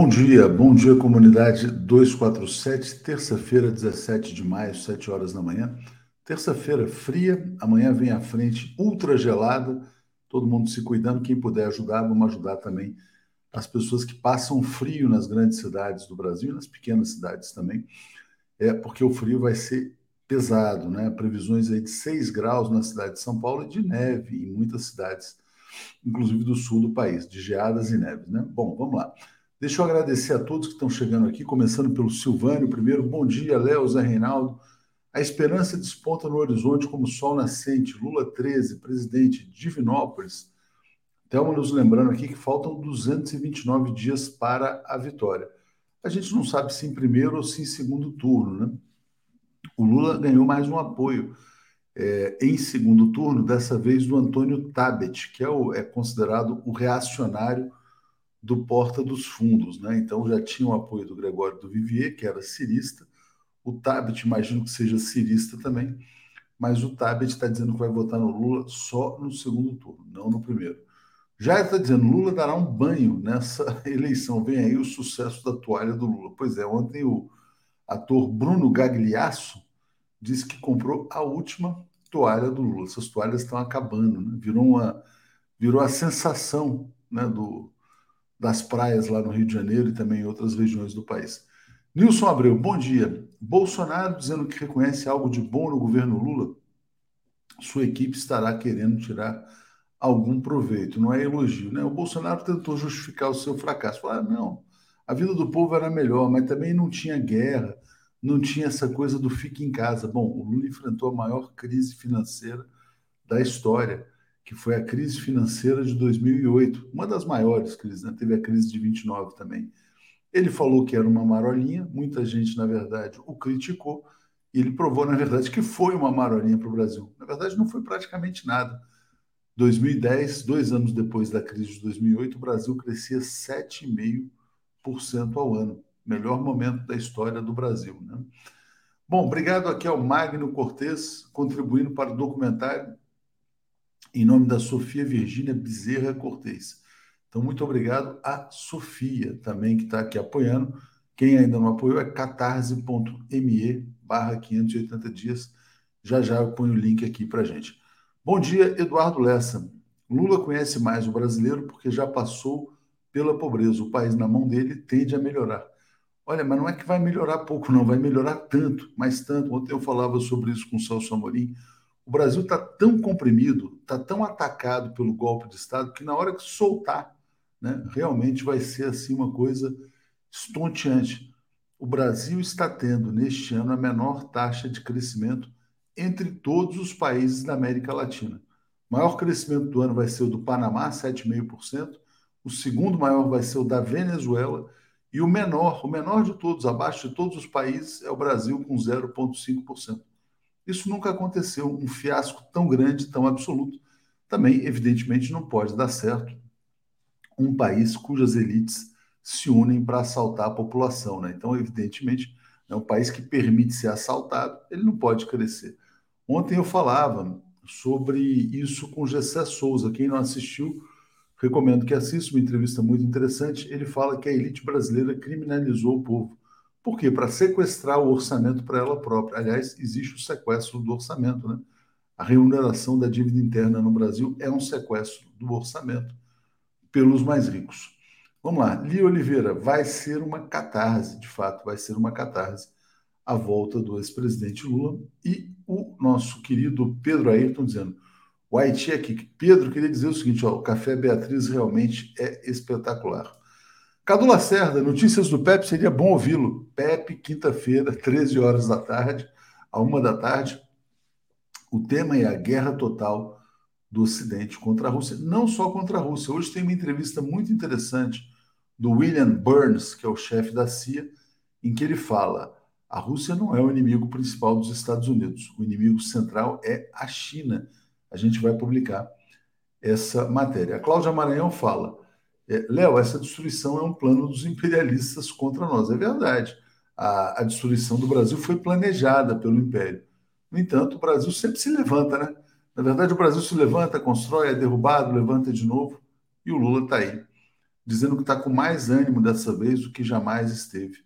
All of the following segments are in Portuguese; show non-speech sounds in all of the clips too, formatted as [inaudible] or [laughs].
Bom dia, bom dia comunidade 247, terça-feira, 17 de maio, 7 horas da manhã. Terça-feira fria, amanhã vem à frente ultra gelada, todo mundo se cuidando, quem puder ajudar, vamos ajudar também as pessoas que passam frio nas grandes cidades do Brasil e nas pequenas cidades também, é porque o frio vai ser pesado, né? Previsões aí de 6 graus na cidade de São Paulo e de neve em muitas cidades, inclusive do sul do país, de geadas e neves, né? Bom, vamos lá. Deixa eu agradecer a todos que estão chegando aqui, começando pelo Silvânio primeiro. Bom dia, Léo, Zé Reinaldo. A esperança desponta no horizonte como sol nascente. Lula 13, presidente, Divinópolis. Thelma nos lembrando aqui que faltam 229 dias para a vitória. A gente não sabe se em primeiro ou se em segundo turno, né? O Lula ganhou mais um apoio é, em segundo turno, dessa vez do Antônio Tabet, que é, o, é considerado o reacionário do Porta dos Fundos. Né? Então já tinha o apoio do Gregório do Vivier, que era cirista, o Tabet, imagino que seja cirista também, mas o Tabet está dizendo que vai votar no Lula só no segundo turno, não no primeiro. Já está dizendo Lula dará um banho nessa [laughs] eleição. Vem aí o sucesso da toalha do Lula. Pois é, ontem o ator Bruno Gagliasso disse que comprou a última toalha do Lula. Essas toalhas estão acabando, né? virou uma virou a sensação né, do, das praias lá no Rio de Janeiro e também em outras regiões do país. Nilson Abreu, bom dia. Bolsonaro dizendo que reconhece algo de bom no governo Lula, sua equipe estará querendo tirar algum proveito, não é elogio, né? O Bolsonaro tentou justificar o seu fracasso, falar, ah, não, a vida do povo era melhor, mas também não tinha guerra, não tinha essa coisa do fique em casa. Bom, o Lula enfrentou a maior crise financeira da história que foi a crise financeira de 2008, uma das maiores crises, né? teve a crise de 29 também. Ele falou que era uma marolinha, muita gente, na verdade, o criticou, e ele provou, na verdade, que foi uma marolinha para o Brasil. Na verdade, não foi praticamente nada. 2010, dois anos depois da crise de 2008, o Brasil crescia 7,5% ao ano. Melhor momento da história do Brasil. Né? Bom, obrigado aqui ao Magno Cortes, contribuindo para o documentário em nome da Sofia Virgínia Bezerra Cortez. Então, muito obrigado a Sofia também, que está aqui apoiando. Quem ainda não apoiou é catarse.me barra 580 dias. Já já eu ponho o link aqui para gente. Bom dia, Eduardo Lessa. Lula conhece mais o brasileiro porque já passou pela pobreza. O país na mão dele tende a melhorar. Olha, mas não é que vai melhorar pouco, não, vai melhorar tanto, mais tanto. Ontem eu falava sobre isso com o Celso Amorim. O Brasil está tão comprimido, está tão atacado pelo golpe de Estado, que na hora que soltar, né, realmente vai ser assim uma coisa estonteante. O Brasil está tendo, neste ano, a menor taxa de crescimento entre todos os países da América Latina. O maior crescimento do ano vai ser o do Panamá, 7,5%. O segundo maior vai ser o da Venezuela. E o menor, o menor de todos, abaixo de todos os países, é o Brasil, com 0,5%. Isso nunca aconteceu, um fiasco tão grande, tão absoluto. Também, evidentemente, não pode dar certo um país cujas elites se unem para assaltar a população. Né? Então, evidentemente, é um país que permite ser assaltado, ele não pode crescer. Ontem eu falava sobre isso com Gessé Souza. Quem não assistiu, recomendo que assista uma entrevista muito interessante. Ele fala que a elite brasileira criminalizou o povo. Por quê? Para sequestrar o orçamento para ela própria. Aliás, existe o sequestro do orçamento, né? A remuneração da dívida interna no Brasil é um sequestro do orçamento pelos mais ricos. Vamos lá, Lia Oliveira, vai ser uma catarse, de fato, vai ser uma catarse a volta do ex-presidente Lula e o nosso querido Pedro Ayrton dizendo: o Haiti é aqui. Pedro, queria dizer o seguinte: ó, o Café Beatriz realmente é espetacular. Cadu Lacerda, notícias do Pepe, seria bom ouvi-lo. Pepe, quinta-feira, 13 horas da tarde, a uma da tarde. O tema é a guerra total do Ocidente contra a Rússia. Não só contra a Rússia. Hoje tem uma entrevista muito interessante do William Burns, que é o chefe da CIA, em que ele fala: a Rússia não é o inimigo principal dos Estados Unidos. O inimigo central é a China. A gente vai publicar essa matéria. A Cláudia Maranhão fala: é, Léo, essa destruição é um plano dos imperialistas contra nós. É verdade. A, a, destruição do Brasil foi planejada pelo Império. No entanto, o Brasil sempre se levanta, né? Na verdade, o Brasil se levanta, constrói, é derrubado, levanta de novo, e o Lula está aí dizendo que está com mais ânimo dessa vez do que jamais esteve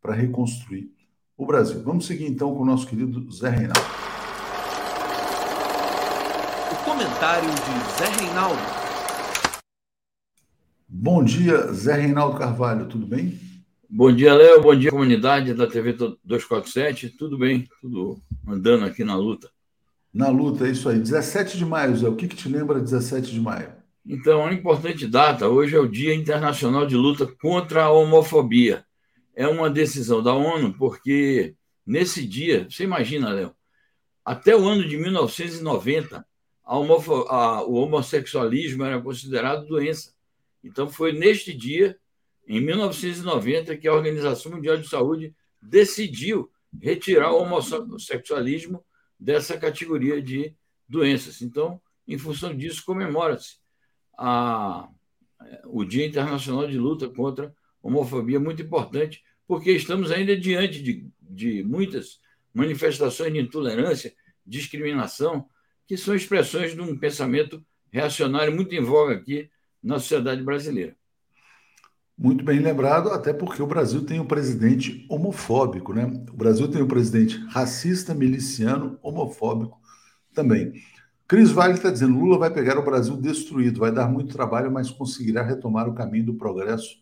para reconstruir o Brasil. Vamos seguir então com o nosso querido Zé Reinaldo. O comentário de Zé Reinaldo. Bom dia, Zé Reinaldo Carvalho, tudo bem? Bom dia, Léo. Bom dia, comunidade da TV 247. Tudo bem? Tudo andando aqui na luta. Na luta, é isso aí. 17 de maio, Zé. O que, que te lembra 17 de maio? Então, é uma importante data. Hoje é o Dia Internacional de Luta contra a Homofobia. É uma decisão da ONU, porque nesse dia, você imagina, Léo, até o ano de 1990, a a... o homossexualismo era considerado doença. Então, foi neste dia, em 1990, que a Organização Mundial de Saúde decidiu retirar o homossexualismo dessa categoria de doenças. Então, em função disso, comemora-se o Dia Internacional de Luta contra a Homofobia, muito importante, porque estamos ainda diante de, de muitas manifestações de intolerância, discriminação, que são expressões de um pensamento reacionário muito em voga aqui na sociedade brasileira. Muito bem lembrado, até porque o Brasil tem um presidente homofóbico, né? O Brasil tem um presidente racista, miliciano, homofóbico também. Cris Vale está dizendo: Lula vai pegar o Brasil destruído, vai dar muito trabalho, mas conseguirá retomar o caminho do progresso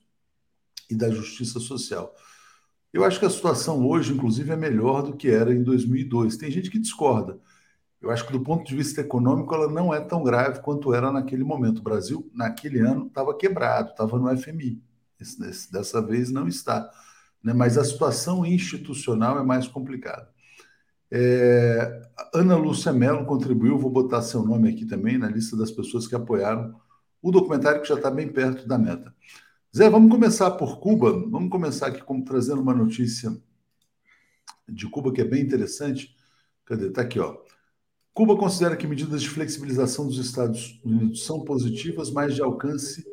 e da justiça social. Eu acho que a situação hoje, inclusive, é melhor do que era em 2002. Tem gente que discorda. Eu acho que, do ponto de vista econômico, ela não é tão grave quanto era naquele momento. O Brasil, naquele ano, estava quebrado, estava no FMI. Esse, esse, dessa vez não está. Né? Mas a situação institucional é mais complicada. É, Ana Lúcia Mello contribuiu, vou botar seu nome aqui também na lista das pessoas que apoiaram o documentário que já está bem perto da meta. Zé, vamos começar por Cuba. Vamos começar aqui como, trazendo uma notícia de Cuba que é bem interessante. Cadê? Está aqui, ó. Cuba considera que medidas de flexibilização dos Estados Unidos são positivas, mas de alcance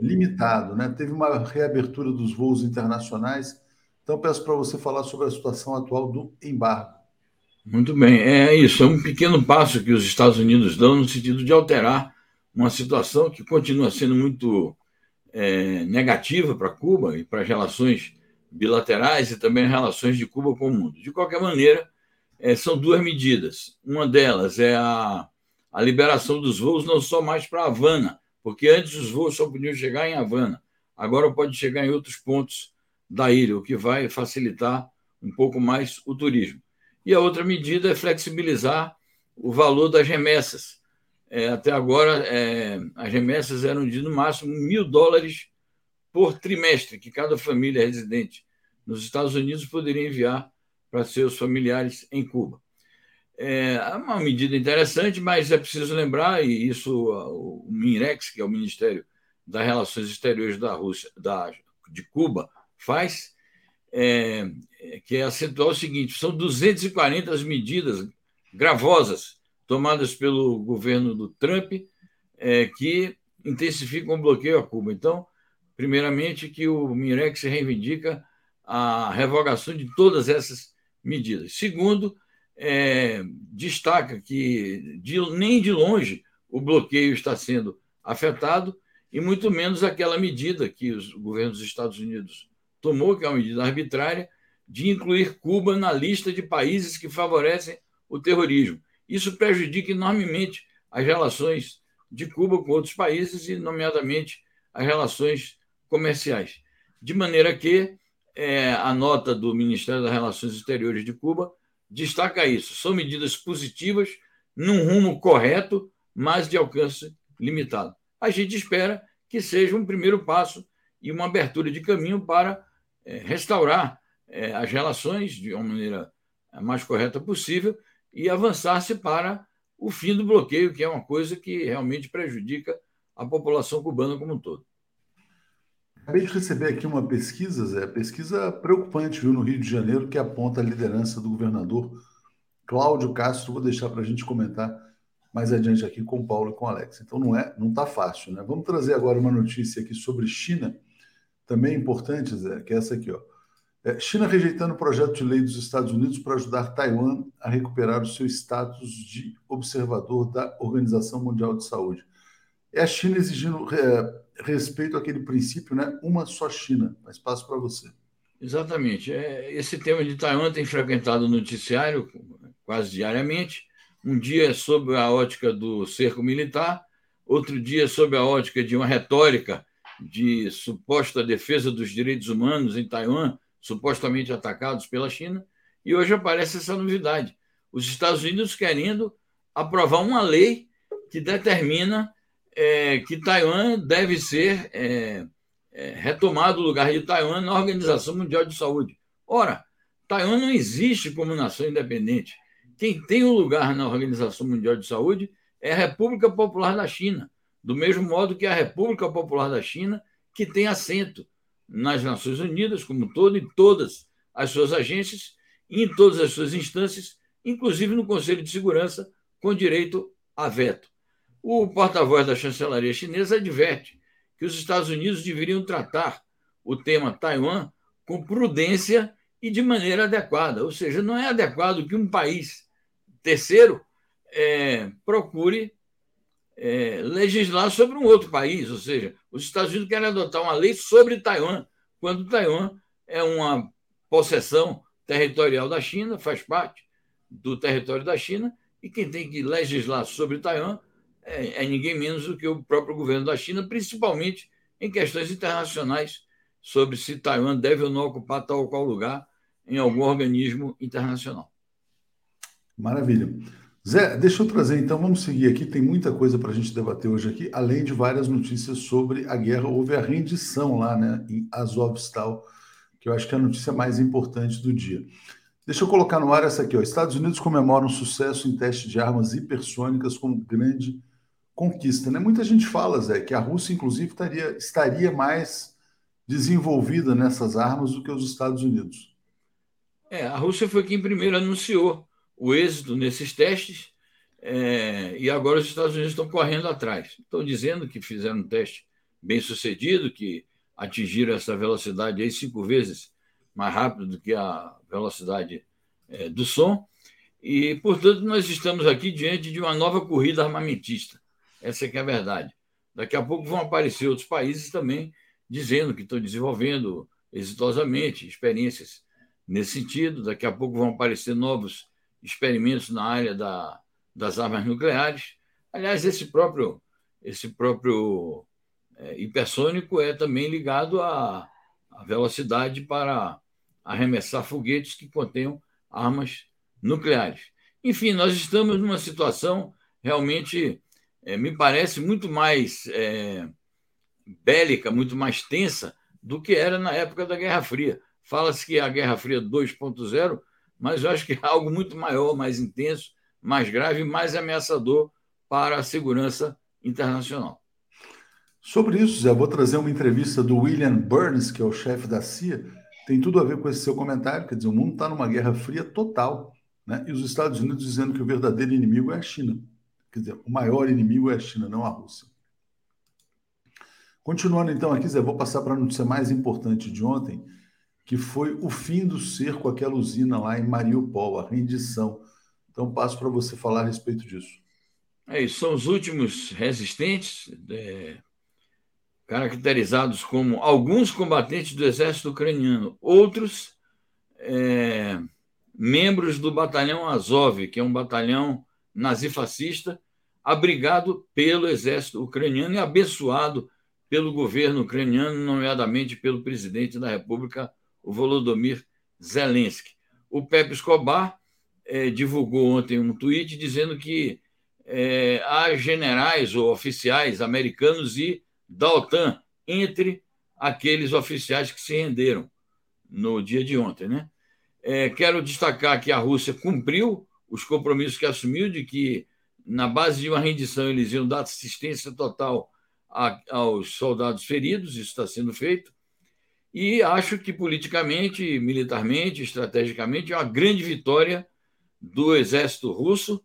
limitado, né? Teve uma reabertura dos voos internacionais. Então peço para você falar sobre a situação atual do embargo. Muito bem, é isso, é um pequeno passo que os Estados Unidos dão no sentido de alterar uma situação que continua sendo muito é, negativa para Cuba e para as relações bilaterais e também as relações de Cuba com o mundo. De qualquer maneira, é, são duas medidas. Uma delas é a, a liberação dos voos não só mais para Havana, porque antes os voos só podiam chegar em Havana, agora pode chegar em outros pontos da ilha, o que vai facilitar um pouco mais o turismo. E a outra medida é flexibilizar o valor das remessas. É, até agora, é, as remessas eram de no máximo mil dólares por trimestre, que cada família residente nos Estados Unidos poderia enviar para seus familiares em Cuba. É uma medida interessante, mas é preciso lembrar, e isso o MINREX, que é o Ministério das Relações Exteriores da Rússia, da, de Cuba, faz, é, que é acentuar o seguinte: são 240 as medidas gravosas tomadas pelo governo do Trump é, que intensificam o bloqueio a Cuba. Então, primeiramente, que o MINREX reivindica a revogação de todas essas medidas. Segundo, é, destaca que de, nem de longe o bloqueio está sendo afetado, e muito menos aquela medida que o governo dos Estados Unidos tomou, que é uma medida arbitrária, de incluir Cuba na lista de países que favorecem o terrorismo. Isso prejudica enormemente as relações de Cuba com outros países, e, nomeadamente, as relações comerciais. De maneira que é, a nota do Ministério das Relações Exteriores de Cuba destaca isso. São medidas positivas, num rumo correto, mas de alcance limitado. A gente espera que seja um primeiro passo e uma abertura de caminho para é, restaurar é, as relações de uma maneira mais correta possível e avançar-se para o fim do bloqueio, que é uma coisa que realmente prejudica a população cubana como um todo. Acabei de receber aqui uma pesquisa, Zé, pesquisa preocupante, viu, no Rio de Janeiro, que aponta a liderança do governador Cláudio Castro. Vou deixar para a gente comentar mais adiante aqui com o Paulo e com o Alex. Então não é, não está fácil, né? Vamos trazer agora uma notícia aqui sobre China, também importante, Zé, que é essa aqui, ó. É, China rejeitando o projeto de lei dos Estados Unidos para ajudar Taiwan a recuperar o seu status de observador da Organização Mundial de Saúde. É a China exigindo é, respeito àquele princípio, né? Uma só China. Mas passo para você. Exatamente. É, esse tema de Taiwan tem frequentado o noticiário quase diariamente. Um dia é sob a ótica do cerco militar, outro dia é sob a ótica de uma retórica de suposta defesa dos direitos humanos em Taiwan, supostamente atacados pela China, e hoje aparece essa novidade: os Estados Unidos querendo aprovar uma lei que determina é, que Taiwan deve ser é, é, retomado o lugar de Taiwan na Organização Mundial de Saúde. Ora, Taiwan não existe como nação independente. Quem tem o um lugar na Organização Mundial de Saúde é a República Popular da China, do mesmo modo que a República Popular da China, que tem assento nas Nações Unidas, como todo, em todas as suas agências, em todas as suas instâncias, inclusive no Conselho de Segurança, com direito a veto. O porta-voz da chancelaria chinesa adverte que os Estados Unidos deveriam tratar o tema Taiwan com prudência e de maneira adequada. Ou seja, não é adequado que um país terceiro é, procure é, legislar sobre um outro país. Ou seja, os Estados Unidos querem adotar uma lei sobre Taiwan, quando Taiwan é uma possessão territorial da China, faz parte do território da China, e quem tem que legislar sobre Taiwan é, é ninguém menos do que o próprio governo da China, principalmente em questões internacionais sobre se Taiwan deve ou não ocupar tal ou qual lugar em algum organismo internacional. Maravilha. Zé, deixa eu trazer então, vamos seguir aqui, tem muita coisa para a gente debater hoje aqui, além de várias notícias sobre a guerra. Houve a rendição lá né, em Azovstal, que eu acho que é a notícia mais importante do dia. Deixa eu colocar no ar essa aqui. Ó. Estados Unidos comemoram sucesso em teste de armas hipersônicas como grande conquista. Né? Muita gente fala, Zé, que a Rússia, inclusive, estaria, estaria mais desenvolvida nessas armas do que os Estados Unidos. É, a Rússia foi quem primeiro anunciou o êxito nesses testes é, e agora os Estados Unidos estão correndo atrás. Estão dizendo que fizeram um teste bem sucedido, que atingiram essa velocidade aí cinco vezes mais rápido do que a velocidade é, do som. E, portanto, nós estamos aqui diante de uma nova corrida armamentista. Essa é que é a verdade. Daqui a pouco vão aparecer outros países também dizendo que estão desenvolvendo exitosamente experiências nesse sentido. Daqui a pouco vão aparecer novos experimentos na área da, das armas nucleares. Aliás, esse próprio, esse próprio é, hipersônico é também ligado à, à velocidade para arremessar foguetes que contenham armas nucleares. Enfim, nós estamos numa situação realmente é, me parece muito mais é, bélica, muito mais tensa do que era na época da Guerra Fria. Fala-se que é a Guerra Fria 2.0, mas eu acho que é algo muito maior, mais intenso, mais grave, mais ameaçador para a segurança internacional. Sobre isso, Zé, vou trazer uma entrevista do William Burns, que é o chefe da CIA. Tem tudo a ver com esse seu comentário, quer dizer, o mundo está numa guerra fria total, né? e os Estados Unidos dizendo que o verdadeiro inimigo é a China. Quer dizer, o maior inimigo é a China, não a Rússia. Continuando então aqui, Zé, vou passar para a notícia mais importante de ontem, que foi o fim do cerco àquela usina lá em Mariupol, a rendição. Então passo para você falar a respeito disso. É isso, são os últimos resistentes, é, caracterizados como alguns combatentes do exército ucraniano, outros é, membros do batalhão Azov, que é um batalhão nazifascista abrigado pelo exército ucraniano e abençoado pelo governo ucraniano, nomeadamente pelo presidente da República, o Volodymyr Zelensky. O Pepe Escobar eh, divulgou ontem um tweet dizendo que eh, há generais ou oficiais americanos e da OTAN entre aqueles oficiais que se renderam no dia de ontem. Né? Eh, quero destacar que a Rússia cumpriu os compromissos que assumiu de que na base de uma rendição, eles iam dar assistência total a, aos soldados feridos, isso está sendo feito. E acho que politicamente, militarmente, estrategicamente, é uma grande vitória do exército russo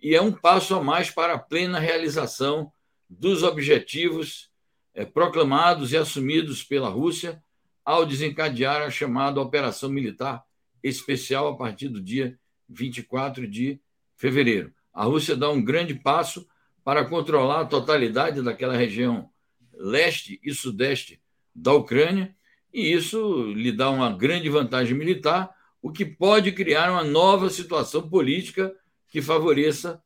e é um passo a mais para a plena realização dos objetivos é, proclamados e assumidos pela Rússia ao desencadear a chamada Operação Militar Especial a partir do dia 24 de fevereiro a Rússia dá um grande passo para controlar a totalidade daquela região leste e sudeste da Ucrânia, e isso lhe dá uma grande vantagem militar, o que pode criar uma nova situação política que favoreça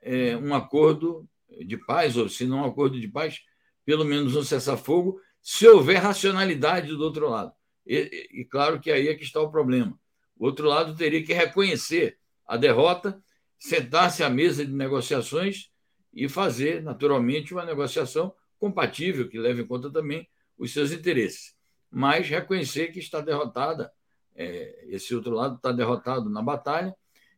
é, um acordo de paz, ou se não um acordo de paz, pelo menos um cessar-fogo, se houver racionalidade do outro lado. E, e, claro que aí é que está o problema. O outro lado teria que reconhecer a derrota, sentar-se à mesa de negociações e fazer, naturalmente, uma negociação compatível, que leve em conta também os seus interesses. Mas reconhecer que está derrotada, é, esse outro lado está derrotado na batalha,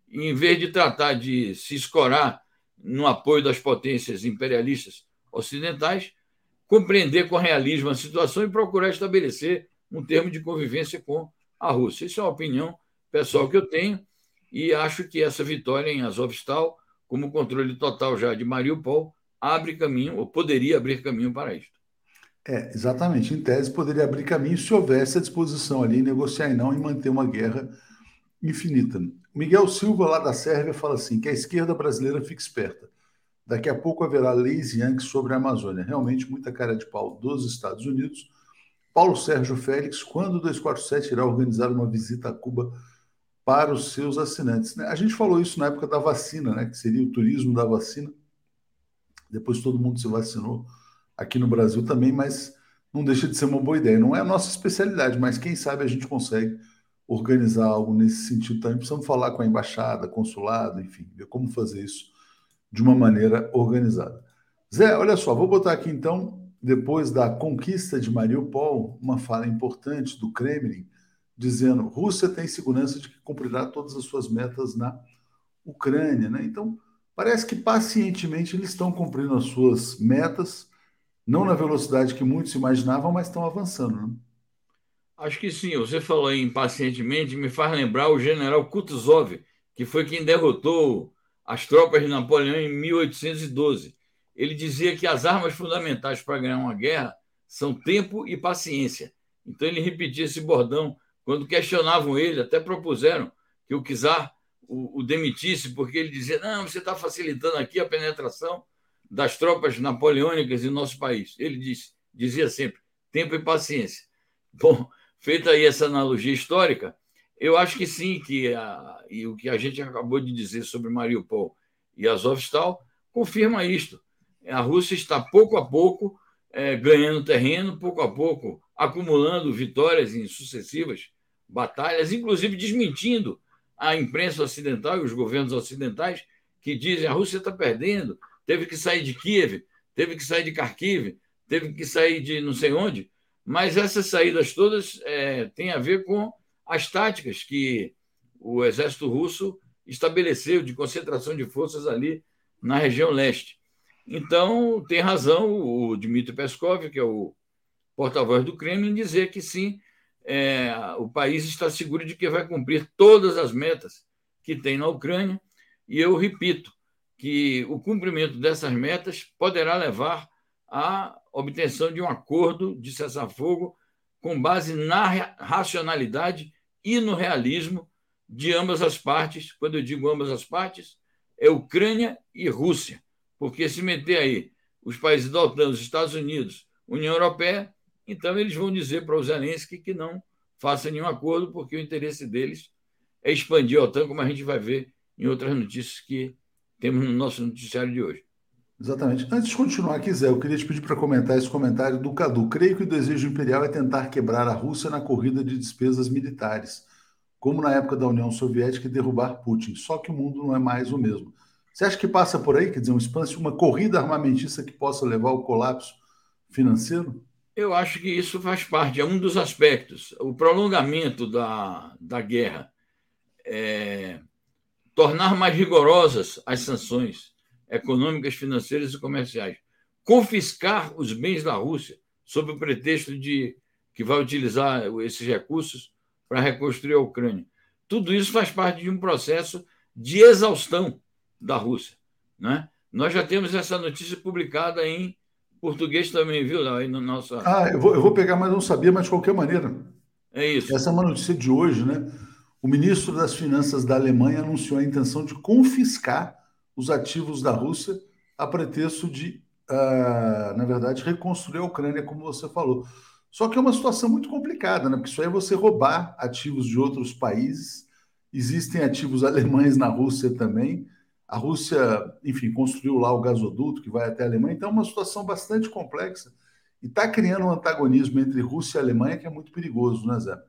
e em vez de tratar de se escorar no apoio das potências imperialistas ocidentais, compreender com realismo a situação e procurar estabelecer um termo de convivência com a Rússia. Isso é uma opinião pessoal que eu tenho e acho que essa vitória em Azovstal, como controle total já de Mariupol, abre caminho, ou poderia abrir caminho para isto. É, exatamente. Em tese, poderia abrir caminho se houvesse a disposição ali em negociar e não em manter uma guerra infinita. Miguel Silva, lá da Sérvia, fala assim: que a esquerda brasileira fique esperta. Daqui a pouco haverá leis Yankee sobre a Amazônia. Realmente, muita cara de pau dos Estados Unidos. Paulo Sérgio Félix, quando o 247 irá organizar uma visita a Cuba para os seus assinantes? Né? A gente falou isso na época da vacina, né? que seria o turismo da vacina. Depois todo mundo se vacinou aqui no Brasil também, mas não deixa de ser uma boa ideia. Não é a nossa especialidade, mas quem sabe a gente consegue organizar algo nesse sentido também. Precisamos falar com a embaixada, consulado, enfim, ver como fazer isso de uma maneira organizada. Zé, olha só, vou botar aqui então, depois da conquista de Mariupol, uma fala importante do Kremlin, dizendo: Rússia tem segurança de que cumprirá todas as suas metas na Ucrânia. Né? Então, parece que pacientemente eles estão cumprindo as suas metas, não na velocidade que muitos imaginavam, mas estão avançando. Né? Acho que sim. Você falou aí impacientemente, me faz lembrar o general Kutuzov, que foi quem derrotou as tropas de Napoleão em 1812. Ele dizia que as armas fundamentais para ganhar uma guerra são tempo e paciência. Então ele repetia esse bordão quando questionavam ele, até propuseram que o czar o, o demitisse, porque ele dizia: não, você está facilitando aqui a penetração das tropas napoleônicas em nosso país. Ele disse, dizia sempre: tempo e paciência. Bom, feita aí essa analogia histórica, eu acho que sim, que a, e o que a gente acabou de dizer sobre Mariupol e Azovstal confirma isto. A Rússia está pouco a pouco é, ganhando terreno, pouco a pouco acumulando vitórias em sucessivas batalhas, inclusive desmentindo a imprensa ocidental e os governos ocidentais que dizem a Rússia está perdendo, teve que sair de Kiev, teve que sair de Kharkiv, teve que sair de não sei onde. Mas essas saídas todas é, têm a ver com as táticas que o exército russo estabeleceu de concentração de forças ali na região leste. Então, tem razão o Dmitry Peskov, que é o porta-voz do Kremlin, dizer que sim, é, o país está seguro de que vai cumprir todas as metas que tem na Ucrânia. E eu repito que o cumprimento dessas metas poderá levar a obtenção de um acordo de cessar-fogo com base na racionalidade e no realismo de ambas as partes. Quando eu digo ambas as partes, é Ucrânia e Rússia, porque se meter aí os países da OTAN, os Estados Unidos, União Europeia, então eles vão dizer para o Zelensky que não faça nenhum acordo, porque o interesse deles é expandir a OTAN, como a gente vai ver em outras notícias que temos no nosso noticiário de hoje. Exatamente. Antes de continuar Zé, eu queria te pedir para comentar esse comentário do Cadu. Creio que o desejo imperial é tentar quebrar a Rússia na corrida de despesas militares, como na época da União Soviética e derrubar Putin. Só que o mundo não é mais o mesmo. Você acha que passa por aí, quer dizer, um expanso, uma corrida armamentista que possa levar ao colapso financeiro? Eu acho que isso faz parte, é um dos aspectos. O prolongamento da, da guerra, é, tornar mais rigorosas as sanções econômicas, financeiras e comerciais. Confiscar os bens da Rússia sob o pretexto de que vai utilizar esses recursos para reconstruir a Ucrânia. Tudo isso faz parte de um processo de exaustão da Rússia. Né? Nós já temos essa notícia publicada em português também, viu? Aí no nosso... Ah, eu vou, eu vou pegar, mas não sabia, mas de qualquer maneira. É isso. Essa é uma notícia de hoje, né? O ministro das Finanças da Alemanha anunciou a intenção de confiscar os ativos da Rússia a pretexto de uh, na verdade, reconstruir a Ucrânia, como você falou. Só que é uma situação muito complicada, né? Porque isso aí é você roubar ativos de outros países. Existem ativos alemães na Rússia também. A Rússia, enfim, construiu lá o gasoduto que vai até a Alemanha. Então, é uma situação bastante complexa e está criando um antagonismo entre Rússia e Alemanha que é muito perigoso, né, Zé?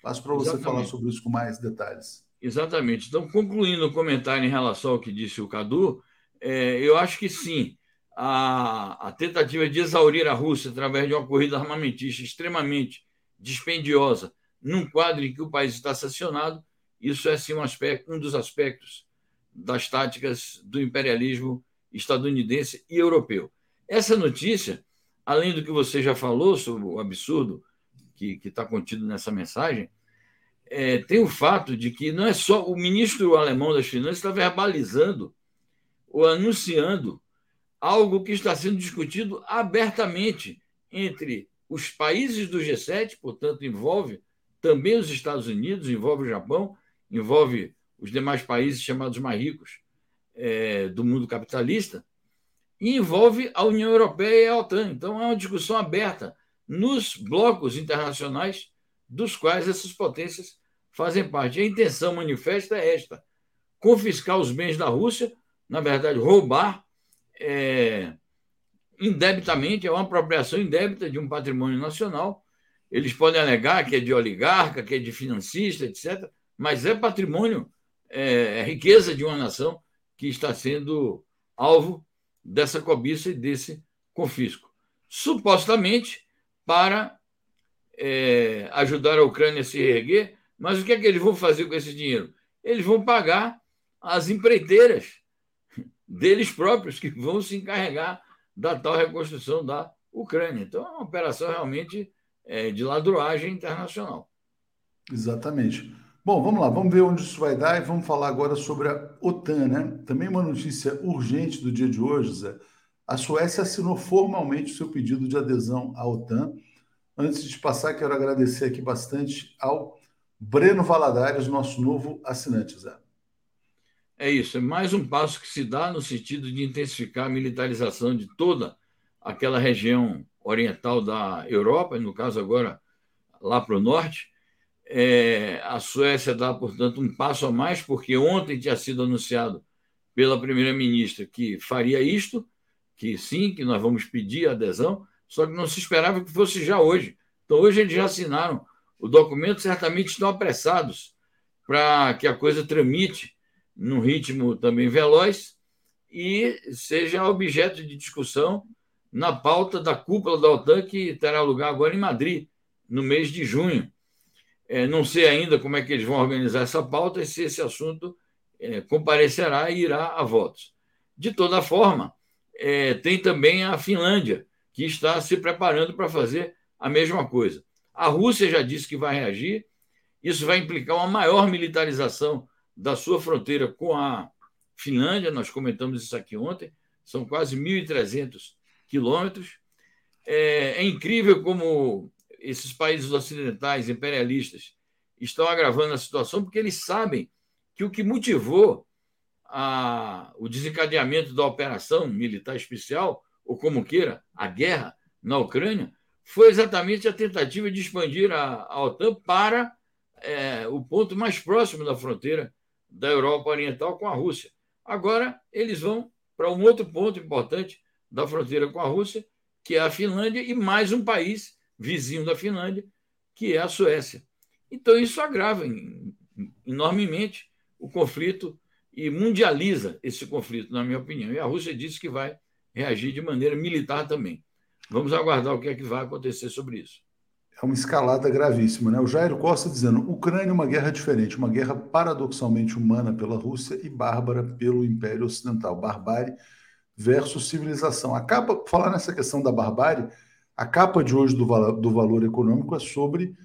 Passo para você falar sobre isso com mais detalhes. Exatamente. Então, concluindo o comentário em relação ao que disse o Cadu, é, eu acho que sim, a, a, tentativa de exaurir a Rússia através de uma corrida armamentista extremamente dispendiosa, num quadro em que o país está sancionado, isso é sim um, aspecto, um dos aspectos das táticas do imperialismo estadunidense e europeu. Essa notícia, além do que você já falou sobre o absurdo que está contido nessa mensagem, é, tem o fato de que não é só o ministro alemão das Finanças está verbalizando ou anunciando algo que está sendo discutido abertamente entre os países do G7, portanto, envolve também os Estados Unidos, envolve o Japão, envolve os demais países chamados mais ricos é, do mundo capitalista, e envolve a União Europeia e a OTAN. Então, é uma discussão aberta nos blocos internacionais dos quais essas potências fazem parte. A intenção manifesta é esta: confiscar os bens da Rússia, na verdade, roubar é, indebitamente, é uma apropriação indébita de um patrimônio nacional. Eles podem alegar que é de oligarca, que é de financista, etc., mas é patrimônio, é, é riqueza de uma nação que está sendo alvo dessa cobiça e desse confisco. Supostamente para é, ajudar a Ucrânia a se reerguer, mas o que é que eles vão fazer com esse dinheiro? Eles vão pagar as empreiteiras deles próprios que vão se encarregar da tal reconstrução da Ucrânia. Então, é uma operação realmente é, de ladroagem internacional. Exatamente. Bom, vamos lá, vamos ver onde isso vai dar e vamos falar agora sobre a OTAN, né? Também uma notícia urgente do dia de hoje, Zé. A Suécia assinou formalmente o seu pedido de adesão à OTAN. Antes de passar, quero agradecer aqui bastante ao Breno Valadares, nosso novo assinante, Zé. É isso, é mais um passo que se dá no sentido de intensificar a militarização de toda aquela região oriental da Europa, no caso agora lá para o norte. É, a Suécia dá, portanto, um passo a mais, porque ontem tinha sido anunciado pela primeira-ministra que faria isto, que sim, que nós vamos pedir adesão, só que não se esperava que fosse já hoje. Então, hoje eles já assinaram o documento, certamente estão apressados para que a coisa tramite num ritmo também veloz e seja objeto de discussão na pauta da cúpula da OTAN, que terá lugar agora em Madrid, no mês de junho. É, não sei ainda como é que eles vão organizar essa pauta e se esse assunto é, comparecerá e irá a votos. De toda forma, é, tem também a Finlândia, que está se preparando para fazer a mesma coisa. A Rússia já disse que vai reagir, isso vai implicar uma maior militarização da sua fronteira com a Finlândia, nós comentamos isso aqui ontem, são quase 1.300 quilômetros. É, é incrível como esses países ocidentais imperialistas estão agravando a situação, porque eles sabem que o que motivou a, o desencadeamento da operação militar especial, ou como queira, a guerra na Ucrânia, foi exatamente a tentativa de expandir a, a OTAN para é, o ponto mais próximo da fronteira da Europa Oriental com a Rússia. Agora, eles vão para um outro ponto importante da fronteira com a Rússia, que é a Finlândia, e mais um país vizinho da Finlândia, que é a Suécia. Então, isso agrava enormemente o conflito e mundializa esse conflito, na minha opinião. E a Rússia disse que vai reagir de maneira militar também. Vamos aguardar o que é que vai acontecer sobre isso é uma escalada gravíssima. Né? O Jair Costa dizendo: Ucrânia é uma guerra diferente, uma guerra paradoxalmente humana pela Rússia e bárbara pelo Império Ocidental. Barbárie versus civilização. A capa, falar nessa questão da barbárie, a capa de hoje do, do Valor Econômico é sobre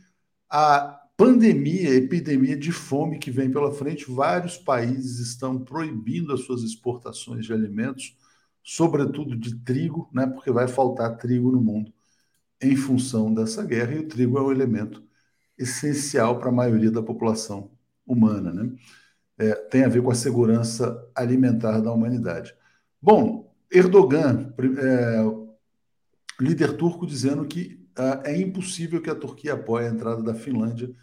a pandemia, epidemia de fome que vem pela frente. Vários países estão proibindo as suas exportações de alimentos, sobretudo de trigo, né? porque vai faltar trigo no mundo em função dessa guerra, e o trigo é um elemento essencial para a maioria da população humana. Né? É, tem a ver com a segurança alimentar da humanidade. Bom, Erdogan, é, líder turco, dizendo que uh, é impossível que a Turquia apoie a entrada da Finlândia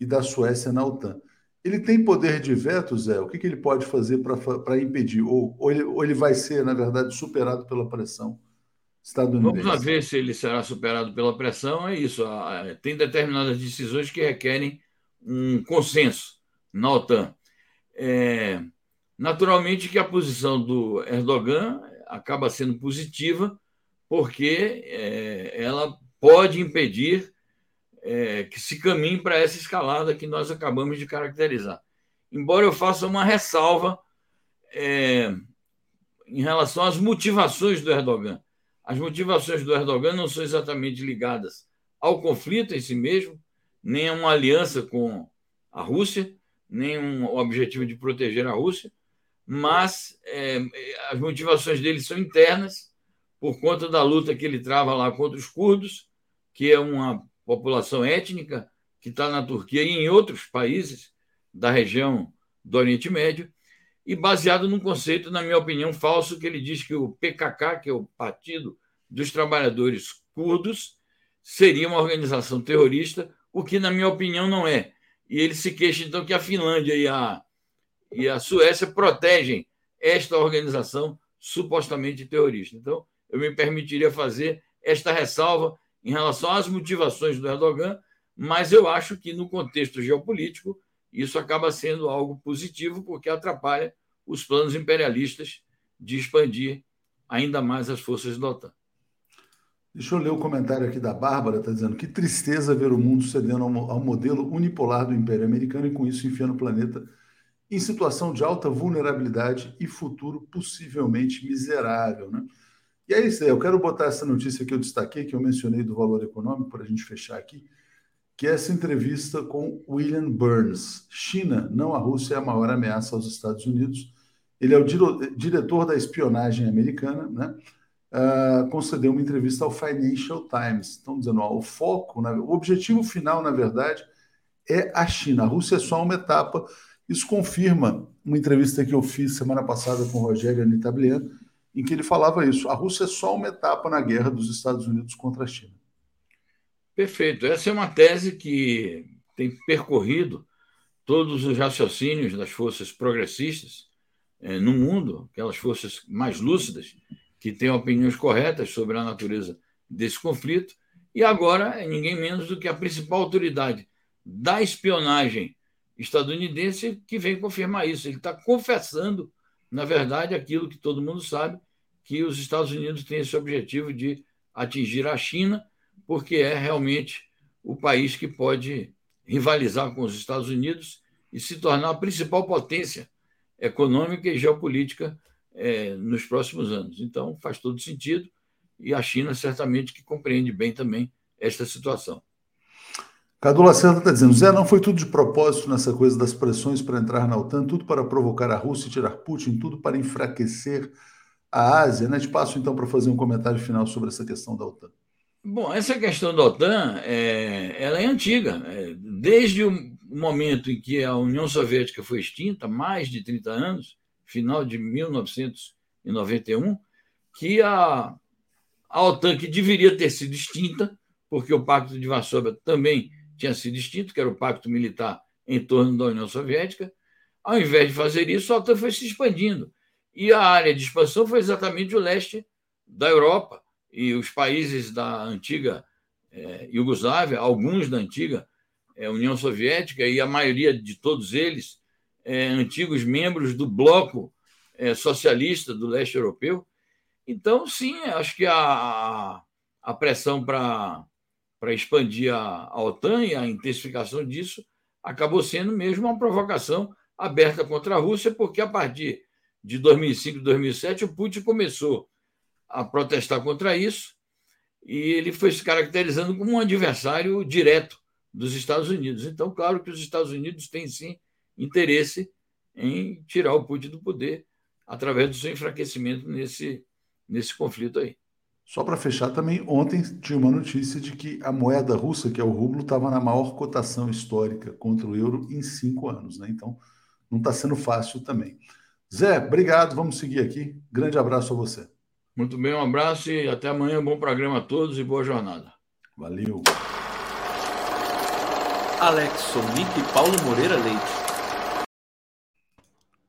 e da Suécia na OTAN. Ele tem poder de veto, Zé? O que, que ele pode fazer para impedir? Ou, ou, ele, ou ele vai ser, na verdade, superado pela pressão estadunidense? Vamos ver se ele será superado pela pressão. É isso. Tem determinadas decisões que requerem um consenso na OTAN. É, naturalmente que a posição do Erdogan acaba sendo positiva, porque é, ela pode impedir é, que se caminhe para essa escalada que nós acabamos de caracterizar. Embora eu faça uma ressalva é, em relação às motivações do Erdogan. As motivações do Erdogan não são exatamente ligadas ao conflito em si mesmo, nem a uma aliança com a Rússia, nem um objetivo de proteger a Rússia, mas é, as motivações dele são internas, por conta da luta que ele trava lá contra os curdos, que é uma população étnica que está na Turquia e em outros países da região do Oriente Médio, e baseado num conceito, na minha opinião, falso, que ele diz que o PKK, que é o Partido dos Trabalhadores Curdos, seria uma organização terrorista, o que, na minha opinião, não é. E ele se queixa, então, que a Finlândia e a, e a Suécia protegem esta organização supostamente terrorista. Então, eu me permitiria fazer esta ressalva em relação às motivações do Erdogan, mas eu acho que no contexto geopolítico isso acaba sendo algo positivo, porque atrapalha os planos imperialistas de expandir ainda mais as forças da OTAN. Deixa eu ler o comentário aqui da Bárbara, está dizendo que tristeza ver o mundo cedendo ao modelo unipolar do Império Americano e com isso enfiando o planeta em situação de alta vulnerabilidade e futuro possivelmente miserável. Né? E é isso aí, eu quero botar essa notícia que eu destaquei, que eu mencionei do valor econômico, para a gente fechar aqui, que é essa entrevista com William Burns. China, não a Rússia, é a maior ameaça aos Estados Unidos. Ele é o diretor da espionagem americana, né? Uh, concedeu uma entrevista ao Financial Times. Estão dizendo, ó, o foco, o objetivo final, na verdade, é a China. A Rússia é só uma etapa. Isso confirma uma entrevista que eu fiz semana passada com o Rogério Anitablian, em que ele falava isso. A Rússia é só uma etapa na guerra dos Estados Unidos contra a China. Perfeito. Essa é uma tese que tem percorrido todos os raciocínios das forças progressistas eh, no mundo, aquelas forças mais lúcidas, que têm opiniões corretas sobre a natureza desse conflito, e agora é ninguém menos do que a principal autoridade da espionagem estadunidense que vem confirmar isso. Ele está confessando, na verdade, aquilo que todo mundo sabe, que os Estados Unidos têm esse objetivo de atingir a China, porque é realmente o país que pode rivalizar com os Estados Unidos e se tornar a principal potência econômica e geopolítica é, nos próximos anos. Então, faz todo sentido e a China certamente que compreende bem também esta situação. Cadu Lacerda está dizendo, Zé, não foi tudo de propósito nessa coisa das pressões para entrar na OTAN, tudo para provocar a Rússia e tirar Putin, tudo para enfraquecer a Ásia. Né? Te passo então para fazer um comentário final sobre essa questão da OTAN. Bom, essa questão da OTAN é, ela é antiga. É, desde o momento em que a União Soviética foi extinta, mais de 30 anos, final de 1991, que a, a OTAN, que deveria ter sido extinta, porque o Pacto de Varsóvia também tinha sido extinto, que era o pacto militar em torno da União Soviética, ao invés de fazer isso, a OTAN foi se expandindo. E a área de expansão foi exatamente o leste da Europa e os países da antiga é, Iugoslávia, alguns da antiga é, União Soviética e a maioria de todos eles é, antigos membros do bloco é, socialista do leste europeu. Então, sim, acho que a, a pressão para expandir a, a OTAN e a intensificação disso acabou sendo mesmo uma provocação aberta contra a Rússia, porque a partir de 2005 e 2007, o Putin começou a protestar contra isso e ele foi se caracterizando como um adversário direto dos Estados Unidos. Então, claro que os Estados Unidos têm sim interesse em tirar o Putin do poder através do seu enfraquecimento nesse, nesse conflito aí. Só para fechar também, ontem tinha uma notícia de que a moeda russa, que é o rublo, estava na maior cotação histórica contra o euro em cinco anos. Né? Então, não está sendo fácil também. Zé, obrigado. Vamos seguir aqui. Grande abraço a você. Muito bem, um abraço e até amanhã. Bom programa a todos e boa jornada. Valeu. Alex Sonic e Paulo Moreira Leite.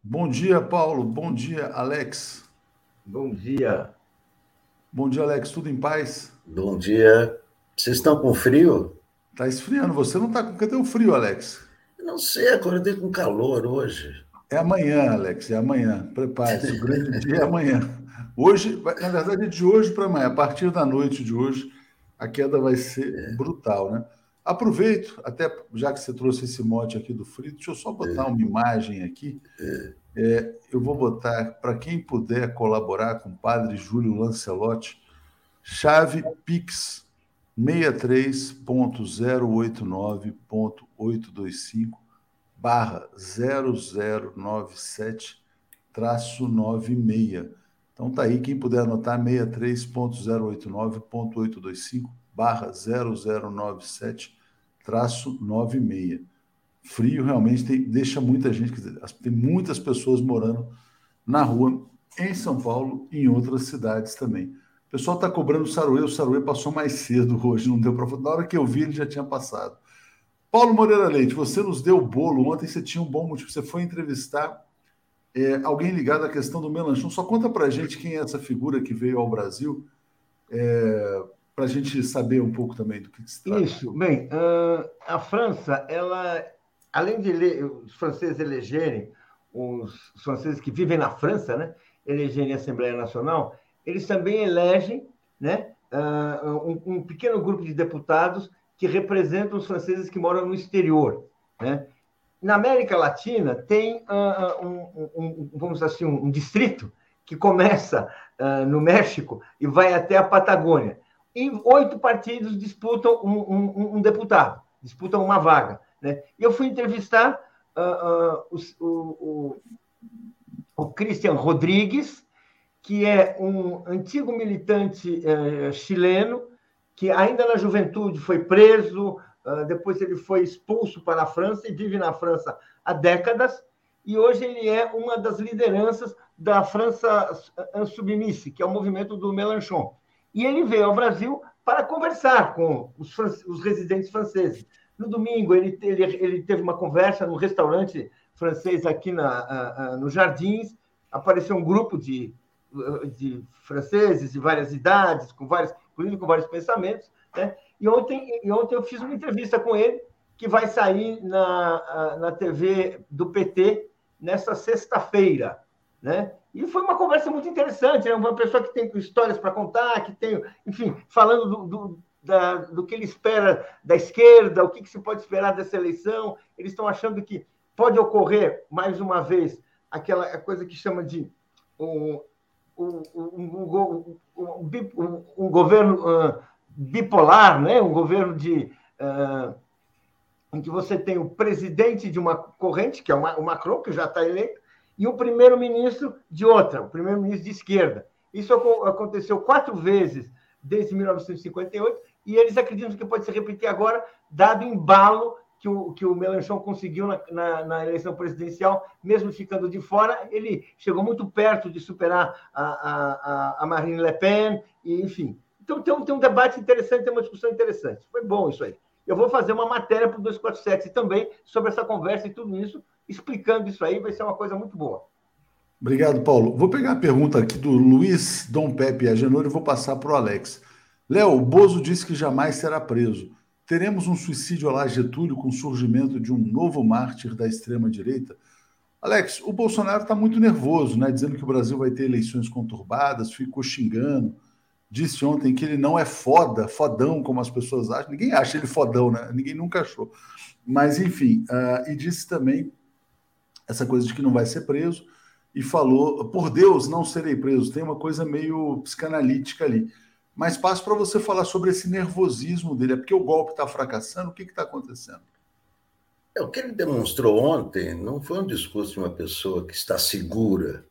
Bom dia, Paulo. Bom dia, Alex. Bom dia. Bom dia, Alex. Tudo em paz? Bom dia. Vocês estão com frio? Tá esfriando. Você não está com. Cadê o frio, Alex? Não sei, acordei com calor hoje. É amanhã, Alex, é amanhã. Prepare-se, o grande dia é amanhã. Hoje, na verdade, é de hoje para amanhã. A partir da noite de hoje, a queda vai ser é. brutal, né? Aproveito, até já que você trouxe esse mote aqui do frio, deixa eu só botar é. uma imagem aqui. É. É, eu vou botar, para quem puder colaborar com o padre Júlio Lancelotti, chave Pix 63.089.825 barra 0097 traço 96. Então tá aí, quem puder anotar 63.089.825 barra 0097 traço 96. Frio realmente tem, deixa muita gente, dizer, tem muitas pessoas morando na rua em São Paulo e em outras cidades também. O pessoal está cobrando o Saruê, o Saruê passou mais cedo hoje, não deu para. Na hora que eu vi, ele já tinha passado. Paulo Moreira Leite, você nos deu o bolo. Ontem você tinha um bom motivo. Você foi entrevistar é, alguém ligado à questão do melanchão. Só conta para gente quem é essa figura que veio ao Brasil, é, para a gente saber um pouco também do que, que se trata. Isso, bem, uh, a França, ela, além de ele, os franceses elegerem, os, franceses que vivem na França, né, elegerem a Assembleia Nacional, eles também elegem né, uh, um, um pequeno grupo de deputados que representam os franceses que moram no exterior, né? na América Latina tem uh, um, um, vamos assim, um distrito que começa uh, no México e vai até a Patagônia. E oito partidos disputam um, um deputado, disputam uma vaga. Né? Eu fui entrevistar uh, o, o, o, Christian Rodrigues, que é um antigo militante uh, chileno, que ainda na juventude foi preso, ah, depois ele foi expulso para a França e vive na França há décadas. E hoje ele é uma das lideranças da França Insubmisse, que é o movimento do Mélenchon. E ele veio ao Brasil para conversar com os, os residentes franceses. No domingo, ele, ele, ele, teve uma conversa no restaurante francês aqui na, uh, uh, no Jardins. Apareceu um grupo de, de franceses de várias idades, com vários, inclusive com vários pensamentos. Né? E ontem, e ontem eu fiz uma entrevista com ele, que vai sair na, na TV do PT nessa sexta-feira. Né? E foi uma conversa muito interessante, né? uma pessoa que tem histórias para contar, que tem, enfim, falando do, do, da, do que ele espera da esquerda, o que, que se pode esperar dessa eleição. Eles estão achando que pode ocorrer, mais uma vez, aquela coisa que chama de um, governo uh, bipolar, né? um governo de, uh, em que você tem o presidente de uma corrente, que é o Macron, que já está eleito, e o primeiro-ministro de outra, o primeiro-ministro de esquerda. Isso aconteceu quatro vezes desde 1958 e eles acreditam que pode se repetir agora, dado o embalo que o, que o Mélenchon conseguiu na, na, na, eleição presidencial, mesmo ficando de fora, ele chegou muito perto de superar a, a, a Marine Le Pen, e, enfim. Então tem um, tem um debate interessante, tem uma discussão interessante. Foi bom isso aí. Eu vou fazer uma matéria para o 247 também sobre essa conversa e tudo isso, explicando isso aí, vai ser uma coisa muito boa. Obrigado, Paulo. Vou pegar a pergunta aqui do Luiz Dom Pepe Agenor e vou passar para o Alex. Léo, Bozo disse que jamais será preso. Teremos um suicídio lá Getúlio com o surgimento de um novo mártir da extrema-direita? Alex, o Bolsonaro está muito nervoso, né? Dizendo que o Brasil vai ter eleições conturbadas, ficou xingando disse ontem que ele não é foda, fodão, como as pessoas acham. Ninguém acha ele fodão, né? Ninguém nunca achou. Mas, enfim, uh, e disse também essa coisa de que não vai ser preso e falou: por Deus, não serei preso. Tem uma coisa meio psicanalítica ali. Mas passo para você falar sobre esse nervosismo dele. É porque o golpe está fracassando? O que está acontecendo? É, o que ele demonstrou ontem não foi um discurso de uma pessoa que está segura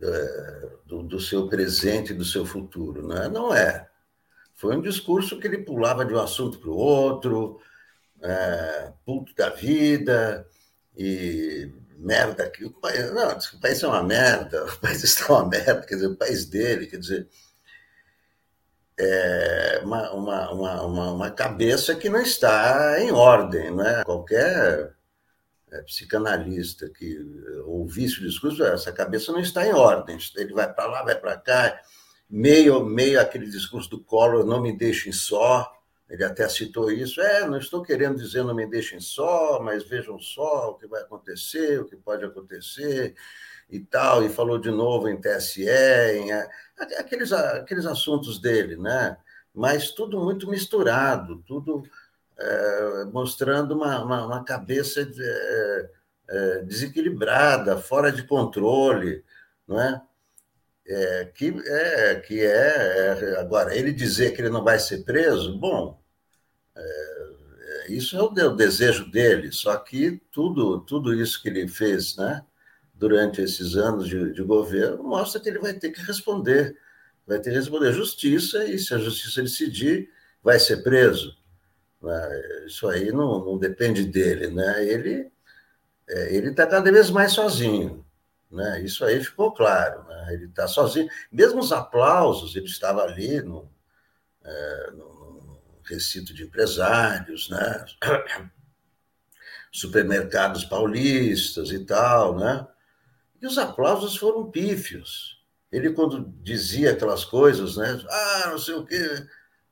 é, do, do, seu presente e do seu futuro. Né? Não é. Foi um discurso que ele pulava de um assunto para o outro, é, puto da vida, e merda que o país, não, o país é uma merda, [laughs] o país está uma merda, quer dizer, o país dele, quer dizer, é uma, uma, uma, uma, cabeça que não está em ordem, né? Qualquer é, psicanalista que ouvisse o discurso, essa cabeça não está em ordem, ele vai para lá, vai para cá, meio, meio aquele discurso do Collor, não me deixem só, ele até citou isso. É, não estou querendo dizer não me deixem só, mas vejam só o que vai acontecer, o que pode acontecer e tal. E falou de novo em TSE, em, aqueles, aqueles assuntos dele, né? Mas tudo muito misturado, tudo é, mostrando uma, uma, uma cabeça de, é, é, desequilibrada, fora de controle, não é? É, que é que é, é agora ele dizer que ele não vai ser preso, bom, é, é, isso é o, o, desejo dele, só que tudo, tudo isso que ele fez né, durante esses anos de, de governo mostra que ele vai ter que responder. Vai ter que responder à justiça, e se a justiça decidir, vai ser preso. Né? Isso aí não, não depende dele. Né? Ele é, ele está cada vez mais sozinho. Né? Isso aí ficou claro. Né? Ele está sozinho. Mesmo os aplausos, ele estava ali no, é, no recinto de empresários, né? [clears throat] supermercados paulistas e tal, né? E os aplausos foram pífios. Ele, quando dizia aquelas coisas, né? Ah, não sei o quê.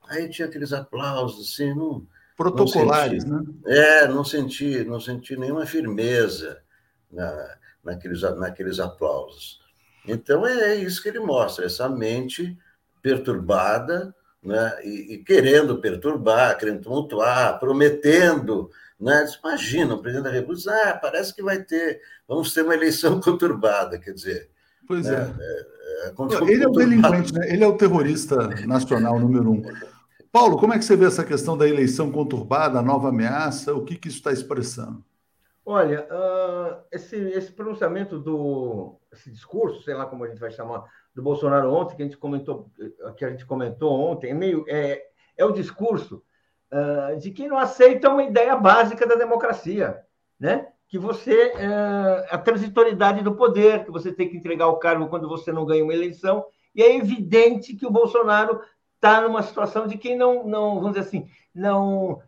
Aí tinha aqueles aplausos, assim, não. Protocolares, não senti, né? É, não senti, não senti nenhuma firmeza na, naqueles, naqueles aplausos. Então é isso que ele mostra, essa mente perturbada, né? E, e, querendo perturbar, querendo tumultuar, prometendo. Né? Imagina, o presidente da República ah, parece que vai ter, vamos ter uma eleição [laughs] conturbada, quer dizer. Pois né? é. é, é ele é o delinquente, né? ele é o terrorista nacional número um. Paulo, como é que você vê essa questão da eleição conturbada, a nova ameaça? O que, que isso está expressando? Olha, uh, esse, esse pronunciamento do esse discurso, sei lá como a gente vai chamar, do Bolsonaro ontem, que a gente comentou, que a gente comentou ontem, é meio é, é o discurso uh, de quem não aceita uma ideia básica da democracia, né? Que você uh, a transitoriedade do poder, que você tem que entregar o cargo quando você não ganha uma eleição, e é evidente que o Bolsonaro está numa situação de quem não, não vamos dizer assim, não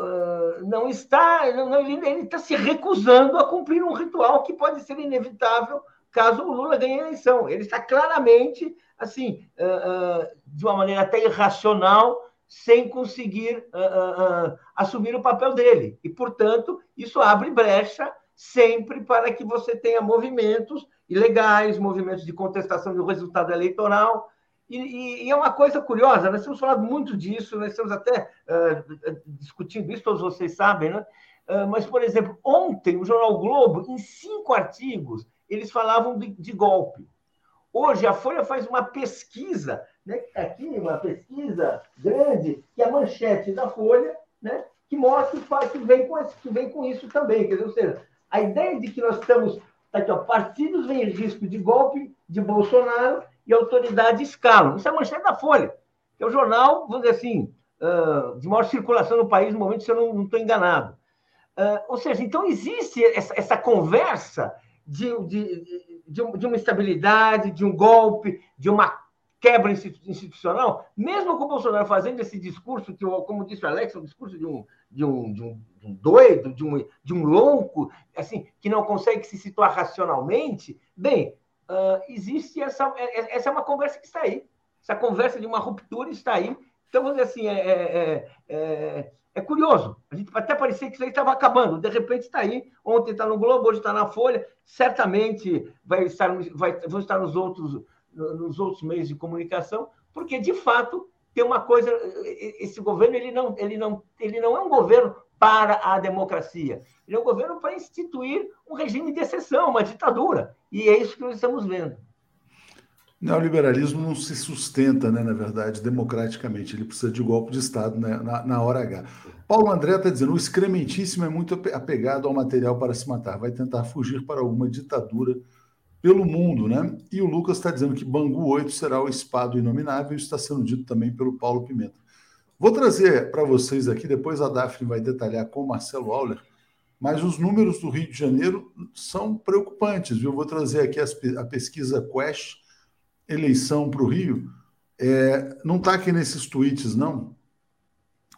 Uh, não está, não, ele está se recusando a cumprir um ritual que pode ser inevitável caso o Lula ganhe a eleição. Ele está claramente, assim, uh, uh, de uma maneira até irracional, sem conseguir uh, assumir o papel dele. E, portanto, isso abre brecha sempre para que você tenha movimentos ilegais, movimentos de contestação do resultado eleitoral. E, e, e, é uma coisa curiosa, nós temos falado muito disso, nós estamos até discutindo isso, todos vocês sabem, né? mas, por exemplo, ontem o Jornal Globo, em cinco artigos, eles falavam de, de golpe. Hoje, a Folha faz uma pesquisa, né? Aqui uma pesquisa grande, que é a manchete da Folha, né? que mostra que vem, com, que vem com isso também. Quer dizer, ou seja, a ideia de que nós estamos. Tá aqui, ó, partidos vêm risco de golpe de Bolsonaro e autoridades escalam. Isso é a manchete da Folha, que é o jornal, vamos dizer assim, uh, de maior circulação no país no momento, se eu não estou enganado. Uh, ou seja, então existe essa, essa conversa de, de, de, de uma estabilidade, de um golpe, de uma quebra institucional, mesmo com o Bolsonaro fazendo esse discurso, que, como disse o Alex, é um discurso de um, de um, de um, de um doido, de um, de um louco, assim, que não consegue se situar racionalmente, bem, uh, existe essa. É, é, essa é uma conversa que está aí. Essa conversa de uma ruptura está aí. Então, vamos dizer assim, é, é, é, é curioso. A gente até parecia que isso aí estava acabando. De repente está aí. Ontem está no Globo, hoje está na Folha. Certamente vai estar, vai, vão estar nos outros, nos outros meios de comunicação, porque de fato tem uma coisa. Esse governo ele não, ele não, ele não é um governo para a democracia. Ele é um governo para instituir um regime de exceção, uma ditadura. E é isso que nós estamos vendo. Neoliberalismo não se sustenta, né, na verdade, democraticamente. Ele precisa de golpe de Estado né, na, na hora H. Paulo André está dizendo: o excrementíssimo é muito apegado ao material para se matar. Vai tentar fugir para alguma ditadura pelo mundo, né? E o Lucas está dizendo que Bangu 8 será o espado inominável. Isso está sendo dito também pelo Paulo Pimenta. Vou trazer para vocês aqui, depois a Daphne vai detalhar com o Marcelo Auler, mas os números do Rio de Janeiro são preocupantes. Eu vou trazer aqui a pesquisa Quest, eleição para o Rio. É, não está aqui nesses tweets, não,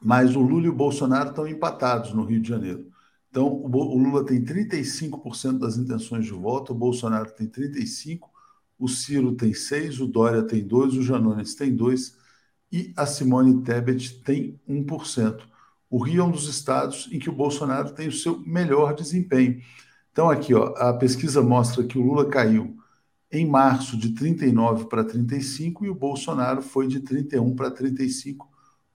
mas o Lula e o Bolsonaro estão empatados no Rio de Janeiro. Então, o Lula tem 35% das intenções de voto, o Bolsonaro tem 35%, o Ciro tem 6%, o Dória tem 2%, o Janones tem 2% e a Simone Tebet tem 1%. O Rio é um dos estados em que o Bolsonaro tem o seu melhor desempenho. Então, aqui, ó, a pesquisa mostra que o Lula caiu em março de 39 para 35 e o Bolsonaro foi de 31 para 35.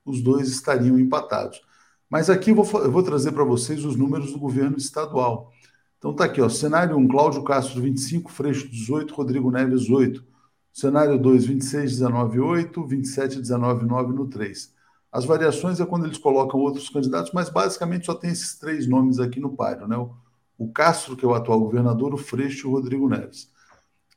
Os dois estariam empatados. Mas aqui eu vou, eu vou trazer para vocês os números do governo estadual. Então tá aqui, ó, cenário 1, Cláudio Castro 25, Freixo 18, Rodrigo Neves 8. Cenário 2, 26, 19, 8, 27, 19, 9 no 3. As variações é quando eles colocam outros candidatos, mas basicamente só tem esses três nomes aqui no páreo, né? O, o Castro, que é o atual governador, o Freixo e o Rodrigo Neves.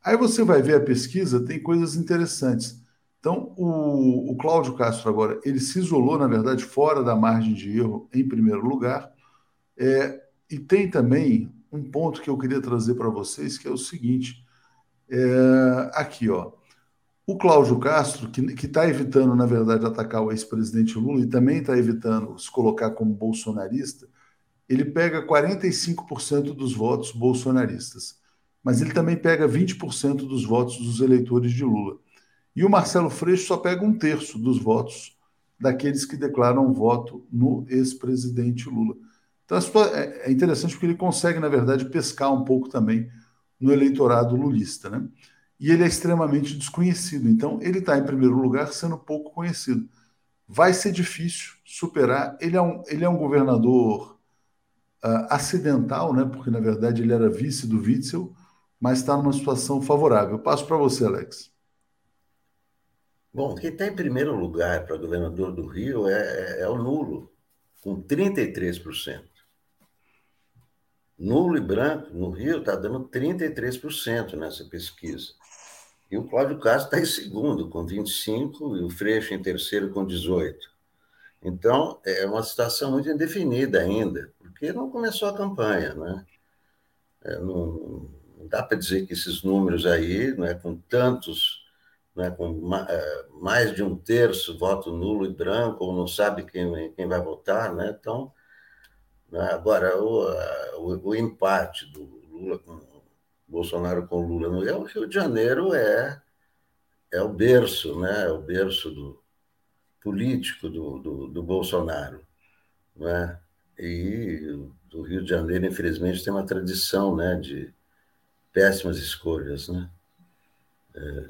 Aí você vai ver a pesquisa, tem coisas interessantes. Então, o, o Cláudio Castro agora, ele se isolou, na verdade, fora da margem de erro, em primeiro lugar. É, e tem também um ponto que eu queria trazer para vocês, que é o seguinte. É, aqui, ó. O Cláudio Castro, que está evitando, na verdade, atacar o ex-presidente Lula e também está evitando se colocar como bolsonarista, ele pega 45% dos votos bolsonaristas. Mas ele também pega 20% dos votos dos eleitores de Lula. E o Marcelo Freixo só pega um terço dos votos daqueles que declaram voto no ex-presidente Lula. Então é, é interessante porque ele consegue, na verdade, pescar um pouco também no eleitorado lulista. Né? e ele é extremamente desconhecido. Então, ele está em primeiro lugar sendo pouco conhecido. Vai ser difícil superar. Ele é um, ele é um governador uh, acidental, né? porque na verdade ele era vice do Witzel, mas está numa situação favorável. passo para você, Alex. Bom, quem está em primeiro lugar para governador do Rio é, é, é o Nulo, com 33%. Nulo e branco no Rio está dando 33% nessa pesquisa. E o Cláudio Castro está em segundo, com 25, e o Freixo em terceiro, com 18. Então, é uma situação muito indefinida ainda, porque não começou a campanha. Né? É, não, não, dá para dizer que esses números aí, né, com tantos, né, com é, mais de um terço voto nulo e branco, ou não sabe quem, quem vai votar, né? então, né, agora, o, o, o empate do Lula com Bolsonaro com Lula no Rio, o Rio de Janeiro é, é o berço, né? É o berço do, político do, do, do Bolsonaro. Né? E o Rio de Janeiro, infelizmente, tem uma tradição né, de péssimas escolhas. Né? É,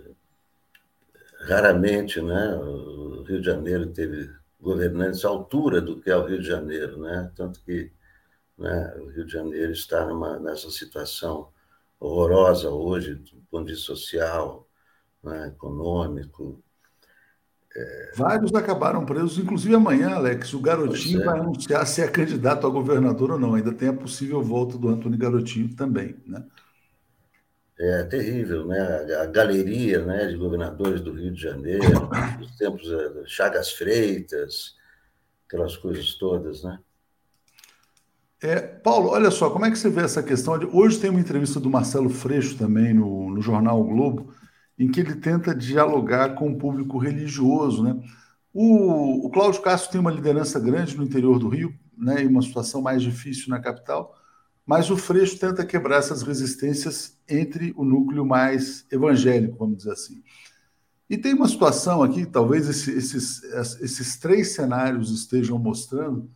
raramente né, o Rio de Janeiro teve governantes à altura do que é o Rio de Janeiro, né? tanto que né, o Rio de Janeiro está numa, nessa situação horrorosa hoje, do ponto de vista social, né, econômico. É... Vários acabaram presos, inclusive amanhã, Alex, o Garotinho é. vai anunciar se é candidato a governador ou não. Ainda tem a possível volta do Antônio Garotinho também, né? É terrível, né? A galeria né, de governadores do Rio de Janeiro, [coughs] os tempos eh, Chagas Freitas, aquelas coisas todas, né? É, Paulo, olha só, como é que você vê essa questão? De... Hoje tem uma entrevista do Marcelo Freixo também no, no jornal o Globo, em que ele tenta dialogar com o público religioso. Né? O, o Cláudio Castro tem uma liderança grande no interior do Rio, né, e uma situação mais difícil na capital, mas o Freixo tenta quebrar essas resistências entre o núcleo mais evangélico, vamos dizer assim. E tem uma situação aqui, talvez esse, esses, esses três cenários estejam mostrando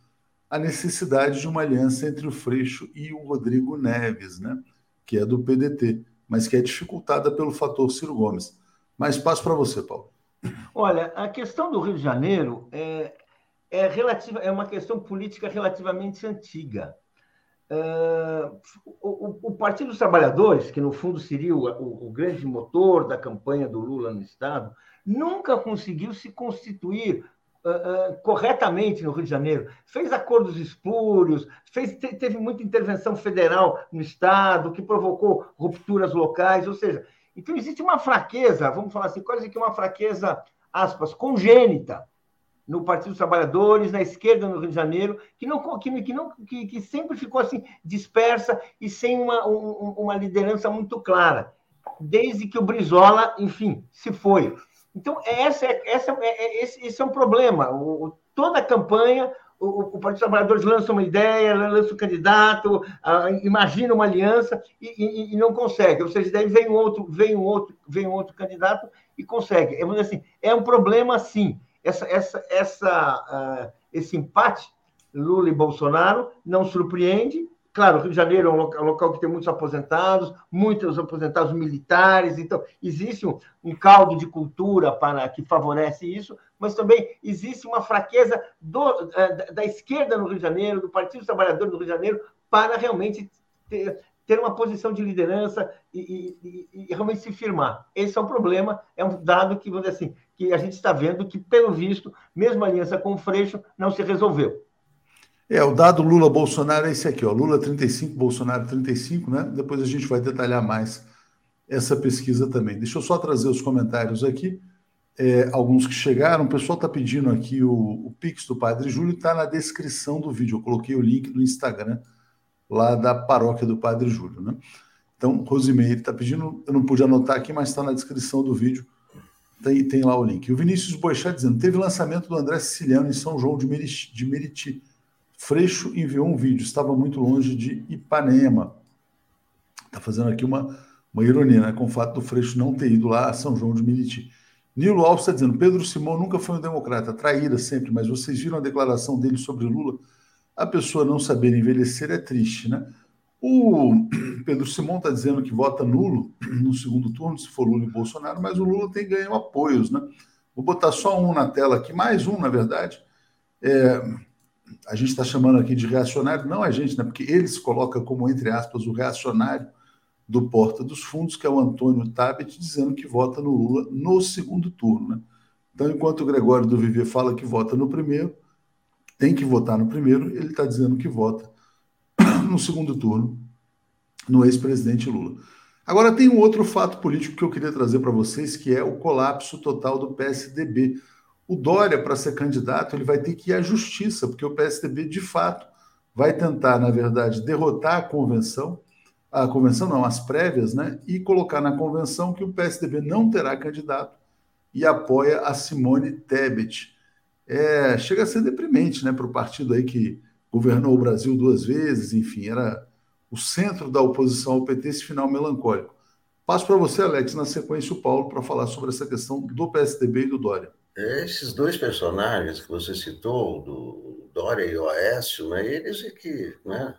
a necessidade de uma aliança entre o Freixo e o Rodrigo Neves, né? que é do PDT, mas que é dificultada pelo fator Ciro Gomes. Mas passo para você, Paulo. Olha, a questão do Rio de Janeiro é, é, relativa, é uma questão política relativamente antiga. Uh, o, o, Partido dos Trabalhadores, que no fundo seria o, o, o, grande motor da campanha do Lula no Estado, nunca conseguiu se constituir uh, corretamente no Rio de Janeiro, fez acordos espúrios, fez, teve muita intervenção federal no Estado, que provocou rupturas locais, ou seja, então existe uma fraqueza, vamos falar assim, quase que uma fraqueza, aspas, congênita no Partido dos Trabalhadores, na esquerda no Rio de Janeiro, que não que, que não que, que sempre ficou assim dispersa e sem uma, um, uma liderança muito clara, desde que o Brizola, enfim, se foi. Então essa, essa é, é, esse, esse é um problema. O, toda a campanha o, o Partido dos Trabalhadores lança uma ideia, lança um candidato, uh, imagina uma aliança e, e, e, não consegue. Ou seja, daí vem um outro, vem um outro, vem um outro candidato e consegue. É, assim, é um problema, sim essa, essa, essa, uh, esse empate Lula e Bolsonaro não surpreende. Claro, Rio de Janeiro é um local, um local que tem muitos aposentados, muitos aposentados militares, então existe um, um, caldo de cultura para que favorece isso, mas também existe uma fraqueza do, uh, da, da, esquerda no Rio de Janeiro, do Partido dos Trabalhadores no Rio de Janeiro, para realmente ter, ter uma posição de liderança e, e, e, realmente se firmar. Esse é um problema, é um dado que, vamos dizer assim, que a gente está vendo que, pelo visto, mesmo aliança com o Freixo não se resolveu. É, o dado Lula-Bolsonaro é esse aqui, ó, Lula 35, Bolsonaro 35, né? Depois a gente vai detalhar mais essa pesquisa também. Deixa eu só trazer os comentários aqui, é, alguns que chegaram. O pessoal está pedindo aqui o, o Pix do Padre Júlio, está na descrição do vídeo. Eu coloquei o link do Instagram lá da paróquia do Padre Júlio, né? Então, Rosimeire está pedindo, eu não pude anotar aqui, mas está na descrição do vídeo, tem, tem lá o link. O Vinícius Boixá dizendo, teve lançamento do André Siciliano em São João de Meriti, de Meriti. Freixo enviou um vídeo, estava muito longe de Ipanema. Está fazendo aqui uma, uma ironia, né, com o fato do Freixo não ter ido lá a São João de Meriti. Nilo Alves está dizendo, Pedro Simão nunca foi um democrata, traíra sempre, mas vocês viram a declaração dele sobre Lula? a pessoa não saber envelhecer é triste, né? O [clears throat] Pedro Simão está dizendo que vota nulo [clears throat] no segundo turno, se for Lula e Bolsonaro, mas o Lula tem ganho apoios, né? Vou botar só um na tela aqui, mais um, na verdade. É, a gente está chamando aqui de reacionário, não a gente, né? Porque ele se coloca como, entre aspas, o reacionário do Porta dos Fundos, que é o Antônio Tabet, dizendo que vota no Lula no segundo turno, né? Então, enquanto o Gregório do Viver fala que vota no primeiro, tem que votar no primeiro, ele está dizendo que vota no segundo turno no ex-presidente Lula. Agora, tem um outro fato político que eu queria trazer para vocês, que é o colapso total do PSDB. O Dória, para ser candidato, ele vai ter que ir à justiça, porque o PSDB, de fato, vai tentar, na verdade, derrotar a convenção, a convenção não, as prévias, né? E colocar na convenção que o PSDB não terá candidato e apoia a Simone Tebet é, chega a ser deprimente né, para o partido aí que governou o Brasil duas vezes, enfim, era o centro da oposição ao PT, esse final melancólico. Passo para você, Alex, na sequência o Paulo, para falar sobre essa questão do PSDB e do Dória. Esses dois personagens que você citou, do Dória e o Aécio, né, eles é que né,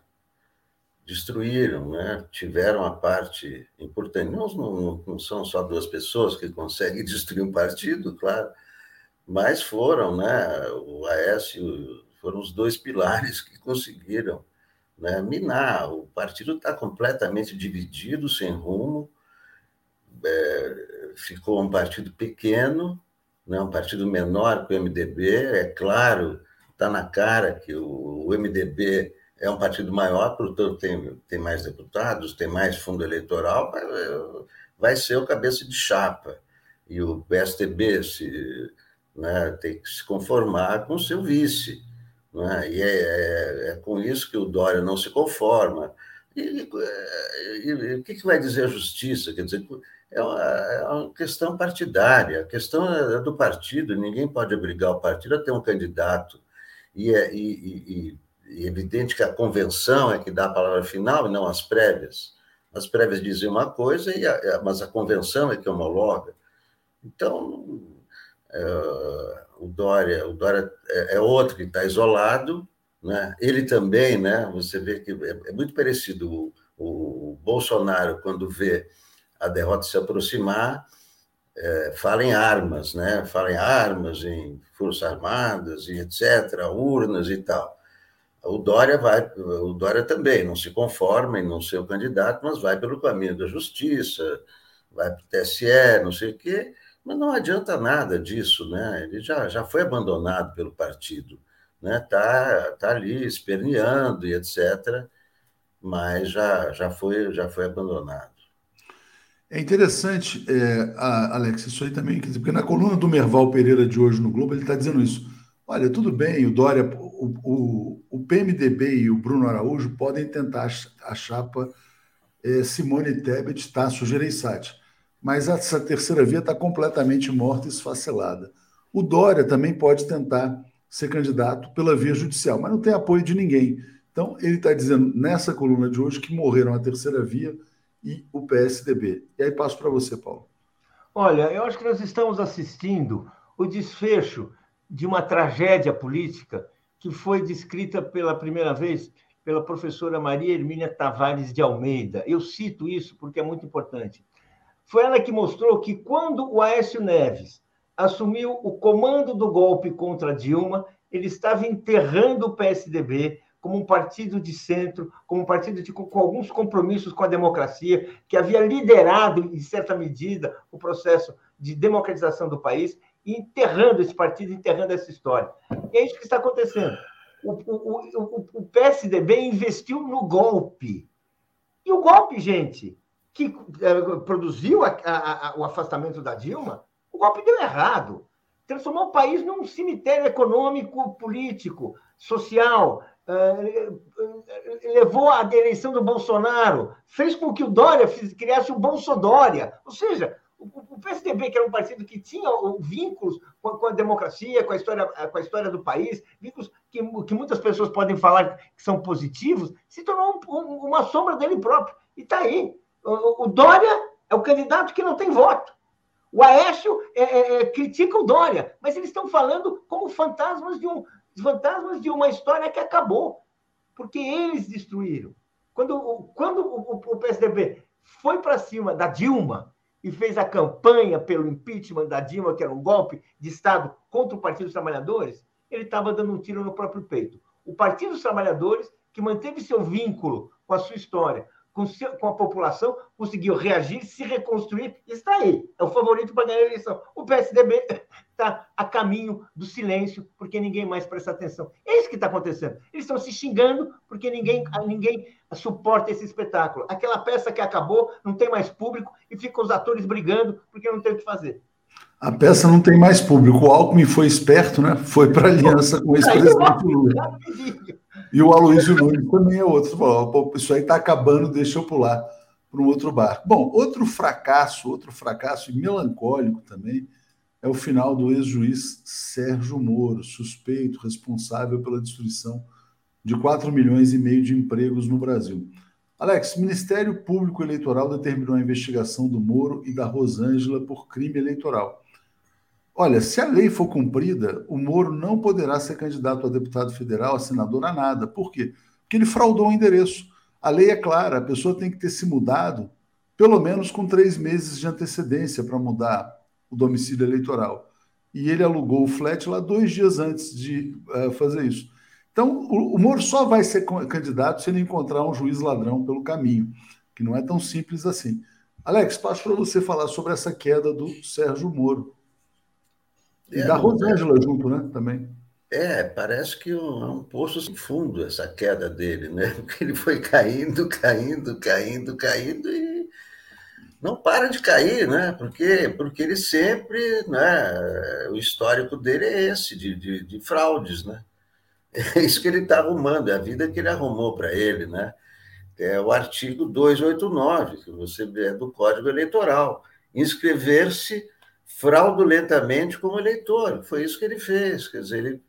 destruíram, né, tiveram a parte importante. Não, não, não são só duas pessoas que conseguem [laughs] destruir um partido, claro, mas foram, né? O Aécio foram os dois pilares que conseguiram né, minar. O partido está completamente dividido, sem rumo. É, ficou um partido pequeno, né, um partido menor que o MDB. É claro, está na cara que o, o, MDB é um partido maior, portanto tem, tem mais deputados, tem mais fundo eleitoral, vai, vai ser o cabeça de chapa. E o PSDB se né? tem que se conformar com o seu vice. Né? E é, é, é, com isso que o Dória não se conforma. E, o que, que vai dizer a justiça? Quer dizer, é uma, é uma, questão partidária, a questão é do partido, ninguém pode obrigar o partido a ter um candidato. E é e, e, e evidente que a convenção é que dá a palavra final e não as prévias. As prévias dizem uma coisa, e a, mas a convenção é que homologa. Então, é, o Dória, o Dória é, é outro que está isolado, né? Ele também, né? Você vê que é, é muito parecido o, o, Bolsonaro quando vê a derrota se aproximar, é, fala em armas, né? Fala em armas, em forças armadas e etc, urnas e tal. O Dória vai, o Dória também não se conforma em não ser o candidato, mas vai pelo caminho da justiça, vai para o TSE, não sei o quê mas não adianta nada disso, né? Ele já, já foi abandonado pelo partido, né? Tá, tá ali esperneando e etc. Mas já, já foi já foi abandonado. É interessante, é, Alex, isso aí também, porque na coluna do Merval Pereira de hoje no Globo ele está dizendo isso. Olha, tudo bem, o Dória, o, o, o PMDB e o Bruno Araújo podem tentar a chapa é, Simone Tebet, Tasso Gereissati, mas essa terceira via está completamente morta e esfacelada. O Dória também pode tentar ser candidato pela via judicial, mas não tem apoio de ninguém. Então, ele está dizendo nessa coluna de hoje que morreram a terceira via e o PSDB. E aí passo para você, Paulo. Olha, eu acho que nós estamos assistindo o desfecho de uma tragédia política que foi descrita pela primeira vez pela professora Maria Hermínia Tavares de Almeida. Eu cito isso porque é muito importante. Foi ela que mostrou que quando o Aécio Neves assumiu o comando do golpe contra Dilma, ele estava enterrando o PSDB, como um partido de centro, como um partido de, com, com alguns compromissos com a democracia, que havia liderado, em certa medida, o processo de democratização do país, enterrando esse partido, enterrando essa história. E é isso que está acontecendo. O, o, o, o PSDB investiu no golpe. E o golpe, gente, que é, produziu a, a, a, o afastamento da Dilma, o golpe deu errado. Transformou o país num cemitério econômico, político, social, eh, levou à eleição do Bolsonaro, fez com que o Dória criasse o Bolsodória. Ou seja, o PSDB, que era um partido que tinha vínculos com a democracia, com a história, com a história do país, vínculos que, que muitas pessoas podem falar que são positivos, se tornou um, uma sombra dele próprio. E está aí. O, Dória é o candidato que não tem voto. O Aécio é, é, é critica o Dória, mas eles estão falando como fantasmas de um, fantasmas de uma história que acabou, porque eles destruíram. Quando, quando o, o PSDB foi para cima da Dilma e fez a campanha pelo impeachment da Dilma, que era um golpe de Estado contra o Partido dos Trabalhadores, ele estava dando um tiro no próprio peito. O Partido dos Trabalhadores, que manteve seu vínculo com a sua história, com, seu, com, a população, conseguiu reagir, se reconstruir, está aí. É o favorito para ganhar a eleição. O PSDB está [laughs] a caminho do silêncio, porque ninguém mais presta atenção. É isso que está acontecendo. Eles estão se xingando porque ninguém, ninguém suporta esse espetáculo. Aquela peça que acabou, não tem mais público, e ficam os atores brigando porque não tem o que fazer. A peça não tem mais público. O Alckmin foi esperto, né? Foi para a aliança com o ex-presidente Lula. E o Aloysio Nunes também é outro. Falou, isso aí está acabando, deixa eu pular para um outro barco. Bom, outro fracasso, outro fracasso melancólico também, é o final do ex-juiz Sérgio Moro, suspeito, responsável pela destruição de 4 milhões e meio de empregos no Brasil. Alex, Ministério Público Eleitoral determinou a investigação do Moro e da Rosângela por crime eleitoral. Olha, se a lei for cumprida, o Moro não poderá ser candidato a deputado federal, a senador, a nada. Por quê? Porque ele fraudou o endereço. A lei é clara, a pessoa tem que ter se mudado pelo menos com três meses de antecedência para mudar o domicílio eleitoral. E ele alugou o flat lá dois dias antes de uh, fazer isso. Então, o, o Moro só vai ser candidato se ele encontrar um juiz ladrão pelo caminho, que não é tão simples assim. Alex, passo para você falar sobre essa queda do Sérgio Moro. E é, da Rosângela junto, né? Também. É, parece que um, é um poço sem fundo essa queda dele, né? [laughs] Porque ele foi caindo, caindo, caindo, caindo e não para de cair, né? Porque, porque ele sempre, né? O histórico dele é esse, de, de, de fraudes, né? [laughs] É isso que ele está arrumando, é a vida que ele arrumou para ele, né? É o artigo 289, que você vê do Código Eleitoral. Inscrever-se fraudulentamente como eleitor. Foi isso que ele fez. Quer dizer, ele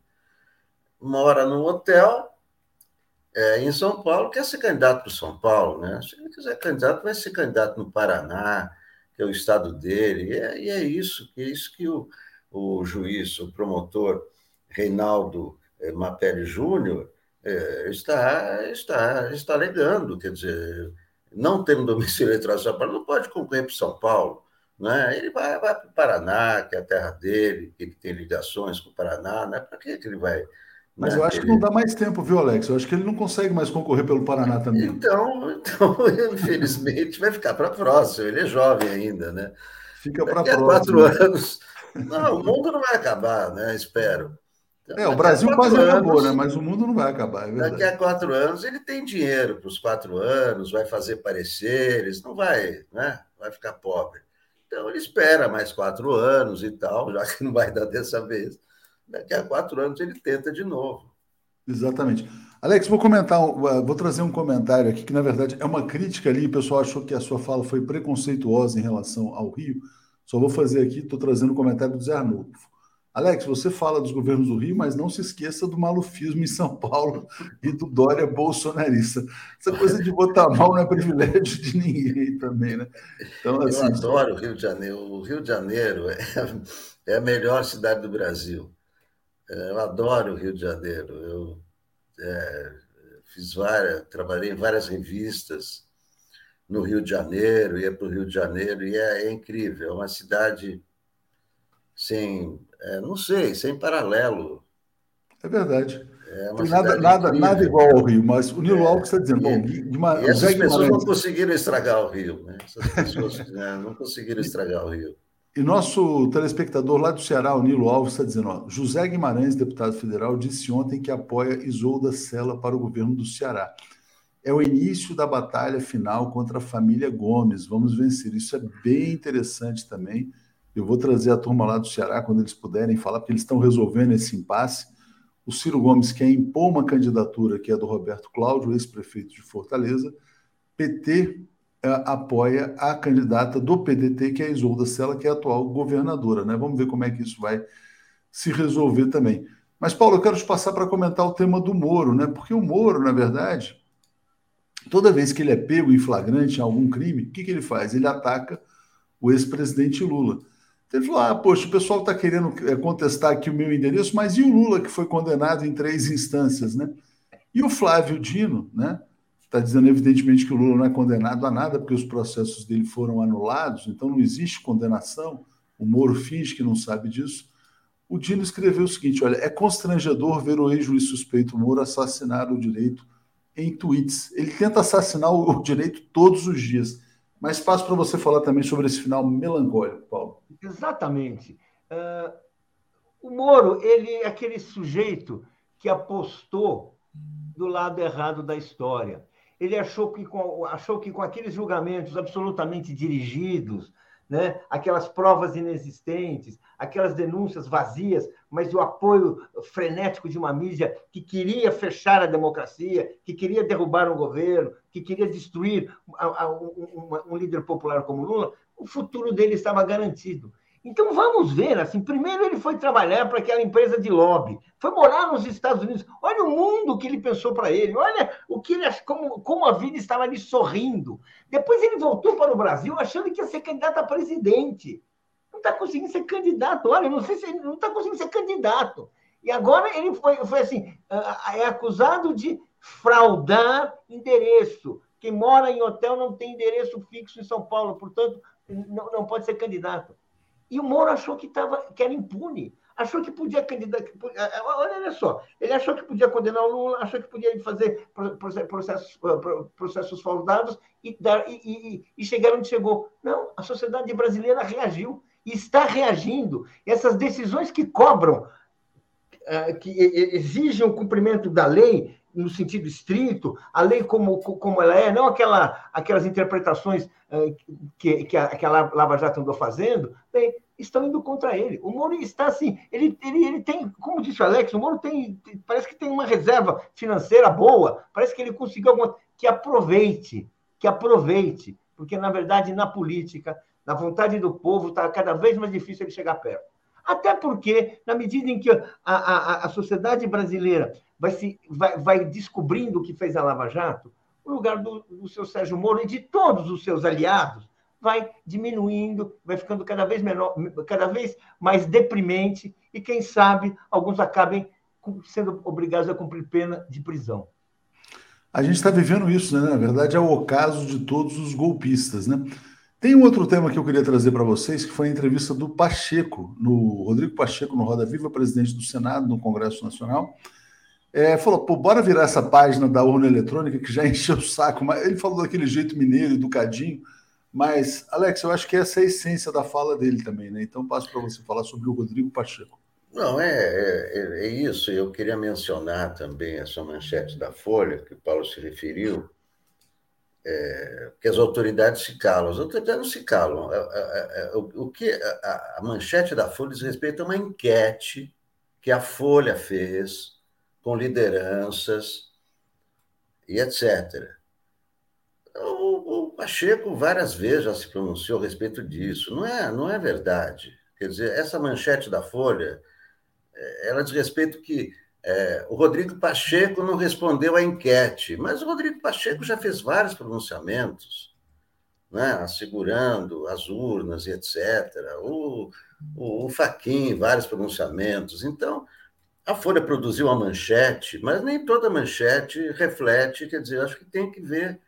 mora num hotel é, em São Paulo, quer ser candidato para São Paulo, né? Se ele quiser candidato, vai ser candidato no Paraná, que é o estado dele. E é, e é isso, é isso que o, o juiz, o promotor Reinaldo é, Mapelli Júnior é, está, está, está alegando. Quer dizer, não tendo domicílio eleitoral São Paulo, não pode concorrer para São Paulo. Né? Ele vai, vai para o Paraná, que é a terra dele, que ele tem ligações com o Paraná, né? para que, que ele vai. Mas né? eu acho que não dá mais tempo, viu, Alex? Eu acho que ele não consegue mais concorrer pelo Paraná também. Então, então [laughs] infelizmente, vai ficar para próximo. Ele é jovem ainda, né? Fica para próximo. quatro anos. Não, o mundo não vai acabar, né? Espero. Então, é, o Brasil quase anos, acabou, né? Mas o mundo não vai acabar. É daqui a quatro anos ele tem dinheiro para os quatro anos, vai fazer pareceres, não vai, né? Vai ficar pobre. Então ele espera mais quatro anos e tal, já que não vai dar dessa vez. daqui a quatro anos ele tenta de novo. Exatamente. Alex, vou comentar, uh, vou trazer um comentário aqui que, na verdade, é uma crítica ali. O pessoal achou que a sua fala foi preconceituosa em relação ao Rio. Só vou fazer aqui, estou trazendo um comentário do Zé Arnulfo. Alex, você fala dos governos do Rio, mas não se esqueça do malufismo em São Paulo [laughs] e do Dória bolsonarista. Essa coisa de botar mal não é privilégio de ninguém também, né? Então, assim, Eu adoro o Rio de Janeiro. O Rio de Janeiro é, é a melhor cidade do Brasil. É, eu adoro o Rio de Janeiro. Eu é, fiz várias, trabalhei em várias revistas no Rio de Janeiro, ia para o Rio de Janeiro, e é, é incrível. É uma cidade sem é, não sei, sem paralelo. É verdade. É Tem nada, nada, nada igual ao Rio, mas o Nilo é, Alves está dizendo, bom, de uma, e essas pessoas não conseguiram estragar o Rio, né? Essas [laughs] pessoas né, não conseguiram estragar o Rio. E nosso telespectador lá do Ceará, o Nilo Alves, está dizendo: ó, José Guimarães, deputado federal, disse ontem que apoia Isolda Sela para o governo do Ceará. É o início da batalha final contra a família Gomes. Vamos vencer. Isso é bem interessante também. Eu vou trazer a turma lá do Ceará quando eles puderem falar, porque eles estão resolvendo esse impasse. O Ciro Gomes quer impor uma candidatura que é do Roberto Cláudio, ex-prefeito de Fortaleza. PT é, apoia a candidata do PDT, que é a Isolda Sela, que é a atual governadora. Né? Vamos ver como é que isso vai se resolver também. Mas, Paulo, eu quero te passar para comentar o tema do Moro, né? porque o Moro, na verdade, toda vez que ele é pego em flagrante em algum crime, o que, que ele faz? Ele ataca o ex-presidente Lula. Ele falou: ah, poxa, o pessoal está querendo é, contestar aqui o meu endereço, mas e o Lula, que foi condenado em três instâncias, né? E o Flávio Dino, né? Está dizendo, evidentemente, que o Lula não é condenado a nada, porque os processos dele foram anulados, então não existe condenação. O Moro finge que não sabe disso. O Dino escreveu o seguinte: olha, é constrangedor ver o ex-juiz suspeito Moro assassinar o direito em tweets. Ele tenta assassinar o direito todos os dias. Mas passo para você falar também sobre esse final melancólico, Paulo. Exatamente. Uh, o Moro, ele é aquele sujeito que apostou do lado errado da história. Ele achou que com, achou que com aqueles julgamentos absolutamente dirigidos, né? aquelas provas inexistentes, aquelas denúncias vazias, mas o apoio frenético de uma mídia que queria fechar a democracia, que queria derrubar um governo, que queria destruir um, um líder popular como Lula, o futuro dele estava garantido. Então vamos ver, assim, primeiro ele foi trabalhar para aquela empresa de lobby, foi morar nos Estados Unidos. Olha o mundo que ele pensou para ele, olha o que ele como, como a vida estava lhe sorrindo. Depois ele voltou para o Brasil achando que ia ser candidato a presidente. Não está conseguindo ser candidato. Olha, não sei se ele não está conseguindo ser candidato. E agora ele foi, foi assim, é acusado de fraudar endereço. Quem mora em hotel não tem endereço fixo em São Paulo, portanto, não, não pode ser candidato. E o Moro achou que, tava, que era impune, achou que podia candidatar. Olha, olha só, ele achou que podia condenar o Lula, achou que podia fazer processos, processos fraudados e, dar, e, e, e chegar onde chegou. Não, a sociedade brasileira reagiu e está reagindo. Essas decisões que cobram, eh, que exigem o cumprimento da lei, no sentido estrito, a lei como, como ela é, não aquela, aquelas interpretações uh, que, que, a, que a Lava Jato andou fazendo, bem, estão indo contra ele. O Moro está assim, ele, ele, ele tem, como disse o Alex, o Moro tem, parece que tem uma reserva financeira boa, parece que ele conseguiu alguma. Que aproveite, que aproveite, porque, na verdade, na política, na vontade do povo, está cada vez mais difícil ele chegar perto. Até porque, na medida em que a, a, a sociedade brasileira vai, se, vai, vai descobrindo o que fez a Lava Jato, o lugar do, do seu Sérgio Moro e de todos os seus aliados vai diminuindo, vai ficando cada vez menor, cada vez mais deprimente e quem sabe alguns acabem sendo obrigados a cumprir pena de prisão. A gente está vivendo isso, né? Na verdade, é o ocaso de todos os golpistas, né? Tem um outro tema que eu queria trazer para vocês, que foi a entrevista do Pacheco, no Rodrigo Pacheco, no Roda Viva, presidente do Senado, no Congresso Nacional, é, falou, pô, bora virar essa página da urna eletrônica que já [laughs] encheu o saco. Mas ele falou daquele jeito mineiro, educadinho. Mas, Alex, eu acho que essa é a essência da fala dele também, né? Então passo para você falar sobre o Rodrigo Pacheco. Não, é, é, é, isso. Eu queria mencionar também essa manchete da Folha, que o Paulo se referiu, é, que as autoridades se calam. As autoridades não se calam. É, é, é, o, o, que a, a manchete da Folha diz respeito a uma enquete que a Folha fez com lideranças e etc. O, o, Pacheco várias vezes já se pronunciou a respeito disso. Não é, não é verdade. Quer dizer, essa manchete da Folha, é, ela diz respeito que é, o Rodrigo Pacheco não respondeu à enquete, mas o Rodrigo Pacheco já fez vários pronunciamentos, né, assegurando as urnas e etc. O, o, o Faquin, vários pronunciamentos. Então, a Folha produziu uma manchete, mas nem toda manchete reflete, quer dizer, acho que tem que ver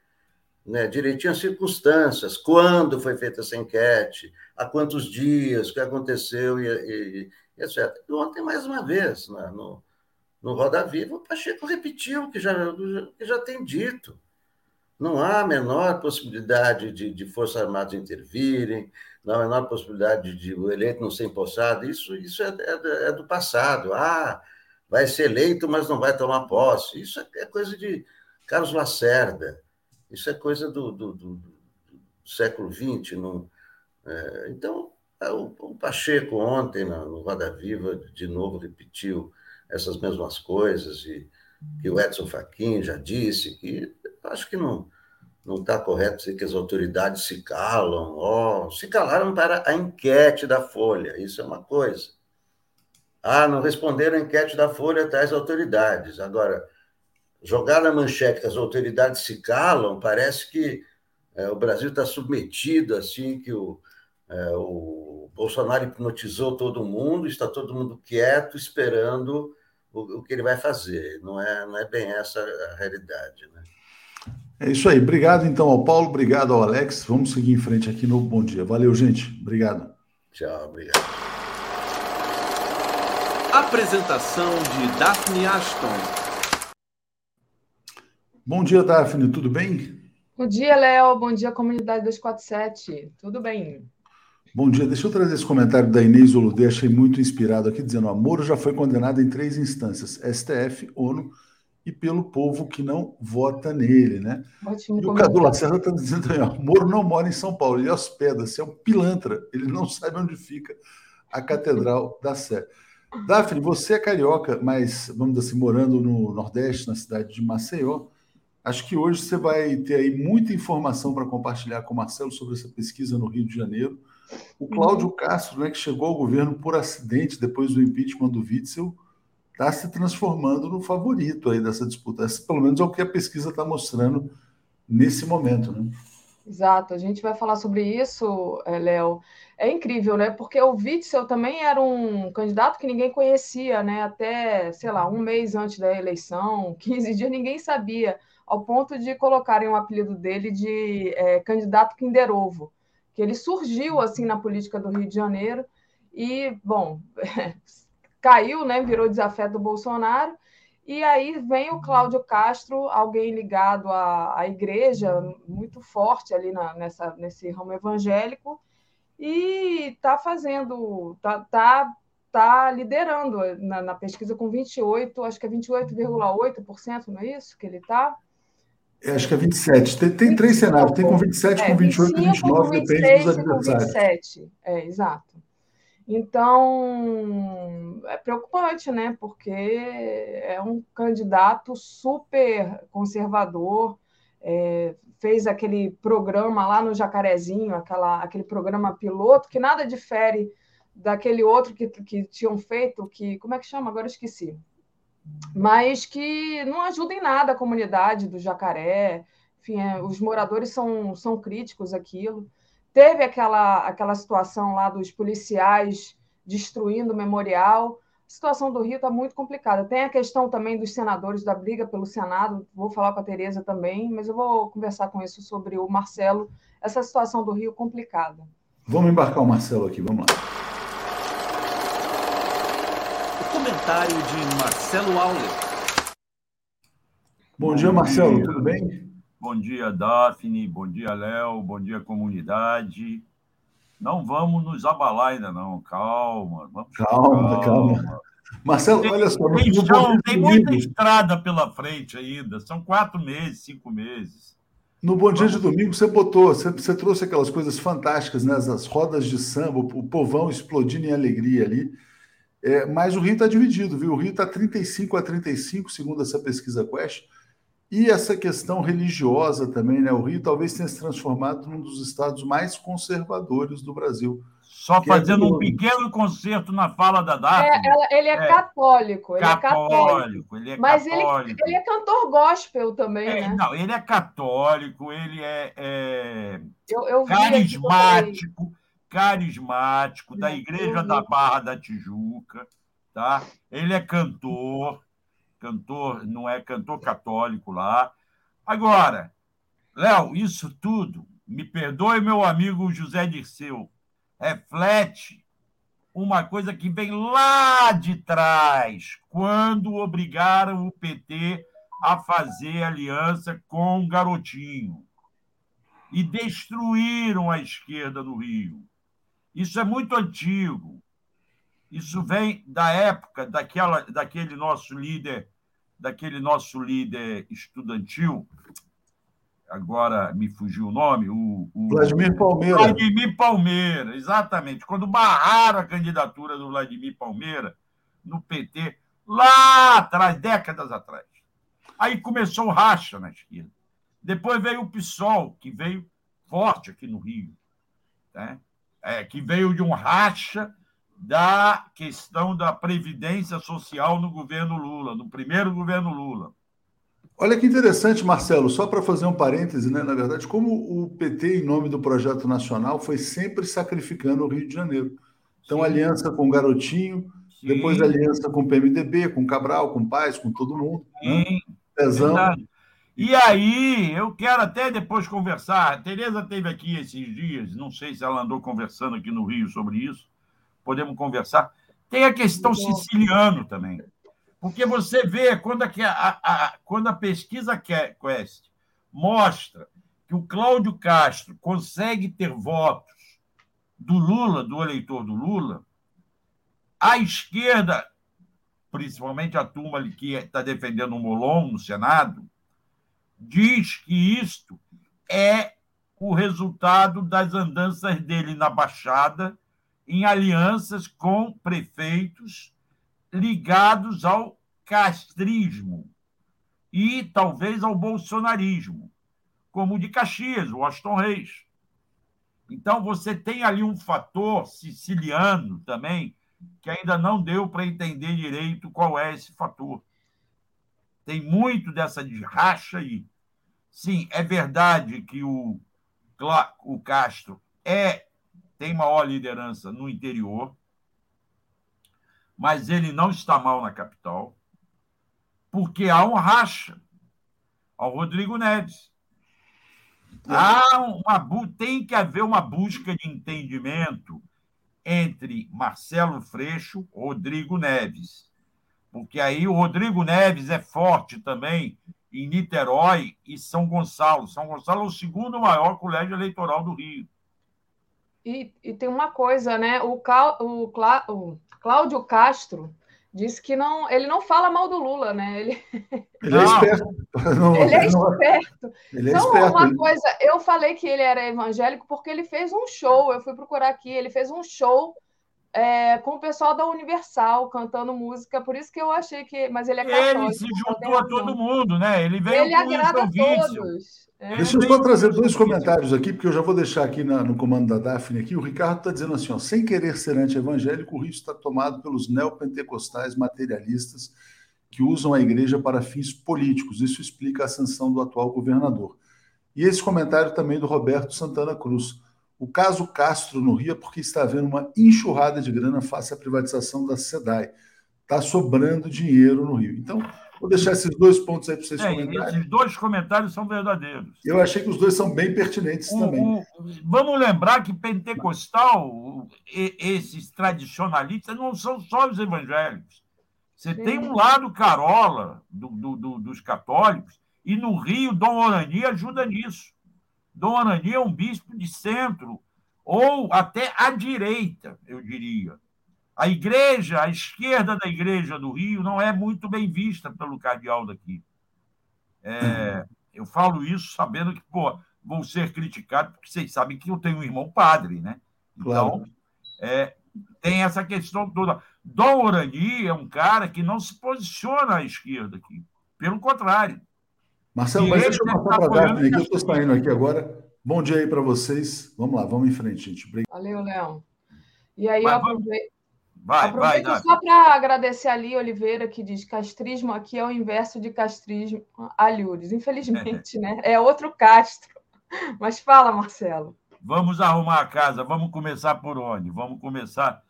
né, direitinho as circunstâncias, quando foi feita essa enquete, há quantos dias, o que aconteceu, e, e, e etc. E ontem, mais uma vez, né, no, no Roda Viva, o Pacheco repetiu o que já, que já tem dito. Não há a menor possibilidade de, de Forças Armadas intervirem, não há a menor possibilidade de o eleito não ser empossado. Isso, isso é, é, é do passado. Ah, vai ser eleito, mas não vai tomar posse. Isso é, é coisa de Carlos Lacerda. Isso é coisa do, do, do, do século XX. É, então, é, o, o, Pacheco, ontem, no Roda Viva, de novo repetiu essas mesmas coisas, e que o Edson Fachin já disse, que acho que não não está correto dizer que as autoridades se calam, oh, se calaram para a enquete da Folha, isso é uma coisa. Ah, não responderam a enquete da Folha tais autoridades. Agora, jogar na manchete que as autoridades se calam, parece que é, o Brasil está submetido, assim, que o, é, o Bolsonaro hipnotizou todo mundo, está todo mundo quieto, esperando o, o, que ele vai fazer. Não é, não é bem essa a realidade. Né? É isso aí. Obrigado, então, ao Paulo. Obrigado ao Alex. Vamos seguir em frente aqui no Bom Dia. Valeu, gente. Obrigado. Tchau, obrigado. Apresentação de Daphne Ashton. Bom dia, Daphne, tudo bem? Bom dia, Léo. Bom dia, comunidade 247. Tudo bem? Bom dia. Deixa eu trazer esse comentário da Inês Oludê, achei muito inspirado aqui, dizendo: o Moro já foi condenado em três instâncias: STF, ONU e pelo povo que não vota nele, né? Ótimo e o Cadu Lacerda está dizendo aí, ó, Moro não mora em São Paulo, ele hospeda-se, é um pilantra, ele não [laughs] sabe onde fica a Catedral da Sé. Daphne, você é carioca, mas, vamos dizer assim, morando no Nordeste, na cidade de Maceió, Acho que hoje você vai ter aí muita informação para compartilhar com o Marcelo sobre essa pesquisa no Rio de Janeiro. O uhum. Cláudio Castro, né, que chegou ao governo por acidente depois do impeachment do Witzel, está se transformando no favorito aí dessa disputa. Esse, pelo menos é o que a pesquisa está mostrando nesse momento, né? Exato, a gente vai falar sobre isso, eh, Léo. É incrível, né? Porque o Witzel também era um candidato que ninguém conhecia, né? Até, sei lá, um mês antes da eleição, [laughs] 15 dias, ninguém sabia ao ponto de colocarem o apelido dele de é, candidato Kinder Ovo, que ele surgiu assim na política do Rio de Janeiro e, bom, [laughs] caiu, né, virou desafeto do Bolsonaro, e aí vem o Cláudio Castro, alguém ligado à, à igreja, muito forte ali na, nessa, nesse ramo evangélico, e está fazendo, está tá, tá liderando na, na, pesquisa com 28, acho que é 28,8%, não é isso que ele está? Eu acho que é 27. Tem, tem três cenários. Tem com 27, é, com 28 e 29, depende dos adversários. 27, é, exato. Então, é preocupante, né? Porque é um candidato super conservador, é, fez aquele programa lá no Jacarezinho, aquela, aquele programa piloto, que nada difere daquele outro que, que tinham feito, que. Como é que chama? Agora esqueci mas que não ajuda em nada a comunidade do Jacaré. Enfim, é, os moradores são, são críticos aquilo. Teve aquela, aquela situação lá dos policiais destruindo o memorial. A situação do Rio está muito complicada. Tem a questão também dos senadores, da briga pelo Senado. Vou falar com a Tereza também, mas eu vou conversar com isso sobre o Marcelo. Essa situação do Rio complicada. Vamos embarcar o Marcelo aqui, vamos lá comentário de Marcelo Auler. Bom, bom dia, Marcelo, dia. tudo bem? Bom dia, Daphne, bom dia, Léo, bom dia, comunidade. Não vamos nos abalar ainda, não. Calma, vamos calma, calma. calma. Marcelo, tem, olha só. Tem, chão, tem muita estrada pela frente ainda. São quatro meses, cinco meses. No Bom Dia de Domingo, você botou, você, você trouxe aquelas coisas fantásticas, né? As rodas de samba, o povão explodindo em alegria ali. É, mas o Rio está dividido, viu? O Rio está 35 a 35, segundo essa pesquisa Quest. E essa questão religiosa também, né? O Rio talvez tenha se transformado num dos estados mais conservadores do Brasil. Só fazendo é um pequeno concerto na fala da Daphne. É, ele é, é, católico. Ele católico, é católico. Ele é mas católico. Ele, ele é cantor gospel também, é, né? Não, ele é católico, ele é, é eu, eu carismático, carismático, da Igreja da Barra da Tijuca, tá? Ele é cantor, cantor, não é cantor católico lá. Agora, Léo, isso tudo, me perdoe meu amigo José Dirceu, reflete uma coisa que vem lá de trás, quando obrigaram o PT a fazer aliança com o Garotinho e destruíram a esquerda no Rio. Isso é muito antigo. Isso vem da época daquela, daquele nosso líder, daquele nosso líder estudantil, agora me fugiu o nome, o, o Vladimir Palmeira. Vladimir Palmeira, exatamente. Quando barraram a candidatura do Vladimir Palmeira no PT, lá atrás, décadas atrás. Aí começou o racha na esquerda. Depois veio o PSOL, que veio forte aqui no Rio, né? é, que veio de um racha da questão da previdência social no governo Lula, no primeiro governo Lula. Olha que interessante, Marcelo, só para fazer um parêntese, né? na verdade, como o PT, em nome do projeto nacional, foi sempre sacrificando o Rio de Janeiro. Então, aliança com o Garotinho, Sim. depois aliança com o PMDB, com o Cabral, com o Paz, com todo mundo. Né? Sim, né? E aí, eu quero até depois conversar. A Tereza teve aqui esses dias, não sei se ela andou conversando aqui no Rio sobre isso podemos conversar. Tem a questão siciliano também. Porque você vê, quando a, a, a, quando a pesquisa Quest mostra que o Cláudio Castro consegue ter votos do Lula, do eleitor do Lula, a esquerda, principalmente a turma que está defendendo o Molon no Senado, diz que isto é o resultado das andanças dele na Baixada em alianças com prefeitos ligados ao castrismo e talvez ao bolsonarismo, como o de Caxias, o Washington Reis. Então, você tem ali um fator siciliano também, que ainda não deu para entender direito qual é esse fator. Tem muito dessa de racha aí. Sim, é verdade que o, o Castro é tem maior liderança no interior, mas ele não está mal na capital, porque há um racha ao Rodrigo Neves. Há uma, tem que haver uma busca de entendimento entre Marcelo Freixo e Rodrigo Neves. Porque aí o Rodrigo Neves é forte também em Niterói e São Gonçalo. São Gonçalo é o segundo maior colégio eleitoral do Rio. E, e tem uma coisa, né? O, o, Clá, o Cláudio Castro disse que não, ele não fala mal do Lula, né? Ele, ele é esperto. Não, ele é esperto. Ele é então, esperto. uma coisa, eu falei que ele era evangélico porque ele fez um show. Eu fui procurar aqui, ele fez um show é, com o pessoal da Universal cantando música, por isso que eu achei que. Mas ele é católico. Ele se juntou a todo mundo, né? Ele veio ele agrada a todos. É, Deixa eu só trazer dois comentários aqui, porque eu já vou deixar aqui na, no comando da Daphne aqui. O Ricardo está dizendo assim: ó, sem querer ser anti-evangélico, o Rio está tomado pelos neopentecostais materialistas que usam a igreja para fins políticos. Isso explica a ascensão do atual governador. E esse comentário também do Roberto Santana Cruz. O caso Castro no Rio é porque está havendo uma enxurrada de grana face à privatização da SEDAI. Está sobrando dinheiro no Rio. Então, Vou deixar esses dois pontos aí para vocês é, comentarem. Esses dois comentários são verdadeiros. Eu achei que os dois são bem pertinentes o, também. O, vamos lembrar que pentecostal, esses tradicionalistas, não são só os evangélicos. Você Sim. tem um lado carola do, do, do, dos católicos, e no Rio, Dom Orani ajuda nisso. Dom Orani é um bispo de centro, ou até à direita, eu diria. A igreja, a esquerda da igreja do Rio, não é muito bem vista pelo cardeal daqui. É, eu falo isso sabendo que, pô, vou ser criticado, porque vocês sabem que eu tenho um irmão padre, né? Então, claro. é, tem essa questão toda. Dom Orani é um cara que não se posiciona à esquerda aqui. Pelo contrário. Marcelo, mas deixa eu passar para a Daphne aqui, eu estou saindo aqui agora. Bom dia aí para vocês. Vamos lá, vamos em frente, gente. Obrigado. Valeu, Léo. E aí, Mas, eu Vai, vai, vai. Só para agradecer ali, Oliveira, que diz castrismo aqui é o inverso de castrismo alhures. Infelizmente, [laughs] né? É outro Castro. Mas fala, Marcelo. Vamos arrumar a casa. Vamos começar por onde? Vamos começar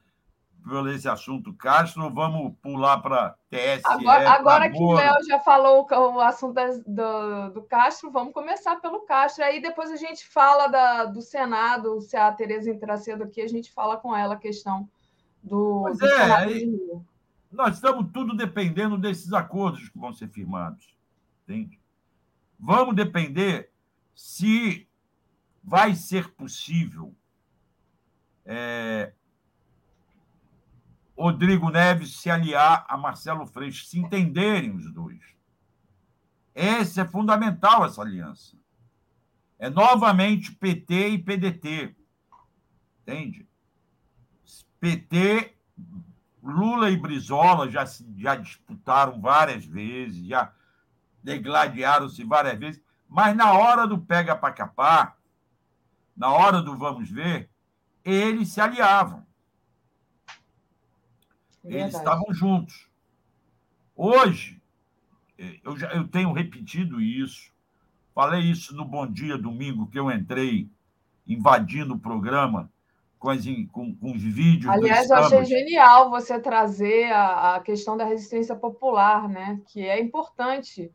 por esse assunto Castro vamos pular para TSE? Agora, agora que o Léo já falou o assunto do, do Castro, vamos começar pelo Castro. Aí depois a gente fala da, do Senado, se a Tereza entrar cedo aqui, a gente fala com ela a questão do, pois do é, aí, nós estamos tudo dependendo desses acordos que vão ser firmados. Entende? Vamos depender se vai ser possível é, Rodrigo Neves se aliar a Marcelo Freixo, se entenderem os dois. Esse é fundamental, essa aliança. É novamente PT e PDT. Entende? PT, Lula e Brizola já, já disputaram várias vezes, já degladiaram-se várias vezes, mas na hora do pega para capar, na hora do vamos ver, eles se aliavam. Verdade. Eles estavam juntos. Hoje, eu, já, eu tenho repetido isso, falei isso no Bom Dia Domingo, que eu entrei invadindo o programa com, as, com, com os vídeos. Aliás, eu achei genial você trazer a, a, questão da resistência popular, né? Que é importante.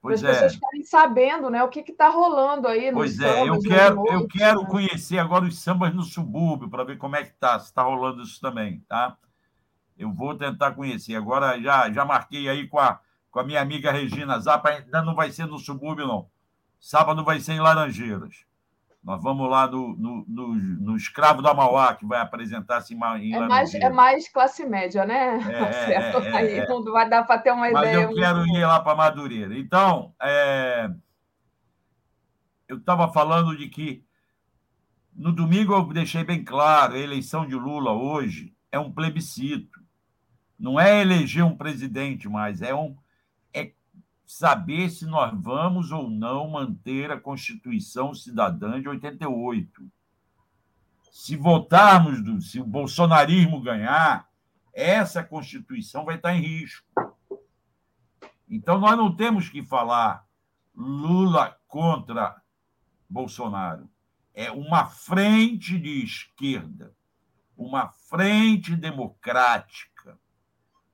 Pois as é. pessoas ficarem sabendo né, o que está rolando aí no Pois é, eu quero, noite, eu quero né? conhecer agora os sambas no subúrbio para ver como é que está, se está rolando isso também, tá? Eu vou tentar conhecer. Agora já, já marquei aí com a, com a minha amiga Regina Zappa, ainda não vai ser no subúrbio, não. Sábado vai ser em Laranjeiras. Nós vamos lá no, no, no, no Escravo da Mauá, que vai apresentar-se em é mais, é mais classe média, né? É, é, é, Aí não vai dar para ter uma Mas ideia. Mas eu quero ir lá para Madureira. Então, é, eu estava falando de que no domingo eu deixei bem claro, a eleição de Lula hoje é um plebiscito. Não é eleger um presidente mais, é um saber se nós vamos ou não manter a Constituição Cidadã de 88. Se votarmos, do, se o bolsonarismo ganhar, essa Constituição vai estar em risco. Então, nós não temos que falar Lula contra Bolsonaro. É uma frente de esquerda, uma frente democrática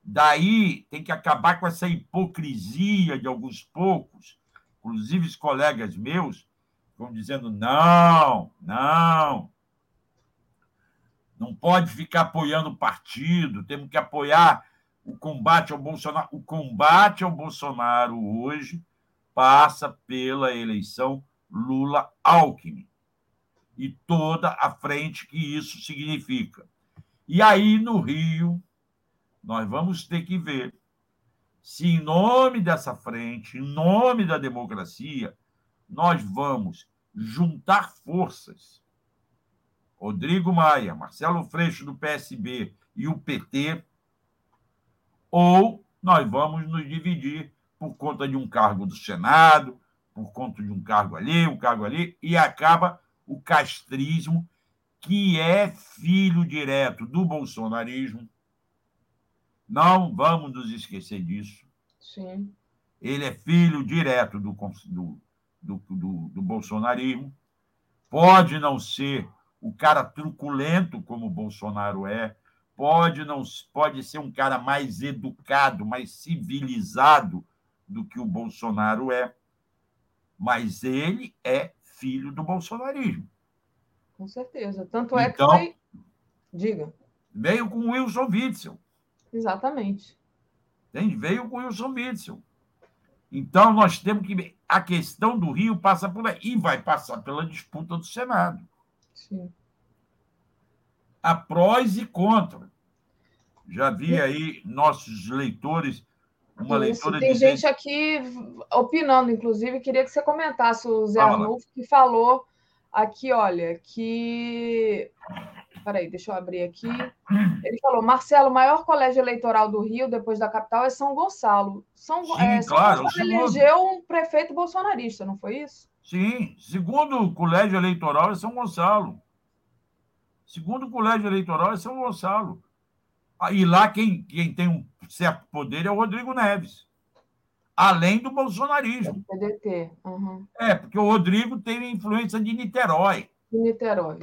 Daí tem que acabar com essa hipocrisia de alguns poucos, inclusive os colegas meus, vão dizendo: não, não, não pode ficar apoiando o partido, temos que apoiar o combate ao Bolsonaro. O combate ao Bolsonaro hoje passa pela eleição Lula-Alckmin e toda a frente que isso significa. E aí, no Rio, nós vamos ter que ver se, em nome dessa frente, em nome da democracia, nós vamos juntar forças. Rodrigo Maia, Marcelo Freixo do PSB e o PT, ou nós vamos nos dividir por conta de um cargo do Senado, por conta de um cargo ali, um cargo ali, e acaba o castrismo, que é filho direto do bolsonarismo, não vamos nos esquecer disso. Sim. Ele é filho direto do, do, do, do, do bolsonarismo. Pode não ser o cara truculento como o Bolsonaro é, pode não pode ser um cara mais educado, mais civilizado do que o Bolsonaro é, mas ele é filho do bolsonarismo. Com certeza. Tanto é então, que foi... Diga. Veio com o Wilson Witzel. Exatamente. Entende? Veio com o Wilson Witzel. Então, nós temos que. A questão do Rio passa por aí. E vai passar pela disputa do Senado. Sim. Há prós e contras. Já vi aí nossos leitores, uma Isso, leitora Tem gente aqui opinando, inclusive, queria que você comentasse o Zé Arnulfo, que falou aqui, olha, que Peraí, deixa eu abrir aqui. Ele falou: Marcelo, o maior colégio eleitoral do Rio, depois da capital, é São Gonçalo. São, Sim, é, São claro, Gonçalo segundo- elegeu um prefeito bolsonarista, não foi isso? Sim, segundo o colégio eleitoral é São Gonçalo. Segundo o colégio eleitoral é São Gonçalo. Ah, E lá quem, quem tem um certo poder é o Rodrigo Neves. Além do bolsonarismo. PDT. Uhum. É, porque o Rodrigo tem a influência de Niterói. De Niterói.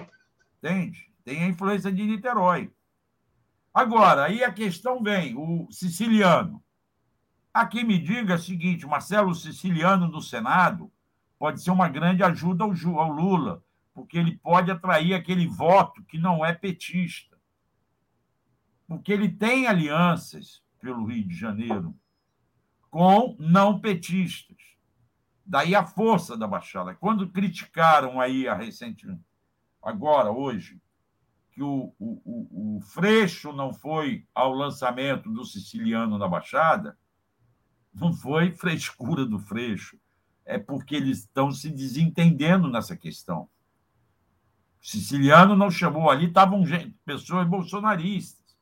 Entende? Tem a influência de Niterói. Agora, aí a questão vem, o siciliano. Aqui me diga o seguinte, Marcelo, siciliano no Senado pode ser uma grande ajuda ao, ao Lula, porque ele pode atrair aquele voto que não é petista. Porque ele tem alianças pelo Rio de Janeiro com não petistas. Daí a força da Baixada. Quando criticaram aí a recentemente, agora, hoje, que o, o, o, Freixo não foi ao lançamento do Siciliano na Baixada, não foi frescura do Freixo, é porque eles estão se desentendendo nessa questão. O Siciliano não chamou ali, estavam pessoas bolsonaristas,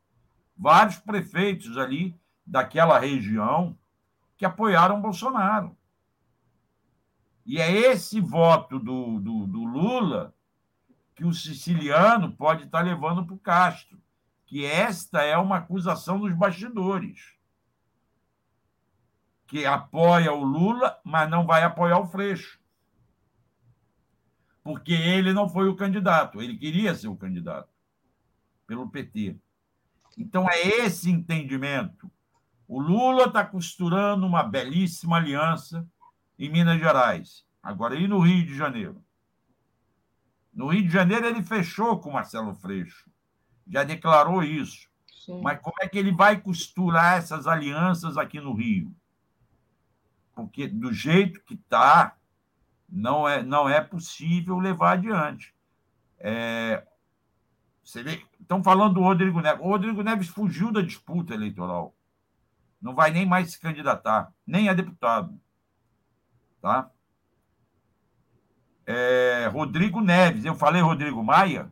vários prefeitos ali daquela região que apoiaram Bolsonaro. E é esse voto do, do, do Lula que o siciliano pode estar levando para o Castro, que esta é uma acusação dos bastidores, que apoia o Lula, mas não vai apoiar o Freixo, porque ele não foi o candidato, ele queria ser o candidato pelo PT. Então é esse entendimento. O Lula está costurando uma belíssima aliança em Minas Gerais, agora e no Rio de Janeiro. No Rio de Janeiro, ele fechou com Marcelo Freixo, já declarou isso. Sim. Mas como é que ele vai costurar essas alianças aqui no Rio? Porque do jeito que está, não é, não é possível levar adiante. É, vê, estão falando do Rodrigo Neves. O Rodrigo Neves fugiu da disputa eleitoral. Não vai nem mais se candidatar, nem a deputado. Tá? É, Rodrigo Neves, eu falei Rodrigo Maia?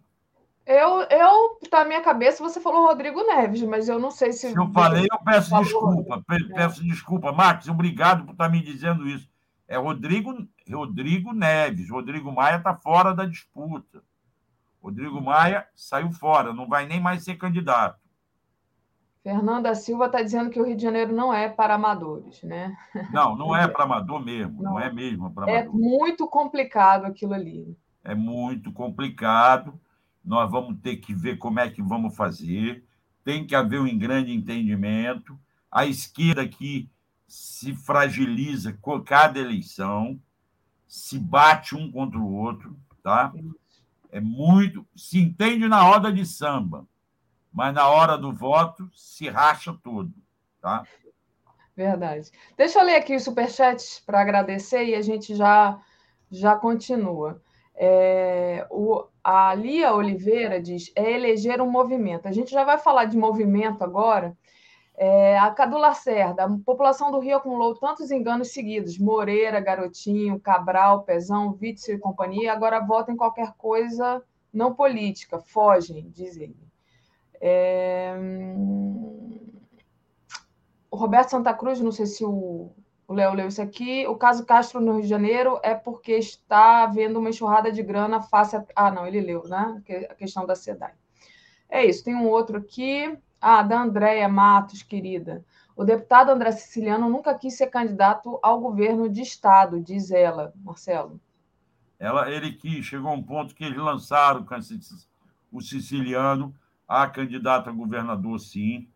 Eu, eu, tá na minha cabeça, você falou Rodrigo Neves, mas eu não sei se. Se eu falei, eu peço Falou. desculpa. Pe- Peço desculpa. Marcos, obrigado por estar me dizendo isso. É Rodrigo, Rodrigo Neves. Rodrigo Maia está fora da disputa. Rodrigo Maia saiu fora, não vai nem mais ser candidato. Fernanda Silva está dizendo que o Rio de Janeiro não é para amadores, né? Não, não é [laughs] para amador mesmo. Não, Não. é mesmo para É amador. muito complicado aquilo ali. é muito complicado. Nós vamos ter que ver como é que vamos fazer. Tem que haver um grande entendimento. A esquerda aqui se fragiliza com cada eleição, se bate um contra o outro, tá? É muito. Se entende na roda de samba, mas na hora do voto se racha todo, tá? Verdade. Deixa eu ler aqui os superchats para agradecer e a gente já, já continua. É, o, a Lia Oliveira diz: é eleger um movimento. A gente já vai falar de movimento agora. É, a Cadu Lacerda, a população do Rio acumulou tantos enganos seguidos: Moreira, Garotinho, Cabral, Pezão, Witzel e companhia. Agora vota em qualquer coisa não política, fogem, diz ele. É, o Roberto Santa Cruz, não sei se o Léo leu isso aqui. O caso Castro no Rio de Janeiro é porque está havendo uma enxurrada de grana face a... Ah, não, ele leu, né? A questão da SEDAI. É isso, tem um outro aqui. Ah, da Andréia Matos, querida. O deputado André Siciliano nunca quis ser candidato ao governo de Estado, diz ela, Marcelo. Ela, ele que chegou um ponto que eles lançaram o siciliano a candidato a governador, sim.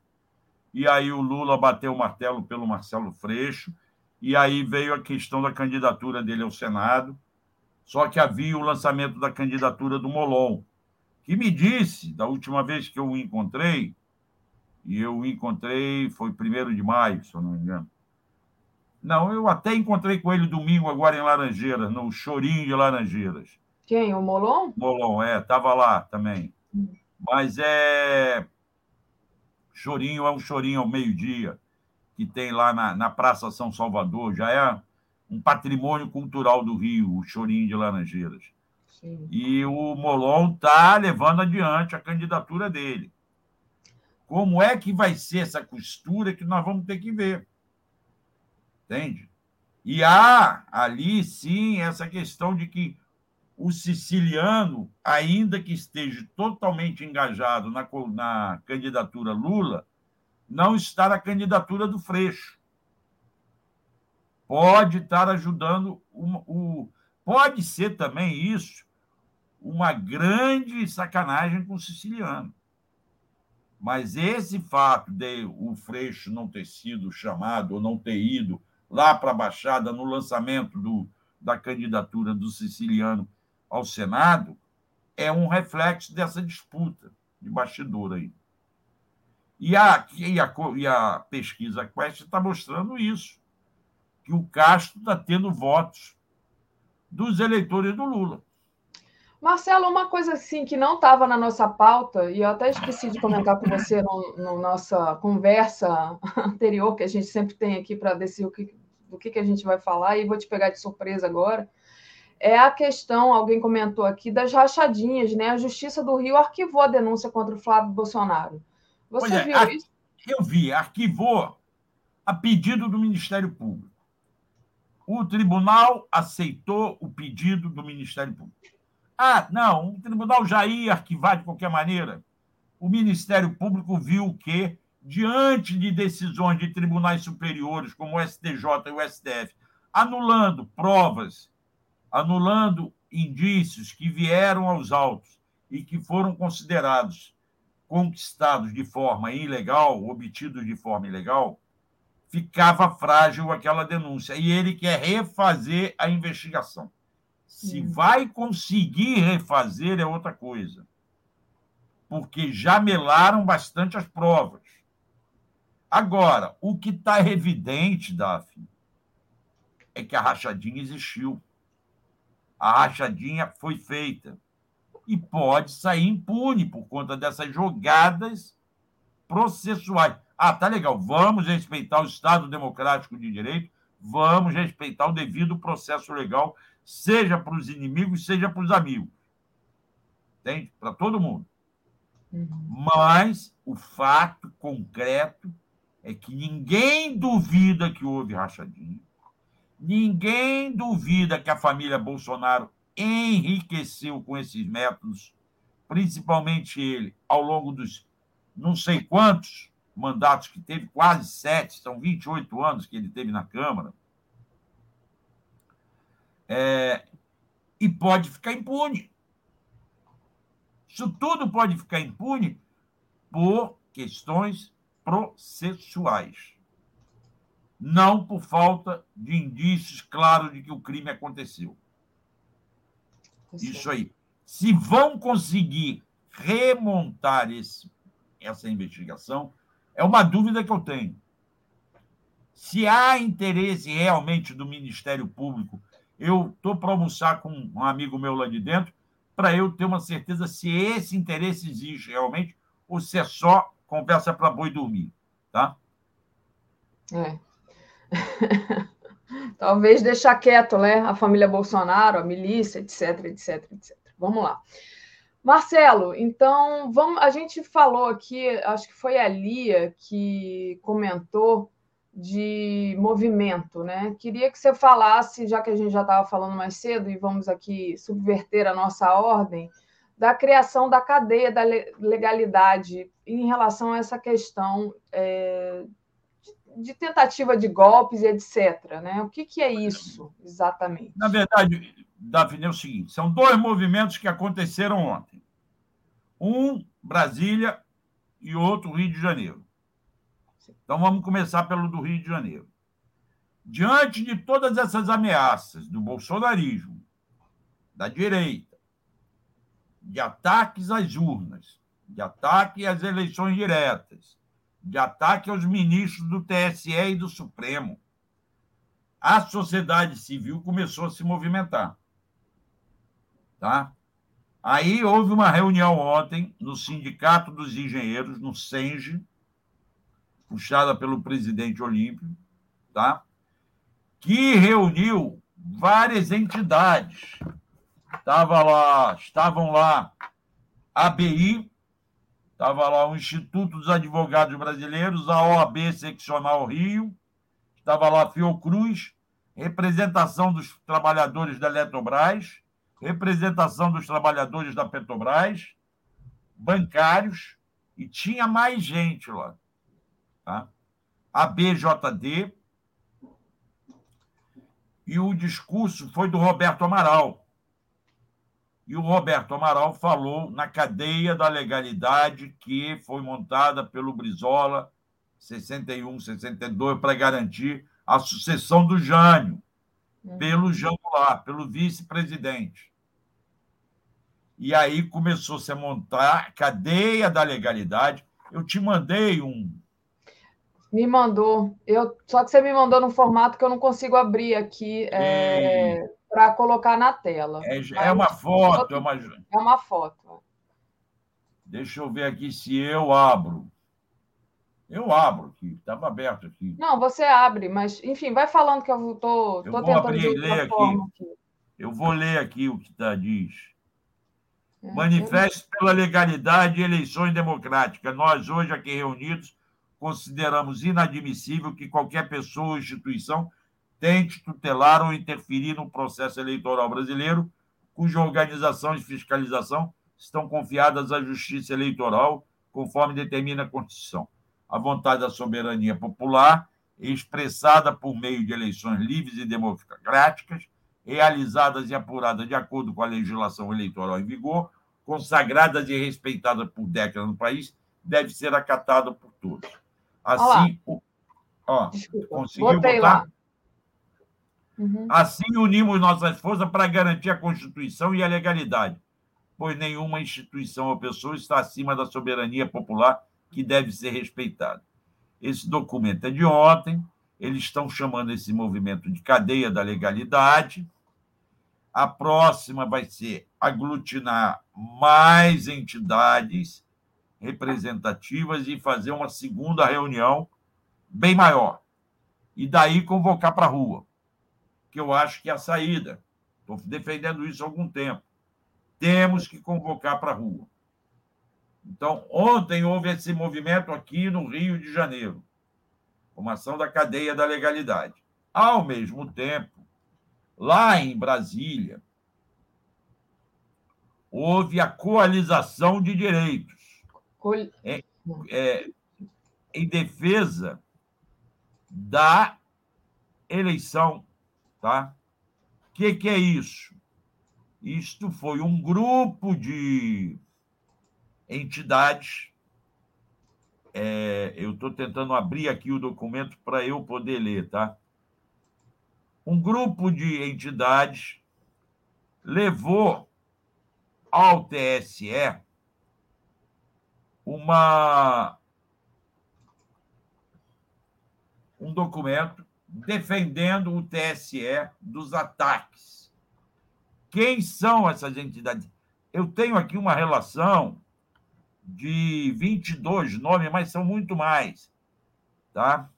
E aí o Lula bateu o martelo pelo Marcelo Freixo, e aí veio a questão da candidatura dele ao Senado. Só que havia o lançamento da candidatura do Molon, que me disse, da última vez que eu o encontrei, e eu o encontrei, foi 1 de maio, se eu não me engano. Não, eu até encontrei com ele domingo agora em Laranjeiras, no Chorinho de Laranjeiras. Quem? O Molon? Molon, é, estava lá também. Mas é. Chorinho é um chorinho ao meio-dia, que tem lá na, na Praça São Salvador, já é um patrimônio cultural do Rio, o chorinho de Laranjeiras. Sim. E o Molon está levando adiante a candidatura dele. Como é que vai ser essa costura que nós vamos ter que ver? Entende? E há ali, sim, essa questão de que o siciliano, ainda que esteja totalmente engajado na, na candidatura Lula, não está na candidatura do Freixo. Pode estar ajudando o, o pode ser também isso uma grande sacanagem com o siciliano. Mas esse fato de o Freixo não ter sido chamado ou não ter ido lá para a Baixada no lançamento do, da candidatura do siciliano ao Senado é um reflexo dessa disputa de bastidor aí. E a, e a, e a pesquisa Quest está mostrando isso, que o Castro está tendo votos dos eleitores do Lula. Marcelo, uma coisa assim que não estava na nossa pauta, e eu até esqueci de comentar com você na no, no nossa conversa anterior, que a gente sempre tem aqui para decidir o que, do que, que a gente vai falar, e vou te pegar de surpresa agora, é a questão, alguém comentou aqui, das rachadinhas, né? A Justiça do Rio arquivou a denúncia contra o Flávio Bolsonaro. Você é, viu a, isso? Eu vi, arquivou a pedido do Ministério Público. O tribunal aceitou o pedido do Ministério Público. Ah, não, o tribunal já ia arquivar de qualquer maneira. O Ministério Público viu que, diante de decisões de tribunais superiores, como o STJ e o STF, anulando provas, anulando indícios que vieram aos autos e que foram considerados conquistados de forma ilegal, obtidos de forma ilegal, ficava frágil aquela denúncia. E ele quer refazer a investigação. Se vai conseguir refazer é outra coisa. Porque já melaram bastante as provas. Agora, o que está evidente, Daphne, é que a rachadinha existiu. A rachadinha foi feita. E pode sair impune por conta dessas jogadas processuais. Ah, tá legal, vamos respeitar o Estado Democrático de Direito, vamos respeitar o devido processo legal seja para os inimigos, seja para os amigos. Entende? Para todo mundo. Uhum. Mas o fato concreto é que ninguém duvida que houve rachadinha, ninguém duvida que a família Bolsonaro enriqueceu com esses métodos, principalmente ele, ao longo dos não sei quantos mandatos que teve, quase sete, são 28 anos que ele teve na Câmara. É, e pode ficar impune. Isso tudo pode ficar impune por questões processuais. Não por falta de indícios claros de que o crime aconteceu. Isso aí. Se vão conseguir remontar esse, essa investigação, é uma dúvida que eu tenho. Se há interesse realmente do Ministério Público eu estou para almoçar com um amigo meu lá de dentro, para eu ter uma certeza se esse interesse existe realmente ou se é só conversa para boi dormir, tá? É. [laughs] Talvez deixar quieto, né? A família Bolsonaro, a milícia, etc, etc, etc. Vamos lá. Marcelo, então, vamos, a gente falou aqui, acho que foi a Lia que comentou de movimento, né? Queria que você falasse, já que a gente já estava falando mais cedo, e vamos aqui subverter a nossa ordem, da criação da cadeia da legalidade em relação a essa questão é, de, tentativa de golpes e etc. Né? O que, que é isso exatamente? Na verdade, Davi, é o seguinte: são dois movimentos que aconteceram ontem. Um, Brasília, e outro, Rio de Janeiro. Então vamos começar pelo do Rio de Janeiro. Diante de todas essas ameaças do bolsonarismo, da direita, de ataques às urnas, de ataque às eleições diretas, de ataque aos ministros do TSE e do Supremo, a sociedade civil começou a se movimentar. Tá? Aí houve uma reunião ontem no Sindicato dos Engenheiros, no SENGE, puxada pelo presidente Olímpio, tá? que reuniu várias entidades, Estava lá, estavam lá ABI, estava lá o Instituto dos Advogados Brasileiros, a OAB Seccional Rio, estava lá Fiocruz, representação dos trabalhadores da Eletrobras, representação dos trabalhadores da Petrobras, bancários, e tinha mais gente lá. Tá? A BJD, e o discurso foi do Roberto Amaral. E o Roberto Amaral falou na cadeia da legalidade que foi montada pelo Brizola 61, 62 para garantir a sucessão do Jânio, uhum. pelo Jean Goulart, pelo vice-presidente. E aí começou-se a montar a cadeia da legalidade. Eu te mandei um. Me mandou. Eu, só que você me mandou num formato que eu não consigo abrir aqui. É para colocar na tela. É, é uma foto, é uma... é uma foto. Deixa eu ver aqui se eu abro. Eu abro aqui, estava aberto aqui. Não, você abre, mas, enfim, vai falando que eu estou tô, tô tentando abrir, ler aqui. aqui. Eu vou ler aqui o que tá, diz. É, Manifesto eu... pela legalidade e eleições democráticas. Nós, hoje, aqui reunidos, consideramos inadmissível que qualquer pessoa ou instituição tente tutelar ou interferir no processo eleitoral brasileiro, cuja organização e fiscalização estão confiadas à Justiça Eleitoral, conforme determina a Constituição. A vontade da soberania popular, expressada por meio de eleições livres e democráticas, realizadas e apuradas de acordo com a legislação eleitoral em vigor, consagradas e respeitadas por décadas no país, deve ser acatada por todos. Assim, Olá. ó, conseguiu Botei botar? Lá. Uhum. Assim, unimos nossas forças para garantir a Constituição e a legalidade, pois nenhuma instituição ou pessoa está acima da soberania popular que deve ser respeitada. Esse documento é de ontem, eles estão chamando esse movimento de cadeia da legalidade. A próxima vai ser aglutinar mais entidades representativas e fazer uma segunda reunião bem maior. E daí convocar para a rua que eu acho que é a saída. Estou defendendo isso há algum tempo. Temos que convocar para a rua. Então, ontem houve esse movimento aqui no Rio de Janeiro, uma ação da cadeia da legalidade. Ao mesmo tempo, lá em Brasília, houve a coalização de direitos é, é, em defesa da eleição Tá? O que, que é isso? Isto foi um grupo de entidades. É, eu estou tentando abrir aqui o documento para eu poder ler, tá? Um grupo de entidades levou ao TSE uma um documento defendendo o TSE dos ataques. Quem são essas entidades? Eu tenho aqui uma relação de 22 nomes, mas são muito mais. Tá?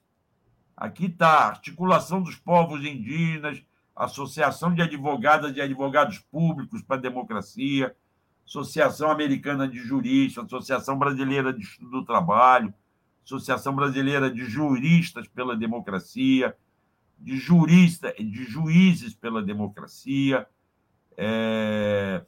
Aqui está Articulação dos Povos Indígenas, Associação de Advogadas e Advogados Públicos para a Democracia, Associação Americana de Juristas, Associação Brasileira de Estudo do Trabalho, Associação Brasileira de Juristas pela Democracia, de juristas, de juízes pela democracia, é,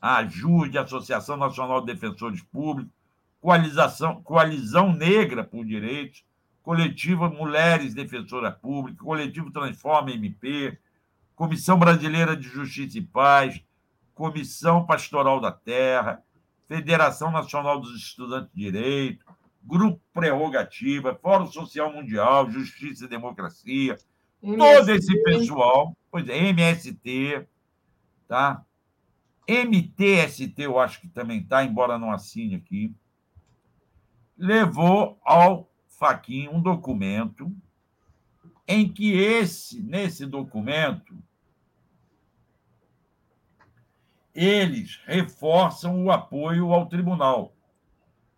a AJUDE, Associação Nacional de Defensores Públicos, Coalização, Coalizão Negra por Direitos, Coletiva Mulheres Defensoras Públicas, Coletivo Transforma MP, Comissão Brasileira de Justiça e Paz, Comissão Pastoral da Terra, Federação Nacional dos Estudantes de Direito, Grupo Prerrogativa, Fórum Social Mundial, Justiça e Democracia, MST. todo esse pessoal, pois é, MST, tá? MTST, eu acho que também está, embora não assine aqui, levou ao Faquin um documento em que esse, nesse documento, eles reforçam o apoio ao tribunal.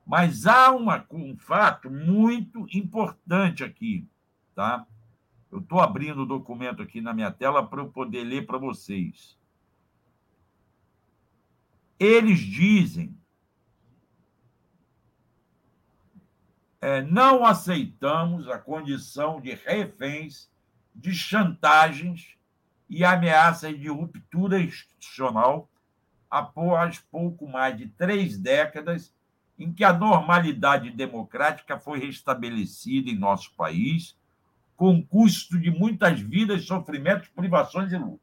Mas há uma, um fato muito importante aqui, tá? Eu estou abrindo o documento aqui na minha tela para eu poder ler para vocês. Eles dizem é, não aceitamos a condição de reféns de chantagens e ameaças de ruptura institucional após pouco mais de três décadas em que a normalidade democrática foi restabelecida em nosso país, com custo de muitas vidas, sofrimentos, privações e lutas.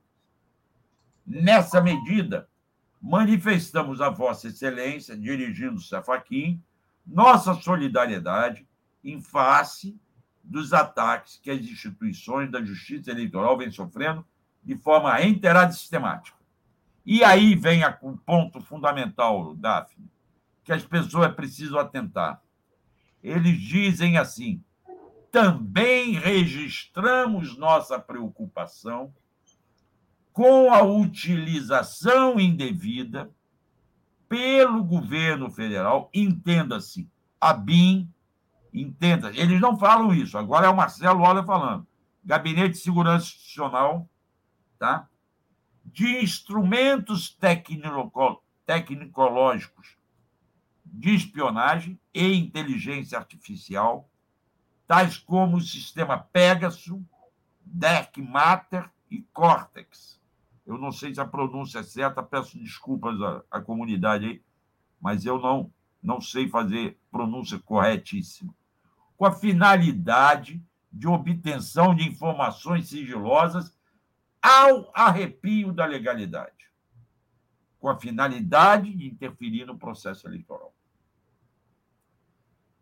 Nessa medida, manifestamos a Vossa Excelência, dirigindo-se a Faquim, nossa solidariedade em face dos ataques que as instituições da justiça eleitoral vêm sofrendo de forma reiterada e sistemática. E aí vem o ponto fundamental, Daphne, que as pessoas precisam atentar. Eles dizem assim: também registramos nossa preocupação com a utilização indevida pelo governo federal, entenda-se, a BIM, entenda, eles não falam isso, agora é o Marcelo Waller falando, Gabinete de Segurança Institucional, tá? De instrumentos tecnológicos de espionagem e inteligência artificial, tais como o sistema Pegasus, Dark Matter e Cortex. Eu não sei se a pronúncia é certa, peço desculpas à, à comunidade aí, mas eu não, não sei fazer pronúncia corretíssima. Com a finalidade de obtenção de informações sigilosas ao arrepio da legalidade, com a finalidade de interferir no processo eleitoral.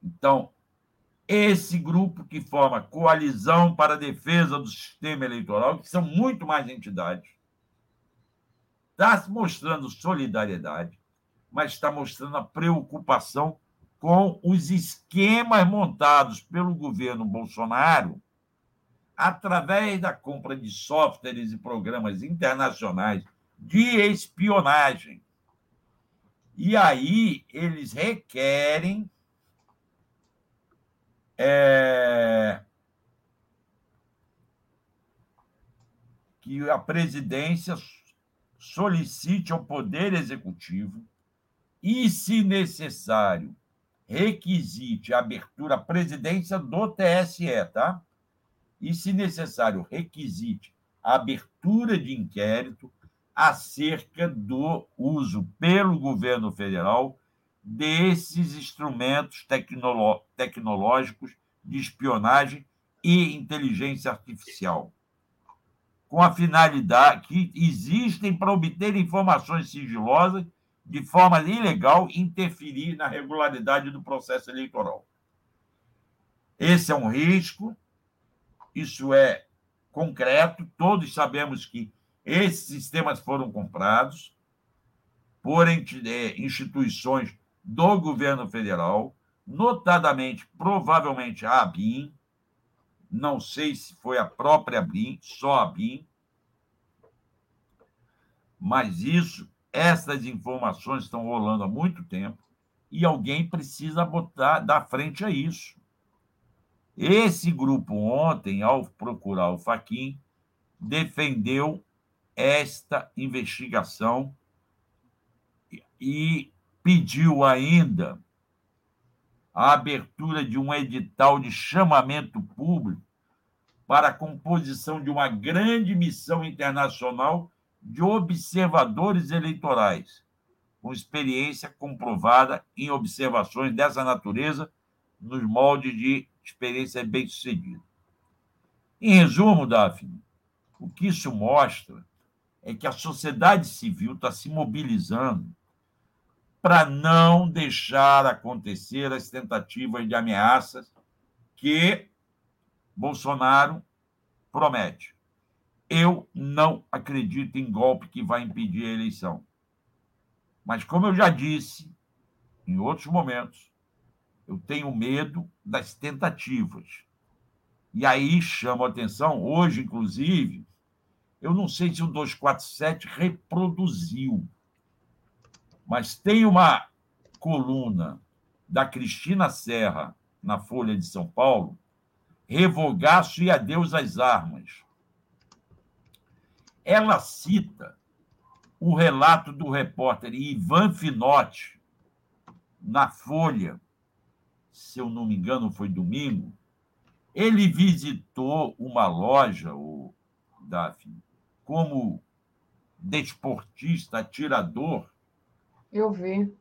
Então, esse grupo que forma coalizão para a defesa do sistema eleitoral, que são muito mais entidades, está mostrando solidariedade, mas está mostrando a preocupação com os esquemas montados pelo governo Bolsonaro através da compra de softwares e programas internacionais de espionagem. E aí eles requerem é, que a presidência solicite ao Poder Executivo e, se necessário, requisite a abertura à presidência do TSE, tá? E, se necessário, requisite a abertura de inquérito acerca do uso pelo governo federal desses instrumentos tecnológicos de espionagem e inteligência artificial, com a finalidade que existem para obter informações sigilosas de forma ilegal interferir na regularidade do processo eleitoral. Esse é um risco, isso é concreto, todos sabemos que esses sistemas foram comprados por é, instituições do governo federal, notadamente, provavelmente, a ABIN, não sei se foi a própria ABIN, só a ABIN, mas isso, essas informações estão rolando há muito tempo e alguém precisa botar da frente a isso. Esse grupo ontem, ao procurar o Faquin, defendeu esta investigação e pediu ainda a abertura de um edital de chamamento público para a composição de uma grande missão internacional de observadores eleitorais, com experiência comprovada em observações dessa natureza nos moldes de experiência bem-sucedida. Em resumo, Daphne, o que isso mostra é que a sociedade civil está se mobilizando para não deixar acontecer as tentativas de ameaças que Bolsonaro promete. Eu não acredito em golpe que vai impedir a eleição. Mas, como eu já disse em outros momentos, eu tenho medo das tentativas. E aí chamo a atenção, hoje, inclusive, eu não sei se o 247 reproduziu mas tem uma coluna da Cristina Serra na Folha de São Paulo revogaço e adeus às armas. Ela cita o relato do repórter Ivan Finotti na Folha, se eu não me engano, foi domingo. Ele visitou uma loja, o Daphne, como desportista, atirador. Eu vi.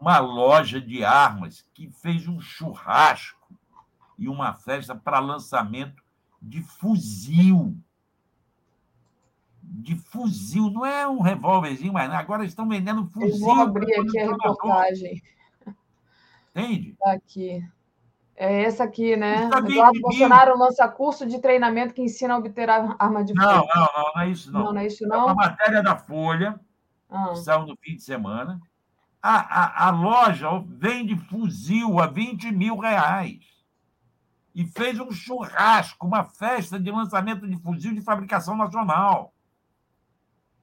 Uma loja de armas que fez um churrasco e uma festa para lançamento de fuzil. De fuzil, não é um revólverzinho, mas agora estão vendendo fuzil. Eu vou abrir aqui a reportagem. Entende? Tá aqui. É essa aqui, né? Eduardo Bolsonaro lança curso de treinamento que ensina a obter arma de fogo. Não, não, não, não é isso, não. Não, não é isso, não. É uma matéria da Folha, ah. que saiu no fim de semana. A, a, a loja vende fuzil a 20 mil reais. E fez um churrasco, uma festa de lançamento de fuzil de fabricação nacional.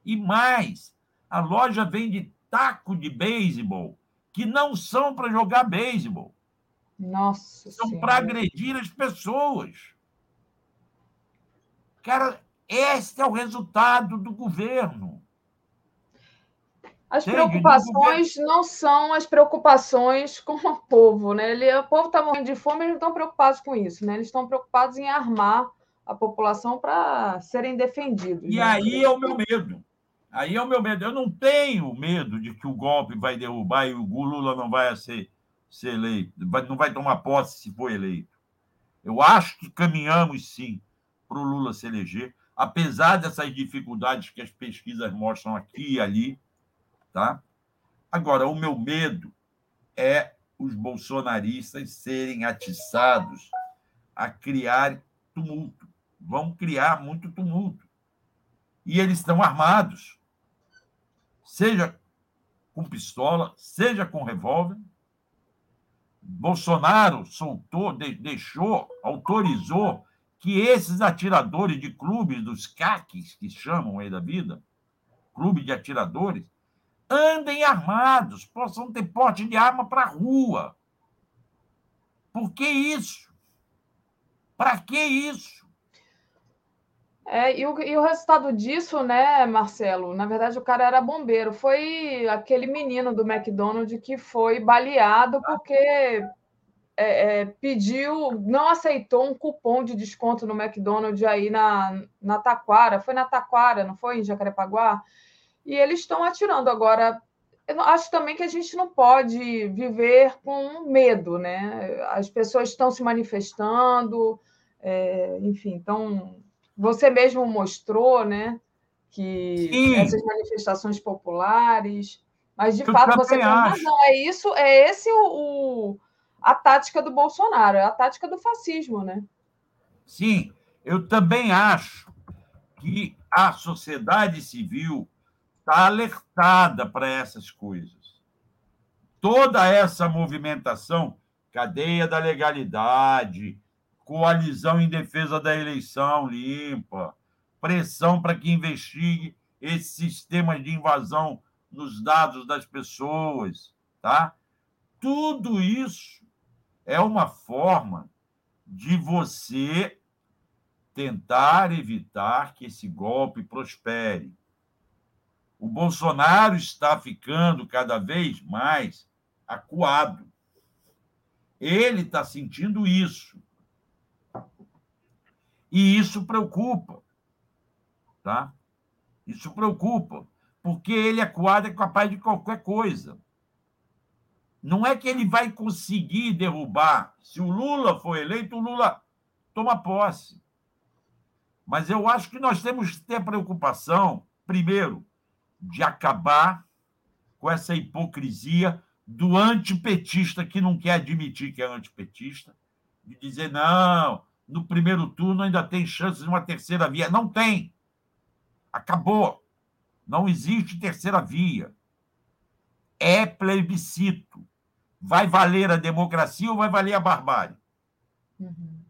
E mais, a loja vende taco de beisebol que não são para jogar beisebol. Nossa São para agredir as pessoas. Cara, esse é o resultado do governo. As preocupações não são as preocupações com o povo, né? Ele, o povo está morrendo de fome, eles não estão preocupados com isso, né? Eles estão preocupados em armar a população para serem defendidos. E né? aí é o meu medo. Aí é o meu medo. Eu não tenho medo de que o golpe vai derrubar e o Lula não vai ser ser eleito, não vai tomar posse se for eleito. Eu acho que caminhamos sim para o Lula se eleger, apesar dessas dificuldades que as pesquisas mostram aqui e ali, tá? Agora, o meu medo é os bolsonaristas serem atiçados a criar tumulto. Vão criar muito tumulto. E eles estão armados, seja com pistola, seja com revólver, Bolsonaro soltou, deixou, autorizou que esses atiradores de clubes dos CACs, que chamam aí da vida, clube de atiradores, andem armados, possam ter porte de arma para a rua. Por que isso? Para que isso? É, e, o, e o resultado disso, né, Marcelo? Na verdade, o cara era bombeiro. Foi aquele menino do McDonald's que foi baleado porque é, é, pediu, não aceitou um cupom de desconto no McDonald's aí na, na Taquara. Foi na Taquara, não foi? Em Jacarepaguá? E eles estão atirando. Agora, eu acho também que a gente não pode viver com medo, né? As pessoas estão se manifestando, é, enfim, estão você mesmo mostrou, né, que Sim. essas manifestações populares, mas de eu fato você tem razão. É isso, é esse o, o, a tática do Bolsonaro, é a tática do fascismo, né? Sim, eu também acho que a sociedade civil está alertada para essas coisas. Toda essa movimentação, cadeia da legalidade, coalizão em defesa da eleição limpa, pressão para que investigue esse sistema de invasão nos dados das pessoas, tá? Tudo isso é uma forma de você tentar evitar que esse golpe prospere. O Bolsonaro está ficando cada vez mais acuado. Ele está sentindo isso. E isso preocupa. Tá? Isso preocupa, porque ele é é capaz de qualquer coisa. Não é que ele vai conseguir derrubar. Se o Lula for eleito, o Lula toma posse. Mas eu acho que nós temos que ter preocupação, primeiro, de acabar com essa hipocrisia do antipetista que não quer admitir que é antipetista, de dizer, não, no primeiro turno ainda tem chances de uma terceira via. Não tem. Acabou. Não existe terceira via. É plebiscito. Vai valer a democracia ou vai valer a barbárie? Uhum.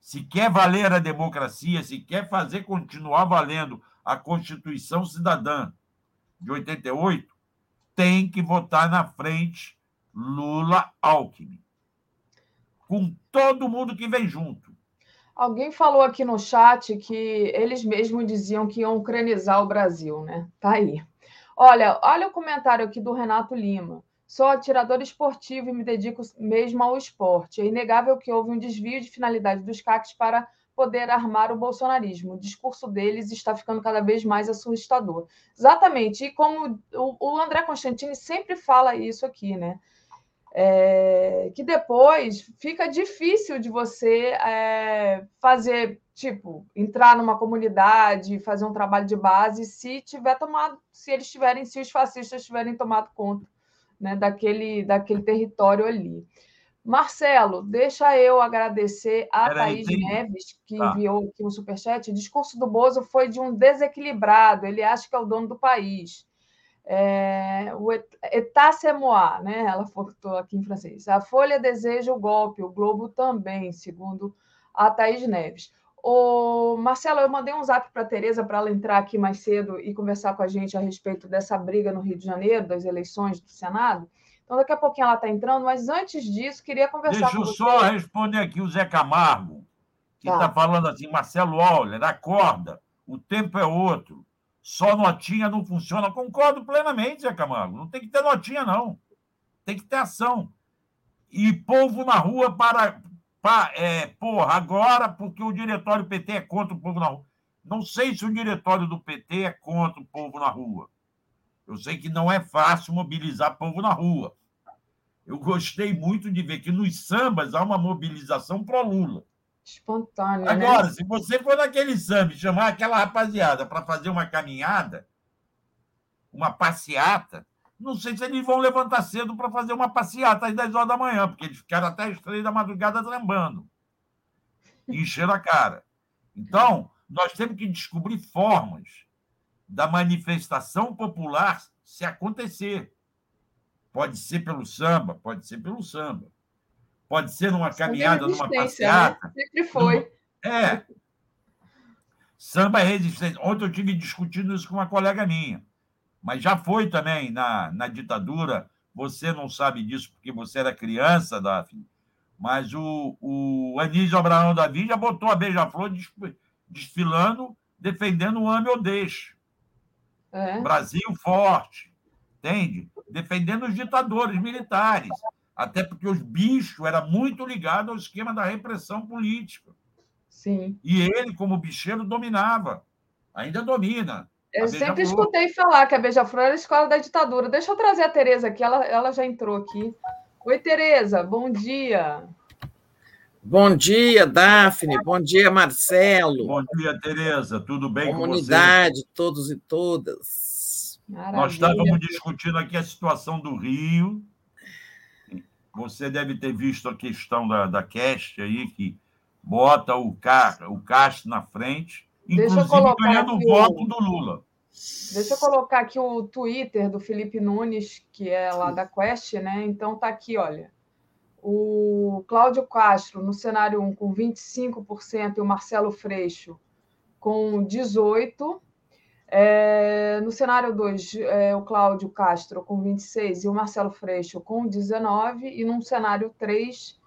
Se quer valer a democracia, se quer fazer continuar valendo a Constituição Cidadã de 88, tem que votar na frente Lula-Alckmin. Com todo mundo que vem junto. Alguém falou aqui no chat que eles mesmos diziam que iam ucranizar o Brasil, né? Tá aí. Olha, olha o comentário aqui do Renato Lima. Sou atirador esportivo e me dedico mesmo ao esporte. É inegável que houve um desvio de finalidade dos CACs para poder armar o bolsonarismo. O discurso deles está ficando cada vez mais assustador. Exatamente. E como o André Constantini sempre fala isso aqui, né? É, que depois fica difícil de você é, fazer, tipo, entrar numa comunidade, fazer um trabalho de base, se tiver tomado, se eles tiverem, se os fascistas tiverem tomado conta né, daquele, daquele território ali. Marcelo, deixa eu agradecer a Pera Thaís aí, Neves, que tá. enviou aqui um superchat. O discurso do Bozo foi de um desequilibrado, ele acha que é o dono do país. É, o moi, né? Ela falou aqui em francês. A Folha deseja o golpe, o Globo também, segundo a Thaís Neves. O Marcelo, eu mandei um zap para a Tereza para ela entrar aqui mais cedo e conversar com a gente a respeito dessa briga no Rio de Janeiro, das eleições do Senado. Então, daqui a pouquinho ela está entrando, mas antes disso, queria conversar Deixa com você. Deixa eu só responder aqui o Zé Camargo, que está tá falando assim, Marcelo Auler, acorda, o tempo é outro, só notinha não funciona. Concordo plenamente, Zé Camargo, não tem que ter notinha, não. Tem que ter ação. E povo na rua para... para é, porra, agora, porque o diretório PT é contra o povo na rua. Não sei se o diretório do PT é contra o povo na rua. Eu sei que não é fácil mobilizar povo na rua. Eu gostei muito de ver que nos sambas há uma mobilização pró-Lula. Espontânea. Agora, né? se você for naquele samba chamar aquela rapaziada para fazer uma caminhada, uma passeata, não sei se eles vão levantar cedo para fazer uma passeata às 10 horas da manhã, porque eles ficaram até as 3 da madrugada trembando. E encheram a cara. Então, nós temos que descobrir formas da manifestação popular se acontecer. Pode ser pelo samba, pode ser pelo samba. Pode ser numa caminhada, numa né? passeata. Né? Sempre foi. É. Samba é resistência. Ontem eu tive discutindo isso com uma colega minha. Mas já foi também na, na ditadura. Você não sabe disso porque você era criança, Daphne. Mas o, o Anísio Abraão Davi já botou a Beija-Flor desfilando, defendendo o ame ou deixe. É. Brasil forte, entende? Defendendo os ditadores militares. Até porque os bichos era muito ligado ao esquema da repressão política. Sim. E ele, como bicheiro, dominava. Ainda domina. Eu sempre escutei falar que a Beija-Flor era a escola da ditadura. Deixa eu trazer a Tereza aqui, ela, ela já entrou aqui. Oi, Tereza, bom dia. Bom dia, Daphne. Bom dia, Marcelo. Bom dia, Tereza. Tudo bem Comunidade, com você? todos e todas. Maravilha. Nós estávamos discutindo aqui a situação do Rio. Você deve ter visto a questão da, da Cast aí, que bota o, Car, o Castro na frente, inclusive ganhando o voto do Lula. Deixa eu colocar aqui o Twitter do Felipe Nunes, que é lá da Quest, né? Então tá aqui, olha o Cláudio Castro no cenário 1 com 25% e o Marcelo Freixo com 18%. É, no cenário 2, é, o Cláudio Castro com 26% e o Marcelo Freixo com 19%. E no cenário 3,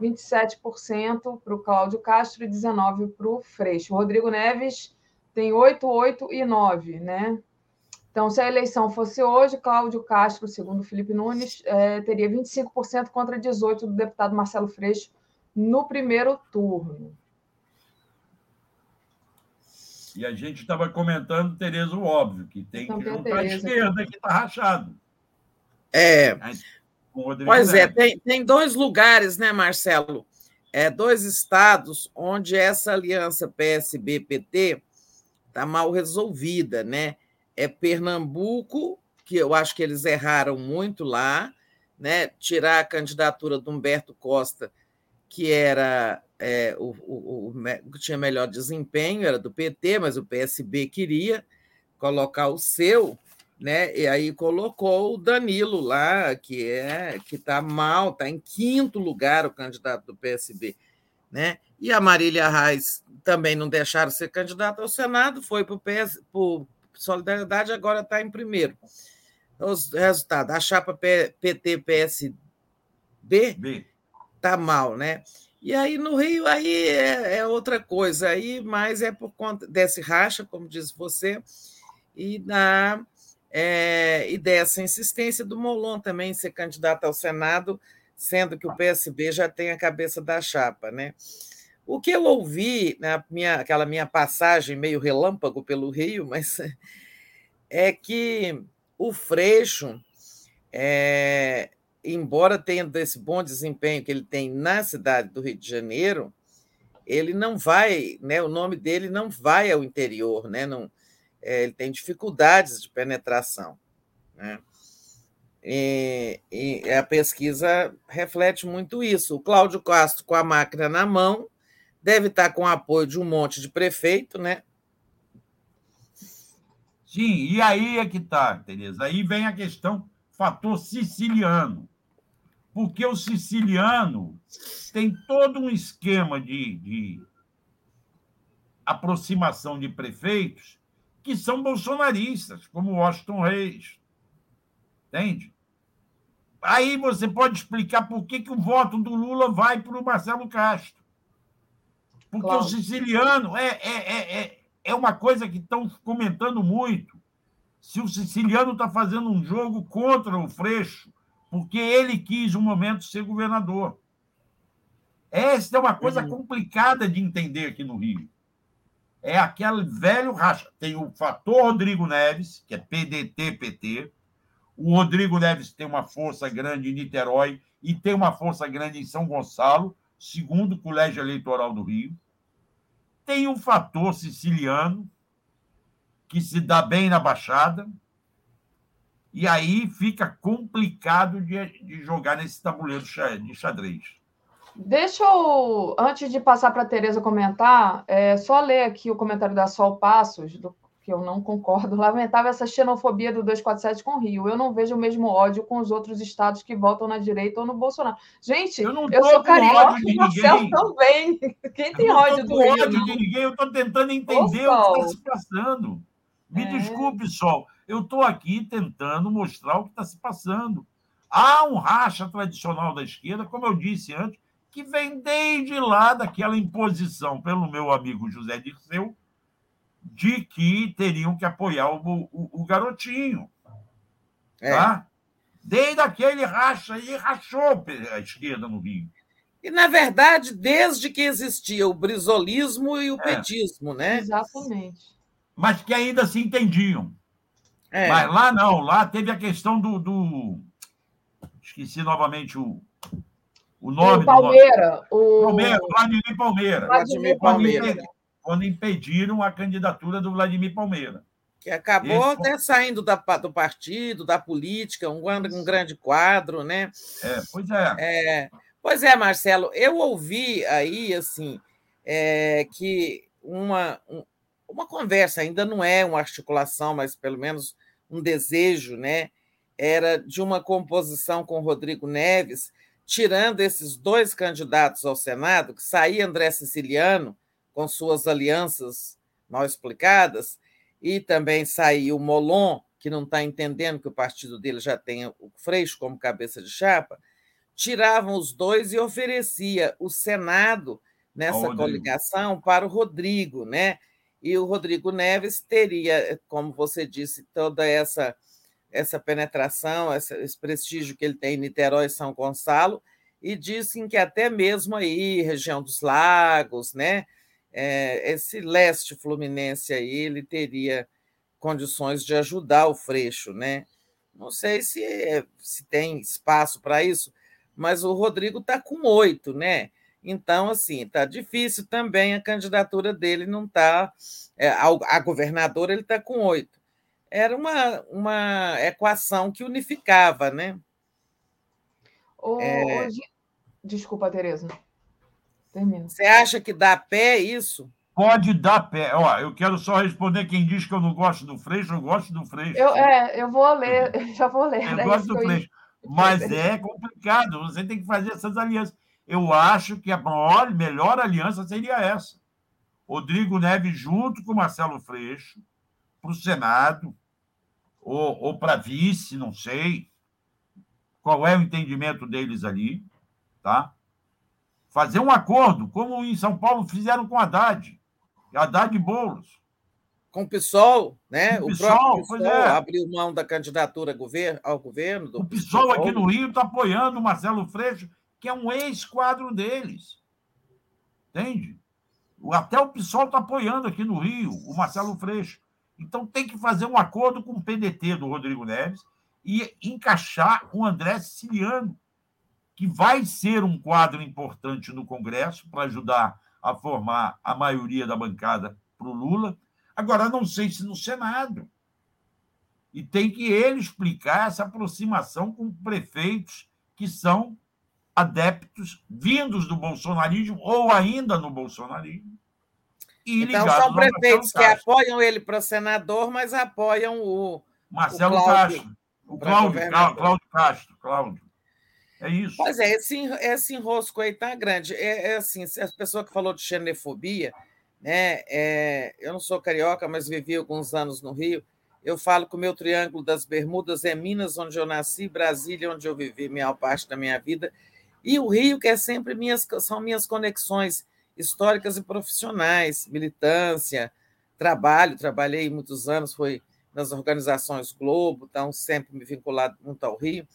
27% para o Cláudio Castro e 19% para o Freixo. O Rodrigo Neves tem 8, 8 e 9, né? Então, se a eleição fosse hoje, Cláudio Castro, segundo Felipe Nunes, é, teria 25% contra 18% do deputado Marcelo Freixo no primeiro turno. E a gente estava comentando, Tereza, o óbvio, que tem então, que juntar a esquerda, que está rachado. É. Pois é, tem, tem dois lugares, né, Marcelo? É, dois estados onde essa aliança PSB-PT está mal resolvida, né? é Pernambuco, que eu acho que eles erraram muito lá, né? tirar a candidatura do Humberto Costa, que era é, o, o, o, tinha melhor desempenho, era do PT, mas o PSB queria colocar o seu, né? E aí colocou o Danilo lá, que é que está mal, está em quinto lugar o candidato do PSB, né? E a Marília Reis também não deixaram ser candidata ao Senado, foi para o Solidariedade agora está em primeiro. Os resultados: a chapa PT-PSB está mal, né? E aí no Rio aí é, é, outra coisa, aí mais é por conta desse racha, como diz você, e na é, e dessa insistência do Molon também ser candidato ao Senado, sendo que o PSB já tem a cabeça da chapa, né? O que eu ouvi na minha, aquela minha passagem meio relâmpago pelo Rio, mas [laughs] é que o Freixo é, embora tenha esse bom desempenho que ele tem na cidade do Rio de Janeiro, ele não vai, né, o nome dele não vai ao interior, né, não, é, ele tem dificuldades de penetração. Né? E, e, a pesquisa reflete muito isso. O Cláudio Castro, com a máquina na mão, deve estar com o apoio de um monte de prefeito, né? Sim, e aí é que está, Tereza. Aí vem a questão, fator siciliano porque o siciliano tem todo um esquema de, de aproximação de prefeitos que são bolsonaristas, como Washington Reis. Entende? Aí você pode explicar por que, que o voto do Lula vai para o Marcelo Castro. Porque claro. o siciliano é, é, é, é, é uma coisa que estão comentando muito. Se o siciliano está fazendo um jogo contra o Freixo, porque ele quis um momento ser governador. Essa é uma coisa uhum. complicada de entender aqui no Rio. É aquele velho racha. Tem o fator Rodrigo Neves, que é PDT-PT. O Rodrigo Neves tem uma força grande em Niterói e tem uma força grande em São Gonçalo, segundo o Colégio Eleitoral do Rio. Tem o fator siciliano, que se dá bem na Baixada, e aí fica complicado de, de jogar nesse tabuleiro de xadrez. Deixa eu, antes de passar para a Tereza comentar, é, só ler aqui o comentário da Sol Passos, do, que eu não concordo. [laughs] Lamentável essa xenofobia do 247 com o Rio. Eu não vejo o mesmo ódio com os outros estados que votam na direita ou no Bolsonaro. Gente, eu, eu sou carioca e Marcelo [laughs] também. Quem tem ódio do Rio? ódio de ninguém, eu estou tentando entender Ô, o que está se passando. Me é... desculpe, Sol. Eu estou aqui tentando mostrar o que está se passando. Há um racha tradicional da esquerda, como eu disse antes, que vem desde lá daquela imposição pelo meu amigo José Dirceu de que teriam que apoiar o, o, o garotinho. É. Tá? Desde aquele racha aí, rachou a esquerda no Rio. E, na verdade, desde que existia o brisolismo e o é. petismo, né? Exatamente. Mas que ainda se entendiam. É. Mas lá não, lá teve a questão do. do... Esqueci novamente o, o nome o Palmeira, do o Palmeira. Vladimir Palmeira. Vladimir Palmeira. Quando impediram a candidatura do Vladimir Palmeira. Que acabou Esse... até saindo da, do partido, da política, um, um grande quadro, né? É, pois é. é. Pois é, Marcelo, eu ouvi aí, assim, é, que uma, um, uma conversa, ainda não é uma articulação, mas pelo menos um desejo, né? Era de uma composição com Rodrigo Neves, tirando esses dois candidatos ao Senado, que saía André Siciliano, com suas alianças mal explicadas, e também saiu o Molon, que não está entendendo que o partido dele já tem o Freixo como cabeça de chapa, tiravam os dois e oferecia o Senado nessa coligação para o Rodrigo, né? E o Rodrigo Neves teria, como você disse, toda essa essa penetração, esse prestígio que ele tem em Niterói e São Gonçalo, e dizem que até mesmo aí, região dos lagos, né, é, esse leste fluminense aí, ele teria condições de ajudar o Freixo, né? Não sei se, se tem espaço para isso, mas o Rodrigo está com oito, né? Então, assim, está difícil também a candidatura dele não está. É, a governador ele está com oito. Era uma, uma equação que unificava, né? O, é... Desculpa, Tereza. Termina. Você acha que dá pé isso? Pode dar pé. Ó, eu quero só responder quem diz que eu não gosto do Freixo, eu gosto do Freixo. Eu, é, eu vou ler, [laughs] já vou ler. Eu gosto do Freixo. [laughs] Mas é complicado, você tem que fazer essas alianças eu acho que a maior, melhor aliança seria essa. Rodrigo Neves junto com Marcelo Freixo para o Senado ou, ou para vice, não sei qual é o entendimento deles ali, tá? fazer um acordo, como em São Paulo fizeram com Haddad, Haddad e Boulos. Com o PSOL, né? O, o PSOL, próprio PSOL é. abriu mão da candidatura ao governo. o PSOL, PSOL aqui no Rio está apoiando o Marcelo Freixo, que é um ex-quadro deles. Entende? Até o PSOL está apoiando aqui no Rio o Marcelo Freixo. Então tem que fazer um acordo com o PDT do Rodrigo Neves e encaixar o André Siciliano, que vai ser um quadro importante no Congresso para ajudar a formar a maioria da bancada para o Lula. Agora, não sei se no Senado. E tem que ele explicar essa aproximação com prefeitos que são adeptos vindos do bolsonarismo ou ainda no bolsonarismo. então, são prefeitos que apoiam ele para senador, mas apoiam o. Marcelo o Cláudio, Castro. O Cláudio, Cláudio Castro. Cláudio. É isso. Pois é, esse, esse enrosco aí tá grande. É, é assim, a pessoa que falou de xenofobia, né? É, eu não sou carioca, mas vivi alguns anos no Rio. Eu falo que o meu triângulo das Bermudas é Minas, onde eu nasci, Brasília, onde eu vivi maior parte da minha vida, e o Rio, que é sempre minhas, são minhas conexões históricas e profissionais, militância, trabalho, trabalhei muitos anos, foi nas organizações Globo, então sempre me vinculado muito ao Rio.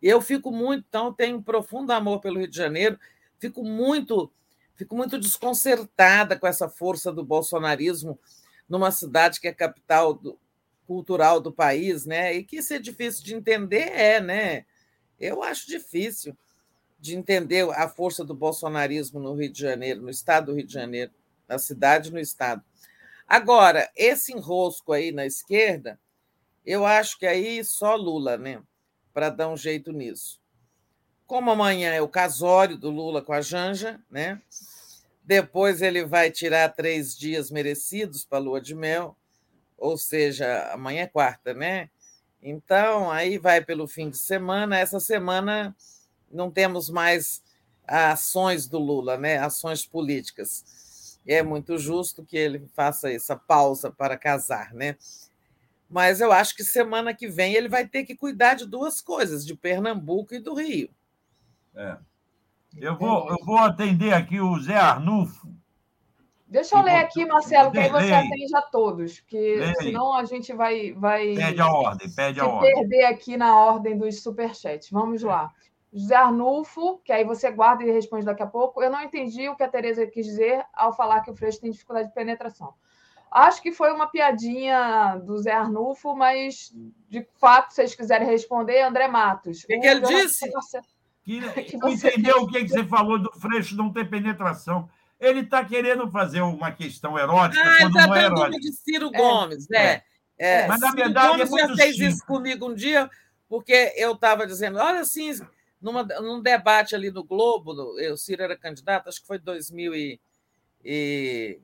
E eu fico muito, então, tenho um profundo amor pelo Rio de Janeiro, fico muito, fico muito desconcertada com essa força do bolsonarismo numa cidade que é capital do, cultural do país, né? E que isso é difícil de entender, é, né? Eu acho difícil de entender a força do bolsonarismo no Rio de Janeiro, no estado do Rio de Janeiro, na cidade e no estado. Agora, esse enrosco aí na esquerda, eu acho que aí só Lula, né? Para dar um jeito nisso. Como amanhã é o casório do Lula com a Janja, né? Depois ele vai tirar três dias merecidos para a lua de mel, ou seja, amanhã é quarta, né? Então, aí vai pelo fim de semana. Essa semana não temos mais ações do Lula, né? ações políticas. E é muito justo que ele faça essa pausa para casar, né? Mas eu acho que semana que vem ele vai ter que cuidar de duas coisas, de Pernambuco e do Rio. É. Eu vou, eu vou atender aqui o Zé Arnulfo. Deixa eu ler aqui, Marcelo, que aí você atende a todos, porque senão a gente vai, vai. Pede a ordem, pede a ordem. perder aqui na ordem dos superchats. Vamos lá. José Arnulfo, que aí você guarda e responde daqui a pouco. Eu não entendi o que a Tereza quis dizer ao falar que o Freixo tem dificuldade de penetração. Acho que foi uma piadinha do Zé Arnulfo, mas de fato, se vocês quiserem responder, André Matos. O que, que ele disse? Que, [laughs] que você... Entendeu o que, que você falou do Freixo não ter penetração? Ele está querendo fazer uma questão erótica ah, quando tá não é erótica. de Ciro Gomes, é. é. é. Mas, na verdade, Ciro Gomes é já fez simples. isso comigo um dia, porque eu estava dizendo, olha assim numa, num debate ali no Globo, no, o Ciro era candidato, acho que foi 2000 e, e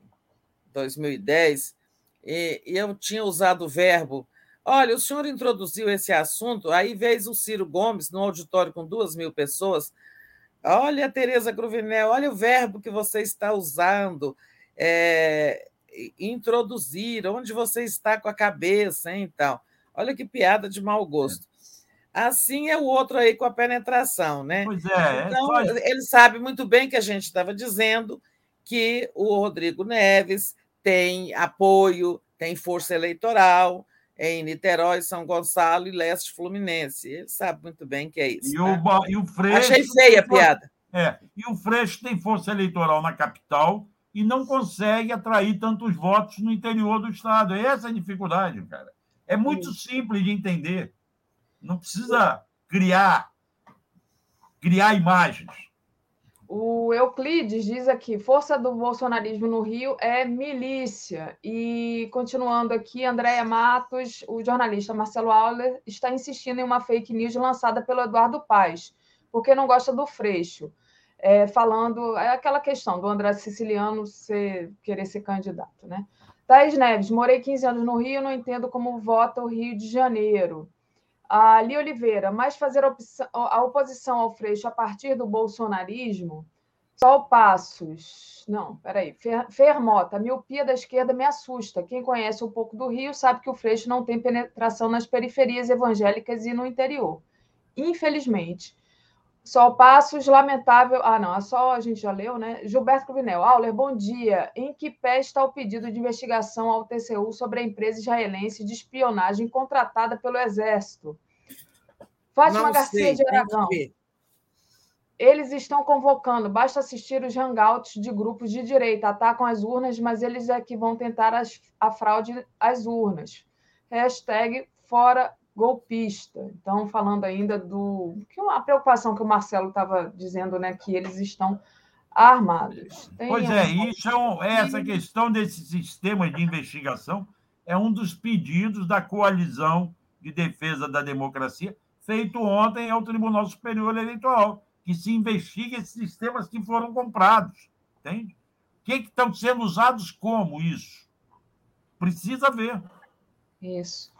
2010, e, e, eu tinha usado o verbo. Olha, o senhor introduziu esse assunto, aí vez o Ciro Gomes, no auditório com duas mil pessoas. Olha, Tereza Gruvinel, olha o verbo que você está usando. É, introduzir, onde você está com a cabeça, hein, então. Olha que piada de mau gosto. Assim é o outro aí com a penetração, né? Pois é. Então, é só... ele sabe muito bem que a gente estava dizendo que o Rodrigo Neves tem apoio, tem força eleitoral em Niterói, São Gonçalo e Leste Fluminense. Ele sabe muito bem que é isso. E, né? o, e o Freixo. Achei feia a piada. É, e o Freixo tem força eleitoral na capital e não consegue atrair tantos votos no interior do estado. Essa é a dificuldade, cara. É muito simples de entender. Não precisa criar, criar imagens. O Euclides diz aqui: força do bolsonarismo no Rio é milícia. E continuando aqui, Andréia Matos, o jornalista Marcelo Auler, está insistindo em uma fake news lançada pelo Eduardo Paes, porque não gosta do Freixo. É, falando, é aquela questão do André Siciliano ser, querer ser candidato, né? Thaís Neves, morei 15 anos no Rio, não entendo como vota o Rio de Janeiro. A Li Oliveira, mas fazer a oposição ao Freixo a partir do bolsonarismo, só passos. Não, peraí. Fermota, a miopia da esquerda me assusta. Quem conhece um pouco do Rio sabe que o Freixo não tem penetração nas periferias evangélicas e no interior. Infelizmente. Só Passos, lamentável. Ah, não, é só a gente já leu, né? Gilberto Cruvinel. Auler, bom dia. Em que pé está o pedido de investigação ao TCU sobre a empresa israelense de espionagem contratada pelo Exército? Fátima não Garcia sei, de Aragão. Eles estão convocando, basta assistir os hangouts de grupos de direita, atacam as urnas, mas eles é que vão tentar as, a fraude às urnas. Hashtag fora golpista. Então, falando ainda do. que a preocupação que o Marcelo estava dizendo, né, que eles estão armados. Tem pois é, isso é, essa questão desse sistema de investigação é um dos pedidos da coalizão de defesa da democracia, feito ontem ao Tribunal Superior Eleitoral, que se investigue esses sistemas que foram comprados. Entende? O que, que estão sendo usados como isso? Precisa ver. Isso.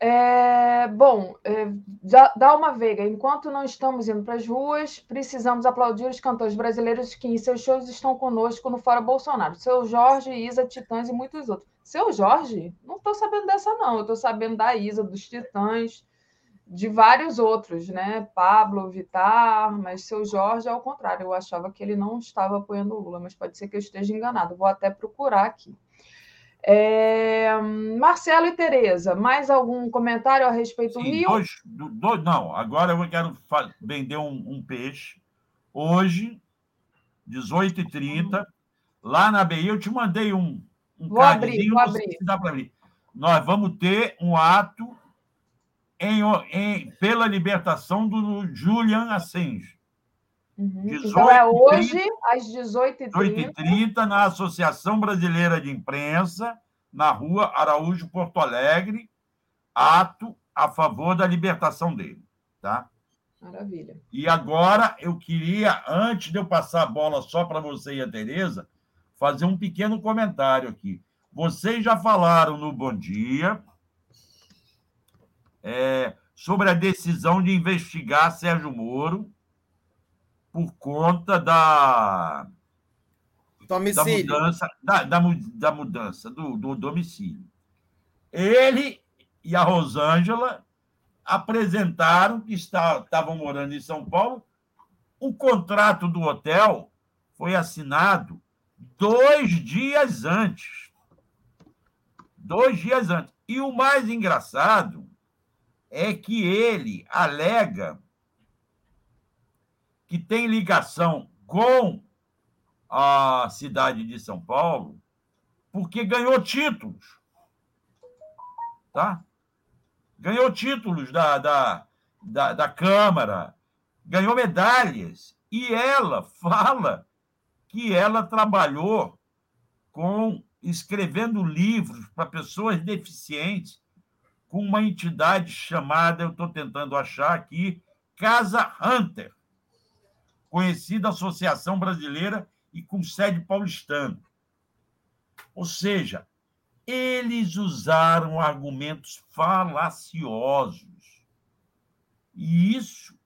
É, bom, é, Dalma Veiga, enquanto não estamos indo para as ruas, precisamos aplaudir os cantores brasileiros que em seus shows estão conosco no Fora Bolsonaro. Seu Jorge, Isa, Titãs e muitos outros. Seu Jorge? Não estou sabendo dessa, não. Eu estou sabendo da Isa, dos Titãs, de vários outros, né? Pablo, Vitar, mas seu Jorge, ao contrário, eu achava que ele não estava apoiando o Lula, mas pode ser que eu esteja enganado. Vou até procurar aqui. É... Marcelo e Tereza, mais algum comentário a respeito Sim, do Rio? Dois, dois, não, agora eu quero vender um, um peixe. Hoje, 18h30, lá na BI, eu te mandei um, um vou abrir, vou abrir. Se dá para abrir. Nós vamos ter um ato em, em, pela libertação do Julian Assange. Uhum. 18, então é hoje, 30, às 18h30. 18h30, na Associação Brasileira de Imprensa, na rua Araújo, Porto Alegre, ato a favor da libertação dele. Tá? Maravilha. E agora eu queria, antes de eu passar a bola só para você e a Tereza, fazer um pequeno comentário aqui. Vocês já falaram no Bom Dia é, sobre a decisão de investigar Sérgio Moro por conta da, da mudança, da, da, da mudança do, do domicílio. Ele e a Rosângela apresentaram que está, estavam morando em São Paulo. O contrato do hotel foi assinado dois dias antes. Dois dias antes. E o mais engraçado é que ele alega que tem ligação com a cidade de São Paulo, porque ganhou títulos. Tá? Ganhou títulos da, da, da, da Câmara, ganhou medalhas. E ela [laughs] fala que ela trabalhou com escrevendo livros para pessoas deficientes com uma entidade chamada, eu estou tentando achar aqui, Casa Hunter, conhecida Associação Brasileira e com sede paulistana. Ou seja, eles usaram argumentos falaciosos. E isso,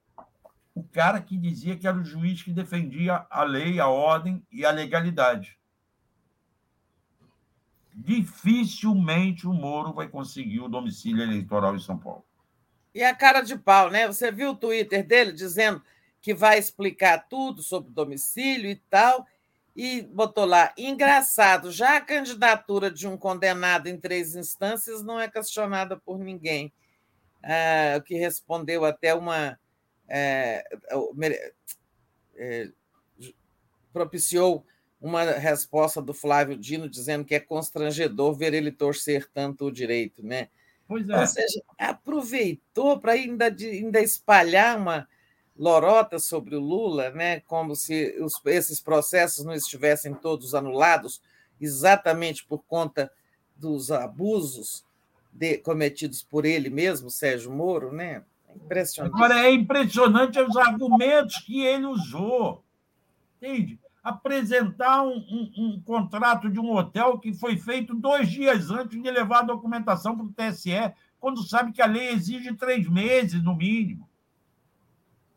o cara que dizia que era o juiz que defendia a lei, a ordem e a legalidade dificilmente o Moro vai conseguir o domicílio eleitoral em São Paulo. E a cara de pau, né? Você viu o Twitter dele dizendo que vai explicar tudo sobre domicílio e tal, e botou lá: engraçado, já a candidatura de um condenado em três instâncias não é questionada por ninguém. Ah, o que respondeu até uma. É, é, propiciou uma resposta do Flávio Dino dizendo que é constrangedor ver ele torcer tanto o direito, né? Pois é. Ou seja, aproveitou para ainda, ainda espalhar uma lorota sobre o Lula, né? Como se os, esses processos não estivessem todos anulados, exatamente por conta dos abusos de, cometidos por ele mesmo, Sérgio Moro, né? É impressionante. Agora é impressionante os argumentos que ele usou. Entende? apresentar um, um, um, contrato de um hotel que foi feito dois dias antes de levar a documentação para o TSE, quando sabe que a lei exige três meses, no mínimo.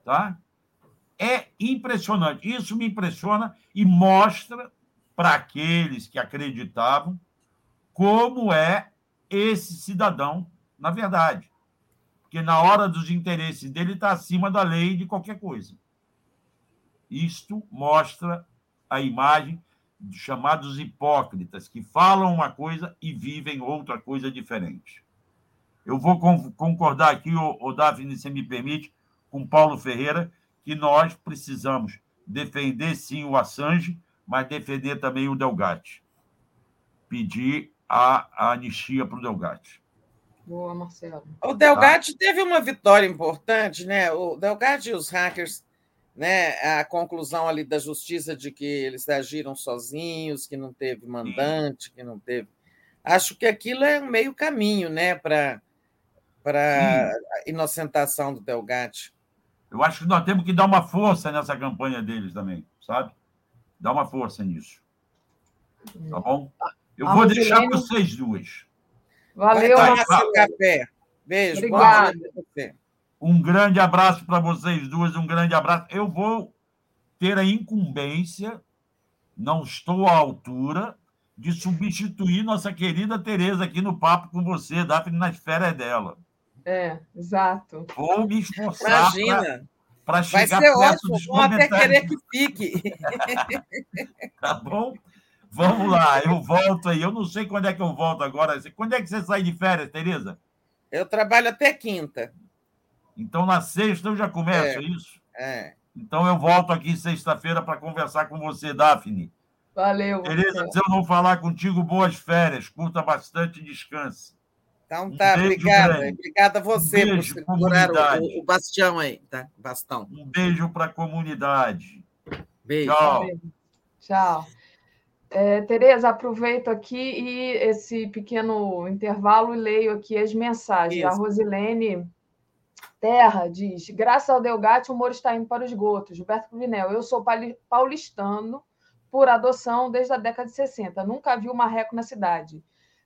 Tá? É impressionante. Isso me impressiona e mostra para aqueles que acreditavam como é esse cidadão, na verdade. porque na hora dos interesses dele está acima da lei de qualquer coisa. Isto mostra a imagem de chamados hipócritas, que falam uma coisa e vivem outra coisa diferente. Eu vou concordar aqui, o Daphne, se me permite, com Paulo Ferreira, que nós precisamos defender sim o Assange, mas defender também o Delgatti. Pedir a, a anistia para o Delgatti. Boa, Marcelo. O Delgatti tá. teve uma vitória importante, né? O Delgatti e os hackers, né? A conclusão ali da justiça de que eles agiram sozinhos, que não teve mandante, que não teve. Acho que aquilo é um meio caminho, né? Para para a inocentação do Delgatti. Eu acho que nós temos que dar uma força nessa campanha deles também, sabe? Dar uma força nisso. Tá bom? Eu a vou Rosilene... deixar vocês duas. Valeu, Marcelo. café. Beijo. Obrigado. Um grande abraço para vocês duas, um grande abraço. Eu vou ter a incumbência, não estou à altura, de substituir nossa querida Tereza aqui no papo com você, Daphne, nas férias dela. É, exato. Vou me esforçar para chegar Vai ser ótimo, vou até querer que fique. [laughs] tá bom? Vamos lá, eu volto aí. Eu não sei quando é que eu volto agora. Quando é que você sai de férias, Tereza? Eu trabalho até quinta. Então, na sexta eu já começo, é, é isso? É. Então, eu volto aqui sexta-feira para conversar com você, Daphne. Valeu. Tereza, se eu não falar contigo, boas férias. Curta bastante e descanse. Então tá, um obrigada. Obrigada a você um por segurar o, o, bastião aí, tá? Bastão. Um beijo para a comunidade. Beijo. Tchau. Tchau. É, Tereza, aproveito aqui e esse pequeno intervalo e leio aqui as mensagens. Isso. A Rosilene Terra diz: graças ao Delgatti, o Moro está indo para o esgoto. Gilberto Cruvinel, eu sou paulistano por adoção desde a década de 60. Nunca vi um marreco na cidade.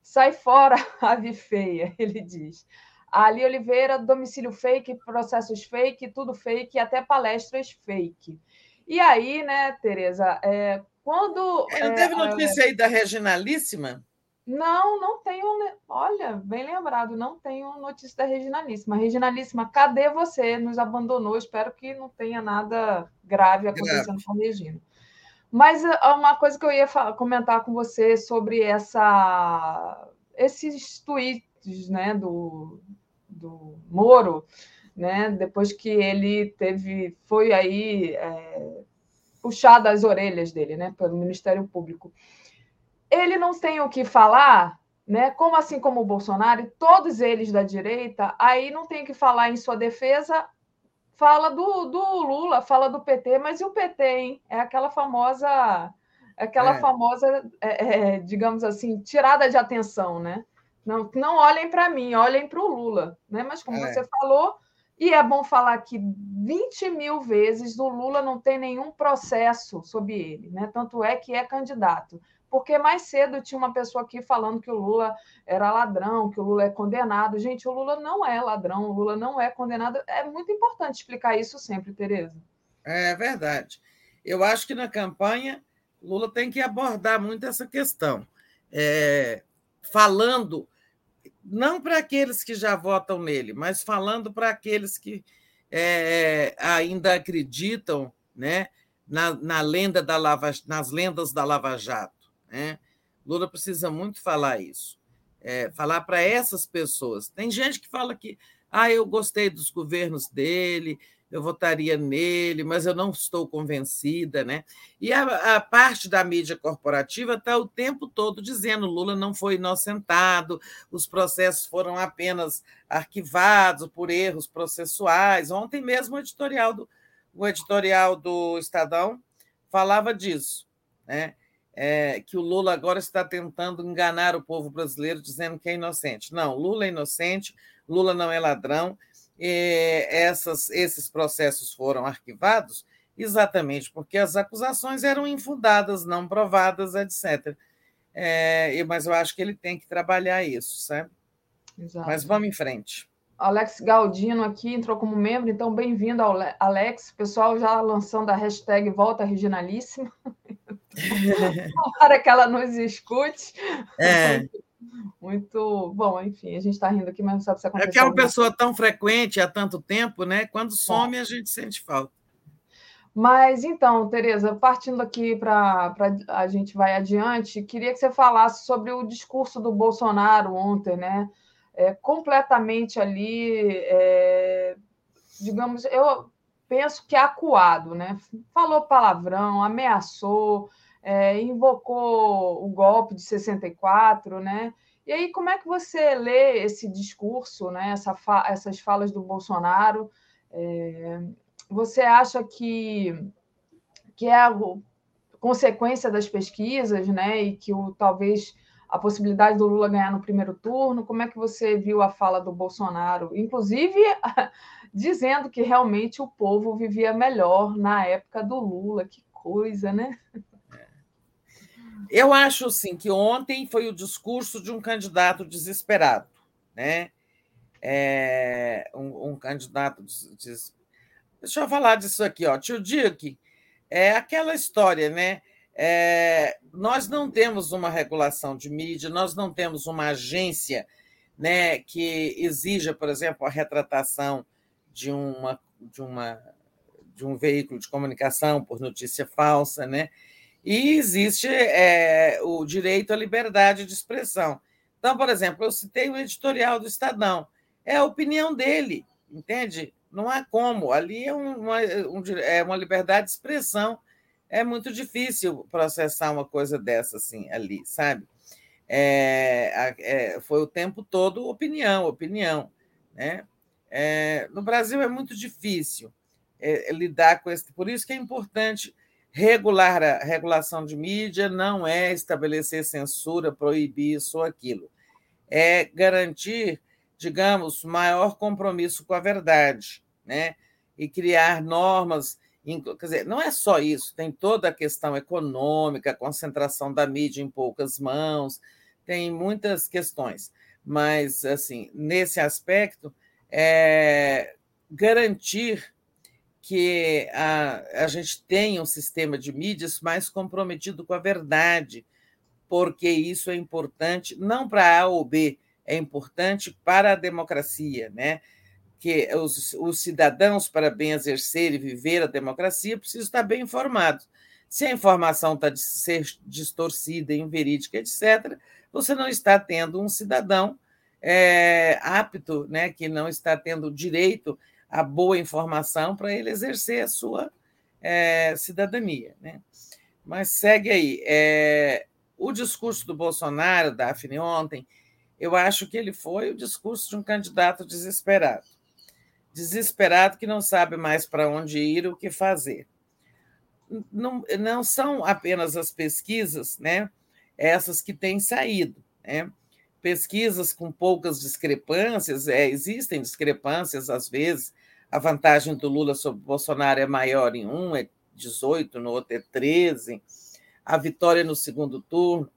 Sai fora, [laughs] ave feia, [laughs] ele diz. Ali Oliveira, domicílio fake, processos fake, tudo fake, até palestras fake. E aí, né, Tereza, é, quando. Não é, teve notícia aí da Reginalíssima? Não, não tenho. Olha, bem lembrado, não tenho notícia da Reginalíssima. Reginalíssima, cadê você? Nos abandonou. Espero que não tenha nada grave acontecendo grave. com a Regina. Mas ah, uma coisa que eu ia comentar com você sobre essa, esses tweets né, do, do Moro, né, depois que ele teve, foi aí é, puxado as orelhas dele né, pelo Ministério Público. Ele não tem o que falar, né, como assim como o Bolsonaro, todos eles da direita, aí não tem que falar em sua defesa, fala do, do Lula, fala do PT, mas e o PT, hein? É aquela famosa, aquela é. famosa, é, é, digamos assim, tirada de atenção, né? Não, não olhem para mim, olhem para o Lula, né? Mas como é. você falou, e é bom falar que 20 mil vezes o Lula não tem nenhum processo sobre ele, né? Tanto é que é candidato porque mais cedo tinha uma pessoa aqui falando que o Lula era ladrão, que o Lula é condenado. Gente, o Lula não é ladrão, o Lula não é condenado. É muito importante explicar isso sempre, Tereza. É verdade. Eu acho que na campanha Lula tem que abordar muito essa questão, é, falando não para aqueles que já votam nele, mas falando para aqueles que é, ainda acreditam, né, na, na lenda da Lava, nas lendas da Lava Jato. Né? Lula precisa muito falar isso, é, falar para essas pessoas. Tem gente que fala que ah, eu gostei dos governos dele, eu votaria nele, mas eu não estou convencida, né? E a, a parte da mídia corporativa está o tempo todo dizendo Lula não foi inocentado, os processos foram apenas arquivados por erros processuais. Ontem mesmo o editorial do, o editorial do Estadão falava disso, né? É, que o Lula agora está tentando enganar o povo brasileiro, dizendo que é inocente. Não, Lula é inocente, Lula não é ladrão. essas, esses processos foram arquivados exatamente porque as acusações eram infundadas, não provadas, etc. É, mas eu acho que ele tem que trabalhar isso, sabe? Exato. Mas vamos em frente. Alex Galdino aqui entrou como membro, então bem-vindo, Alex. Pessoal já lançando a hashtag Volta Regionalíssima. [laughs] Para que ela nos escute. É. muito bom, enfim, a gente está rindo aqui, mas não sabe se aconteceu. É que é uma pessoa tão frequente há tanto tempo, né? Quando some, a gente sente falta. Mas então, Tereza, partindo aqui para a gente vai adiante, queria que você falasse sobre o discurso do Bolsonaro ontem, né? É, completamente ali, é, digamos, eu penso que é acuado, né? Falou palavrão, ameaçou, é, invocou o golpe de 64, né? E aí, como é que você lê esse discurso, né? Essa fa essas falas do Bolsonaro? É, você acha que, que é consequência das pesquisas, né? E que o, talvez a possibilidade do Lula ganhar no primeiro turno? Como é que você viu a fala do Bolsonaro? Inclusive [laughs] dizendo que realmente o povo vivia melhor na época do Lula. Que coisa, né? Eu acho sim que ontem foi o discurso de um candidato desesperado, né? É, um, um, candidato. Deixa eu falar disso aqui, ó. Tio Dick, é aquela história, né? É, nós não temos uma regulação de mídia, nós não temos uma agência né, que exija, por exemplo, a retratação de, uma, de, uma, de um veículo de comunicação por notícia falsa, né? E existe é, o direito à liberdade de expressão. Então, por exemplo, eu citei o editorial do Estadão, é a opinião dele, entende? Não há como, ali é uma, um, é uma liberdade de expressão, é muito difícil processar uma coisa dessa assim ali, sabe? É, é, foi o tempo todo opinião, opinião, né? É, no Brasil é muito difícil é, lidar com esse, por isso que é importante Regular a regulação de mídia não é estabelecer censura, proibir isso ou aquilo. É garantir, digamos, maior compromisso com a verdade, né? E criar normas. Quer dizer, não é só isso, tem toda a questão econômica, a concentração da mídia em poucas mãos, tem muitas questões. Mas, assim, nesse aspecto, é garantir que a, a gente tenha um sistema de mídias mais comprometido com a verdade, porque isso é importante, não para A ou B, é importante para a democracia, né? Que os, os cidadãos, para bem exercer e viver a democracia, precisam estar bem informados. Se a informação está de ser distorcida, inverídica, etc., você não está tendo um cidadão é, apto, né, que não está tendo direito a boa informação para ele exercer a sua é, cidadania. Né? Mas segue aí. É, o discurso do Bolsonaro, Daphne, ontem, eu acho que ele foi o discurso de um candidato desesperado. Desesperado que não sabe mais para onde ir, o que fazer. Não, não são apenas as pesquisas, né? essas que têm saído. Né? Pesquisas com poucas discrepâncias, é, existem discrepâncias às vezes, a vantagem do Lula sobre Bolsonaro é maior em um, é 18, no outro é 13, a vitória no segundo turno.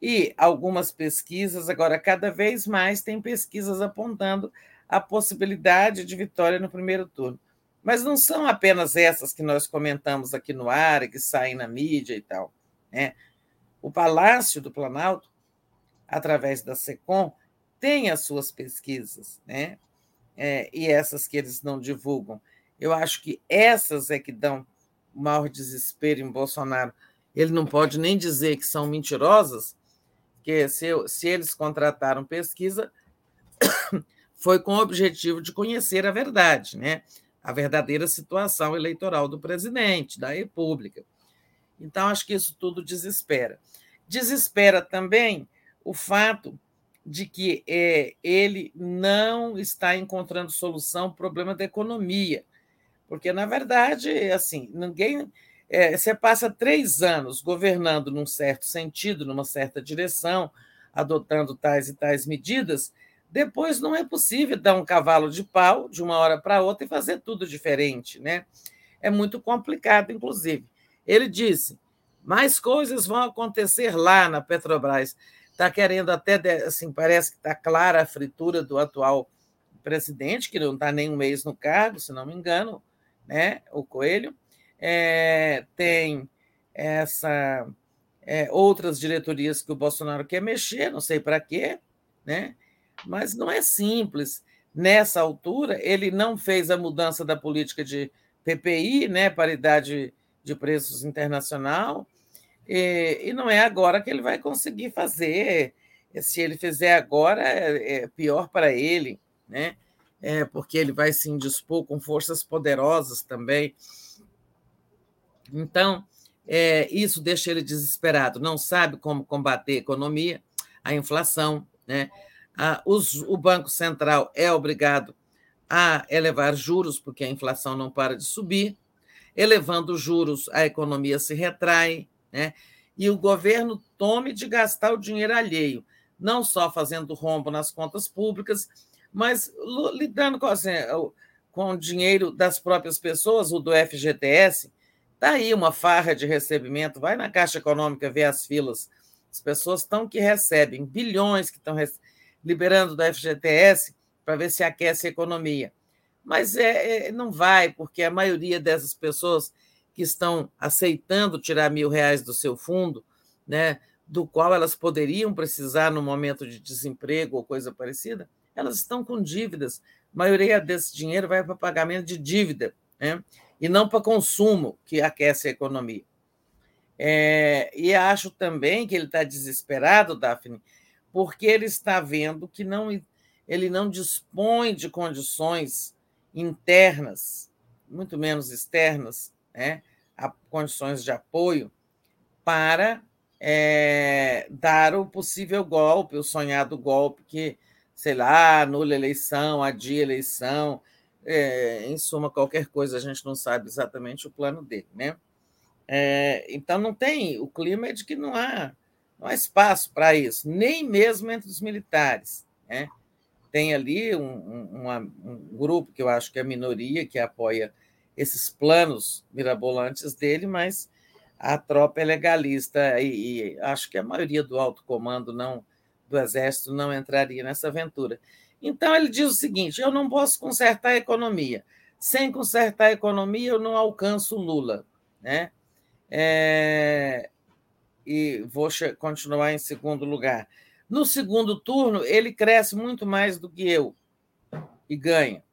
E algumas pesquisas, agora, cada vez mais, tem pesquisas apontando a possibilidade de vitória no primeiro turno. Mas não são apenas essas que nós comentamos aqui no ar, que saem na mídia e tal. Né? O Palácio do Planalto, através da SECOM, tem as suas pesquisas. Né? é, e essas que eles não divulgam. Eu acho que essas é que dão maior desespero em Bolsonaro. Ele não pode nem dizer que são mentirosas, que se, se eles contrataram pesquisa, foi com o objetivo de conhecer a verdade, né? a verdadeira situação eleitoral do presidente, da República. Então, acho que isso tudo desespera. Desespera também o fato de que é, ele não está encontrando solução ao problema da economia. Porque, na verdade, assim, ninguém. É, você passa três anos governando num certo sentido, numa certa direção, adotando tais e tais medidas, depois não é possível dar um cavalo de pau de uma hora para outra e fazer tudo diferente. Né? É muito complicado, inclusive. Ele disse: mais coisas vão acontecer lá na Petrobras está querendo até, assim, parece que está clara a fritura do atual presidente, que não está nem um mês no cargo, se não me engano, né, o Coelho. É, tem essa é, outras diretorias que o Bolsonaro quer mexer, não sei para quê, né? Mas não é simples. Nessa altura, ele não fez a mudança da política de PPI, né, paridade de preços internacional, e, e não é agora que ele vai conseguir fazer. Se ele fizer agora, é, é pior para ele, né? É, porque ele vai se indispor com forças poderosas também. Então, é, isso deixa ele desesperado, não sabe como combater a economia, a inflação. Né? A, os, o Banco Central é obrigado a elevar juros, porque a inflação não para de subir. Elevando os juros, a economia se retrai, né? e o governo tome de gastar o dinheiro alheio, não só fazendo rombo nas contas públicas, mas lidando com, assim, com o dinheiro das próprias pessoas, o do FGTS, Está aí uma farra de recebimento. Vai na Caixa Econômica ver as filas. As pessoas estão que recebem bilhões que estão liberando do FGTS para ver se aquece a economia. Mas é, é, não vai, porque a maioria dessas pessoas que estão aceitando tirar mil reais do seu fundo, né, do qual elas poderiam precisar no momento de desemprego ou coisa parecida, elas estão com dívidas. A maioria desse dinheiro vai para pagamento de dívida. Né? e não para consumo, que aquece a economia. É, e acho também que ele está desesperado, Daphne, porque ele está vendo que não, ele não dispõe de condições internas, muito menos externas, né, condições de apoio para é, dar o possível golpe, o sonhado golpe que, sei lá, anula eleição, adia eleição, é, em suma, qualquer coisa, a gente não sabe exatamente o plano dele. Né? É, então, não tem. O clima é de que não há, não há espaço para isso, nem mesmo entre os militares. Né? Tem ali um, um, um, grupo que eu acho que é a minoria, que apoia esses planos mirabolantes dele, mas a tropa é legalista e, e acho que a maioria do alto comando não do exército não entraria nessa aventura. Então, ele diz o seguinte: eu não posso consertar a economia. Sem consertar a economia, eu não alcanço Lula. Né? É... E vou continuar em segundo lugar. No segundo turno, ele cresce muito mais do que eu e ganha.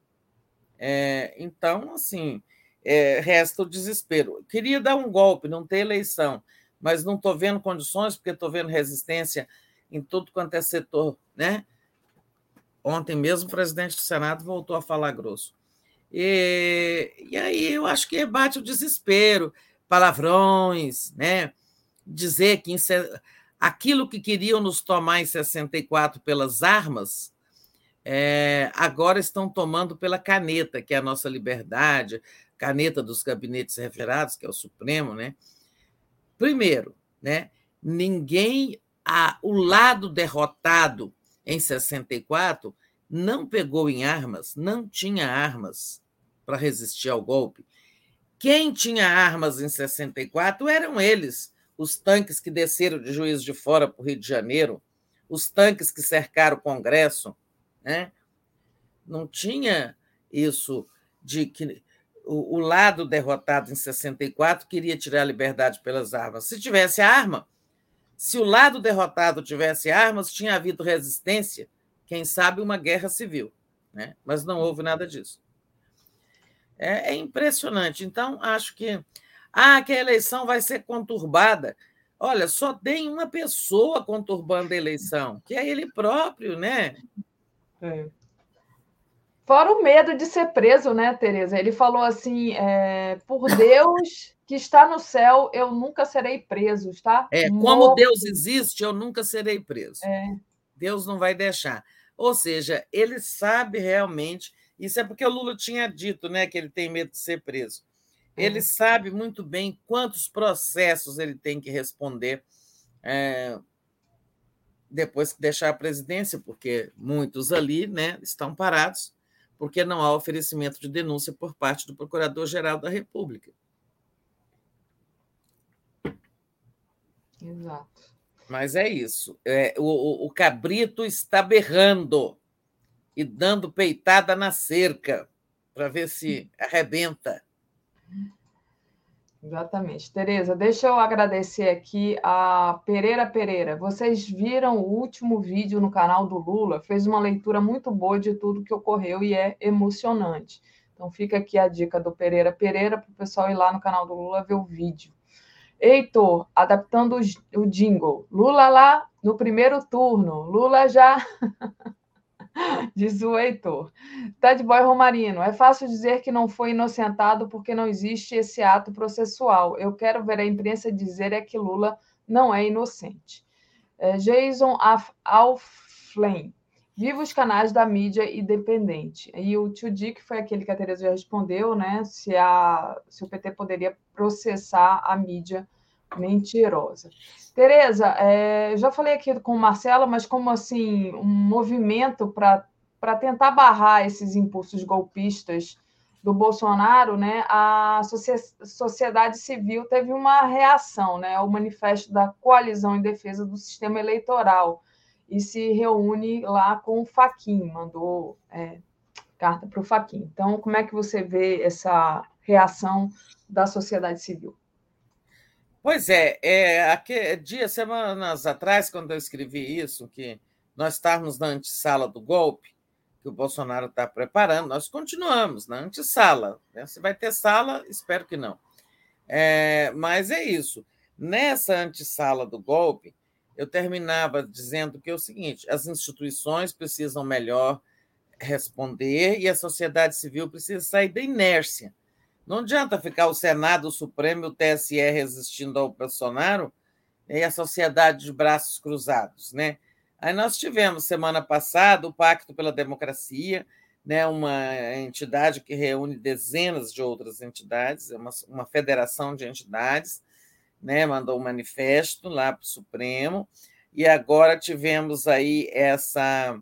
É... Então, assim, é... resta o desespero. queria dar um golpe, não ter eleição, mas não estou vendo condições, porque estou vendo resistência em tudo quanto é setor, né? Ontem mesmo o presidente do Senado voltou a falar grosso. E, e aí eu acho que bate o desespero, palavrões, né? Dizer que aquilo que queriam nos tomar em 64 pelas armas, é, agora estão tomando pela caneta, que é a nossa liberdade, caneta dos gabinetes referados, que é o Supremo, né? Primeiro, né? Ninguém, a, o lado derrotado em 64, não pegou em armas, não tinha armas para resistir ao golpe. Quem tinha armas em 64 eram eles, os tanques que desceram de Juiz de Fora para o Rio de Janeiro, os tanques que cercaram o Congresso. Né? Não tinha isso de que o, o lado derrotado em 64 queria tirar a liberdade pelas armas. Se tivesse arma, se o lado derrotado tivesse armas, tinha havido resistência, quem sabe uma guerra civil, né? mas não houve nada disso. É, é impressionante. Então, acho que. Ah, que a eleição vai ser conturbada. Olha, só tem uma pessoa conturbando a eleição, que é ele próprio, né? É. Fora o medo de ser preso, né, Tereza? Ele falou assim: é, por [laughs] Deus que está no céu, eu nunca serei preso, tá? É, como. Deus existe, eu nunca serei preso. É. Deus não vai deixar. Ou seja, ele sabe realmente. Isso é porque o Lula tinha dito, né, que ele tem medo de ser preso. Ele sabe muito bem quantos processos ele tem que responder é, depois que deixar a presidência, porque muitos ali, né, estão parados porque não há oferecimento de denúncia por parte do Procurador-Geral da República. Exato. Mas é isso. É, o, o cabrito está berrando e dando peitada na cerca para ver se arrebenta. Exatamente. Tereza, deixa eu agradecer aqui a Pereira Pereira. Vocês viram o último vídeo no canal do Lula? Fez uma leitura muito boa de tudo que ocorreu e é emocionante. Então fica aqui a dica do Pereira Pereira para o pessoal ir lá no canal do Lula ver o vídeo. Heitor, adaptando o jingle. Lula lá no primeiro turno. Lula já. [laughs] [laughs] Diz o Heitor. Ted Boy Romarino. É fácil dizer que não foi inocentado porque não existe esse ato processual. Eu quero ver a imprensa dizer é que Lula não é inocente. É, Jason Alflame. Viva os canais da mídia independente. E o tio Dick foi aquele que a Tereza já respondeu, né? Se, a, se o PT poderia processar a mídia mentirosa. Tereza, é, já falei aqui com o Marcelo, mas como assim um movimento para tentar barrar esses impulsos golpistas do Bolsonaro, né, a sociedade civil teve uma reação, né, ao manifesto da coalizão em defesa do sistema eleitoral e se reúne lá com o Faquin, mandou é, carta para o Faquin. Então, como é que você vê essa reação da sociedade civil? Pois é, é aqui, dias, semanas atrás, quando eu escrevi isso, que nós estávamos na antessala do golpe, que o Bolsonaro está preparando, nós continuamos na antessala. Né? Se vai ter sala, espero que não. É, mas é isso. Nessa antessala do golpe, eu terminava dizendo que é o seguinte: as instituições precisam melhor responder e a sociedade civil precisa sair da inércia não adianta ficar o Senado, o Supremo e o TSE resistindo ao Bolsonaro e a sociedade de braços cruzados, né? Aí nós tivemos semana passada o Pacto pela Democracia, né, uma entidade que reúne dezenas de outras entidades, é uma, uma federação de entidades, né, mandou um manifesto lá para o Supremo, e agora tivemos aí essa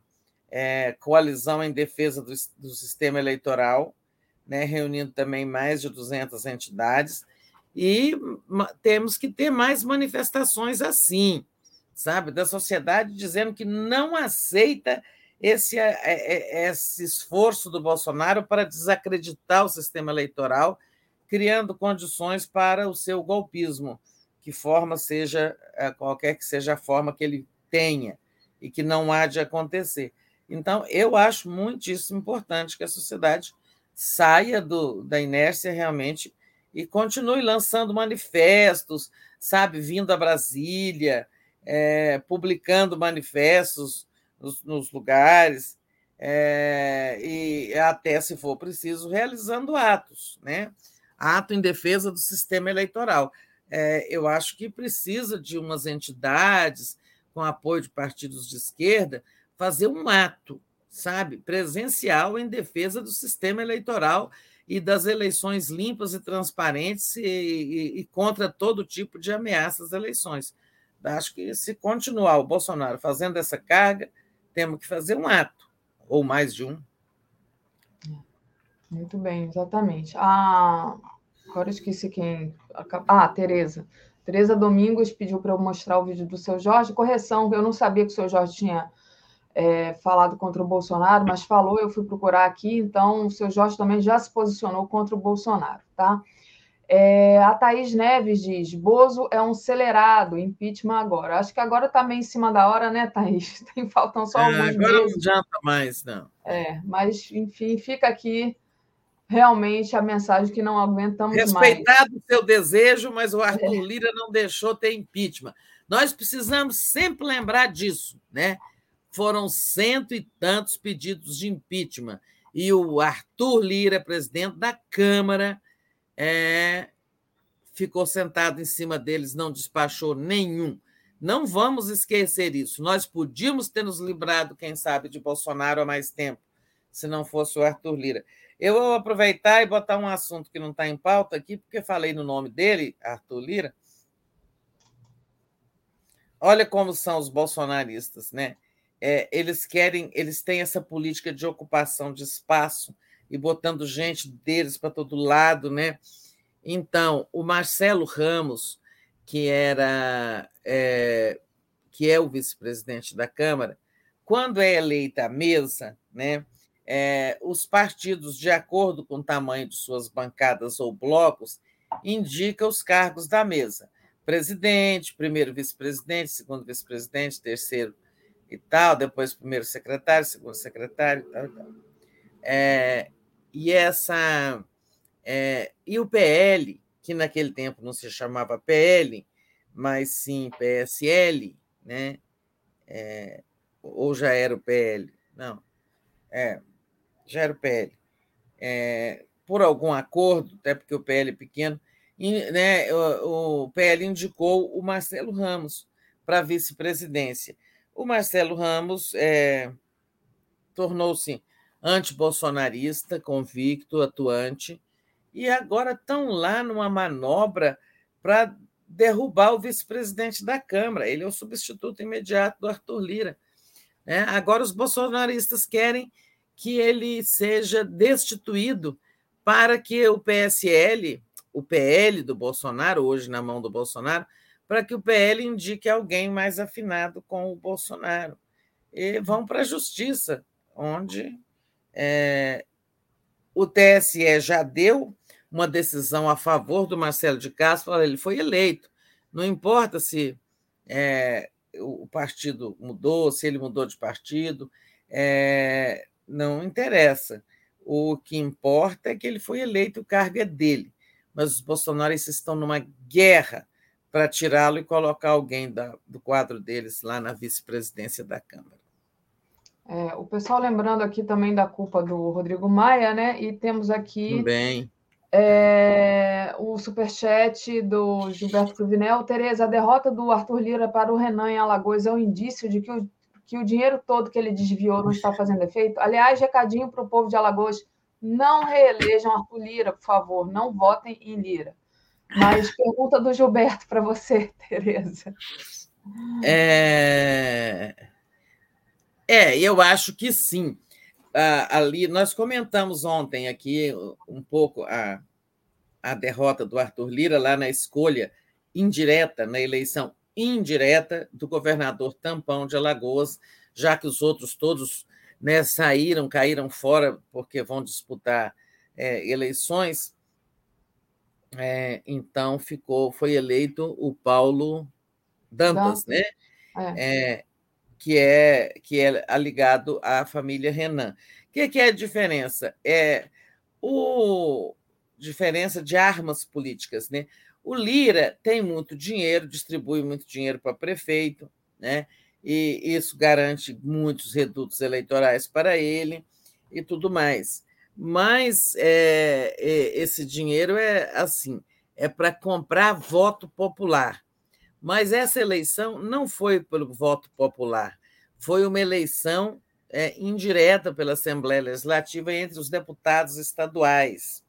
é, coalizão em defesa do, do sistema eleitoral, né, reunindo também mais de 200 entidades, e temos que ter mais manifestações assim, sabe, da sociedade dizendo que não aceita esse, é, é, esse esforço do Bolsonaro para desacreditar o sistema eleitoral, criando condições para o seu golpismo, que forma seja é, qualquer que seja a forma que ele tenha e que não há de acontecer. Então, eu acho muitíssimo importante que a sociedade saia do, da inércia realmente e continue lançando manifestos, sabe, vindo a Brasília, é, publicando manifestos nos, nos lugares, é, e até, se for preciso, realizando atos, né? Ato em defesa do sistema eleitoral. É, eu acho que precisa de umas entidades, com apoio de partidos de esquerda, fazer um ato, sabe, presencial em defesa do sistema eleitoral e das eleições limpas e transparentes e, e, e, contra todo tipo de ameaças às eleições. Acho que se continuar o Bolsonaro fazendo essa carga, temos que fazer um ato, ou mais de um. Muito bem, exatamente. Ah, agora esqueci quem. Ah, Tereza. Tereza Domingos pediu para eu mostrar o vídeo do seu Jorge. Correção, eu não sabia que o seu Jorge tinha é, falado contra o Bolsonaro, mas falou, eu fui procurar aqui, então o seu Jorge também já se posicionou contra o Bolsonaro, tá? É, a Thaís Neves diz: Bozo é um acelerado, impeachment agora. Acho que agora está meio em cima da hora, né, Thaís? [laughs] Tem, faltam só é, alguns agora meses. não adianta mais, não. É, mas, enfim, fica aqui realmente a mensagem que não aguentamos Respeitado mais. Respeitado o seu desejo, mas o Arthur é. Lira não deixou ter impeachment. Nós precisamos sempre lembrar disso, né? Foram cento e tantos pedidos de impeachment. E o Arthur Lira, presidente da Câmara, é, ficou sentado em cima deles, não despachou nenhum. Não vamos esquecer isso. Nós podíamos ter nos livrado, quem sabe, de Bolsonaro há mais tempo, se não fosse o Arthur Lira. Eu vou aproveitar e botar um assunto que não está em pauta aqui, porque falei no nome dele, Arthur Lira. Olha como são os bolsonaristas, né? É, eles querem, eles têm essa política de ocupação de espaço e botando gente deles para todo lado, né? Então, o Marcelo Ramos, que era é, que é o vice-presidente da Câmara, quando é eleita a mesa, né, é, os partidos, de acordo com o tamanho de suas bancadas ou blocos, indica os cargos da mesa. Presidente, primeiro vice-presidente, segundo vice-presidente, terceiro e tal, depois primeiro secretário, segundo secretário e tal. E, tal. É, e essa é, e o PL, que naquele tempo não se chamava PL, mas sim PSL, né? É, ou já era o PL? Não, é, já era o PL. É, por algum acordo, até porque o PL é pequeno, né, o, o PL indicou o Marcelo Ramos para vice-presidência. O Marcelo Ramos é, tornou-se antibolsonarista, convicto, atuante, e agora estão lá numa manobra para derrubar o vice-presidente da Câmara. Ele é o substituto imediato do Arthur Lira. Né? Agora os bolsonaristas querem que ele seja destituído para que o PSL, o PL do Bolsonaro, hoje na mão do Bolsonaro, para que o PL indique alguém mais afinado com o Bolsonaro. E vão para a justiça, onde é, o TSE já deu uma decisão a favor do Marcelo de Castro, ele foi eleito. Não importa se é, o partido mudou, se ele mudou de partido, é, não interessa. O que importa é que ele foi eleito, o cargo é dele. Mas os bolsonaristas estão numa guerra para tirá-lo e colocar alguém da, do quadro deles lá na vice-presidência da Câmara. É, o pessoal lembrando aqui também da culpa do Rodrigo Maia, né? E temos aqui Bem. É, o superchat do Gilberto Cruvinel. Tereza, a derrota do Arthur Lira para o Renan em Alagoas é um indício de que o que o dinheiro todo que ele desviou não está fazendo efeito. Aliás, recadinho para o povo de Alagoas: não reelejam Arthur Lira, por favor, não votem em Lira. Mas pergunta do Gilberto para você, [laughs] Tereza. É... é, eu acho que sim. Ah, ali nós comentamos ontem aqui um pouco a, a derrota do Arthur Lira lá na escolha indireta na eleição indireta do governador Tampão de Alagoas, já que os outros todos né, saíram, caíram fora porque vão disputar é, eleições. É, então ficou, foi eleito o Paulo Dantas, né? É. é. que é que é ligado à família Renan. O que, que é a diferença? É o diferença de armas políticas, né? O Lira tem muito dinheiro, distribui muito dinheiro para prefeito, né? e isso garante muitos redutos eleitorais para ele e tudo mais. Mas é, é, esse dinheiro é assim, é para comprar voto popular. Mas essa eleição não foi pelo voto popular, foi uma eleição é, indireta pela Assembleia Legislativa entre os deputados estaduais.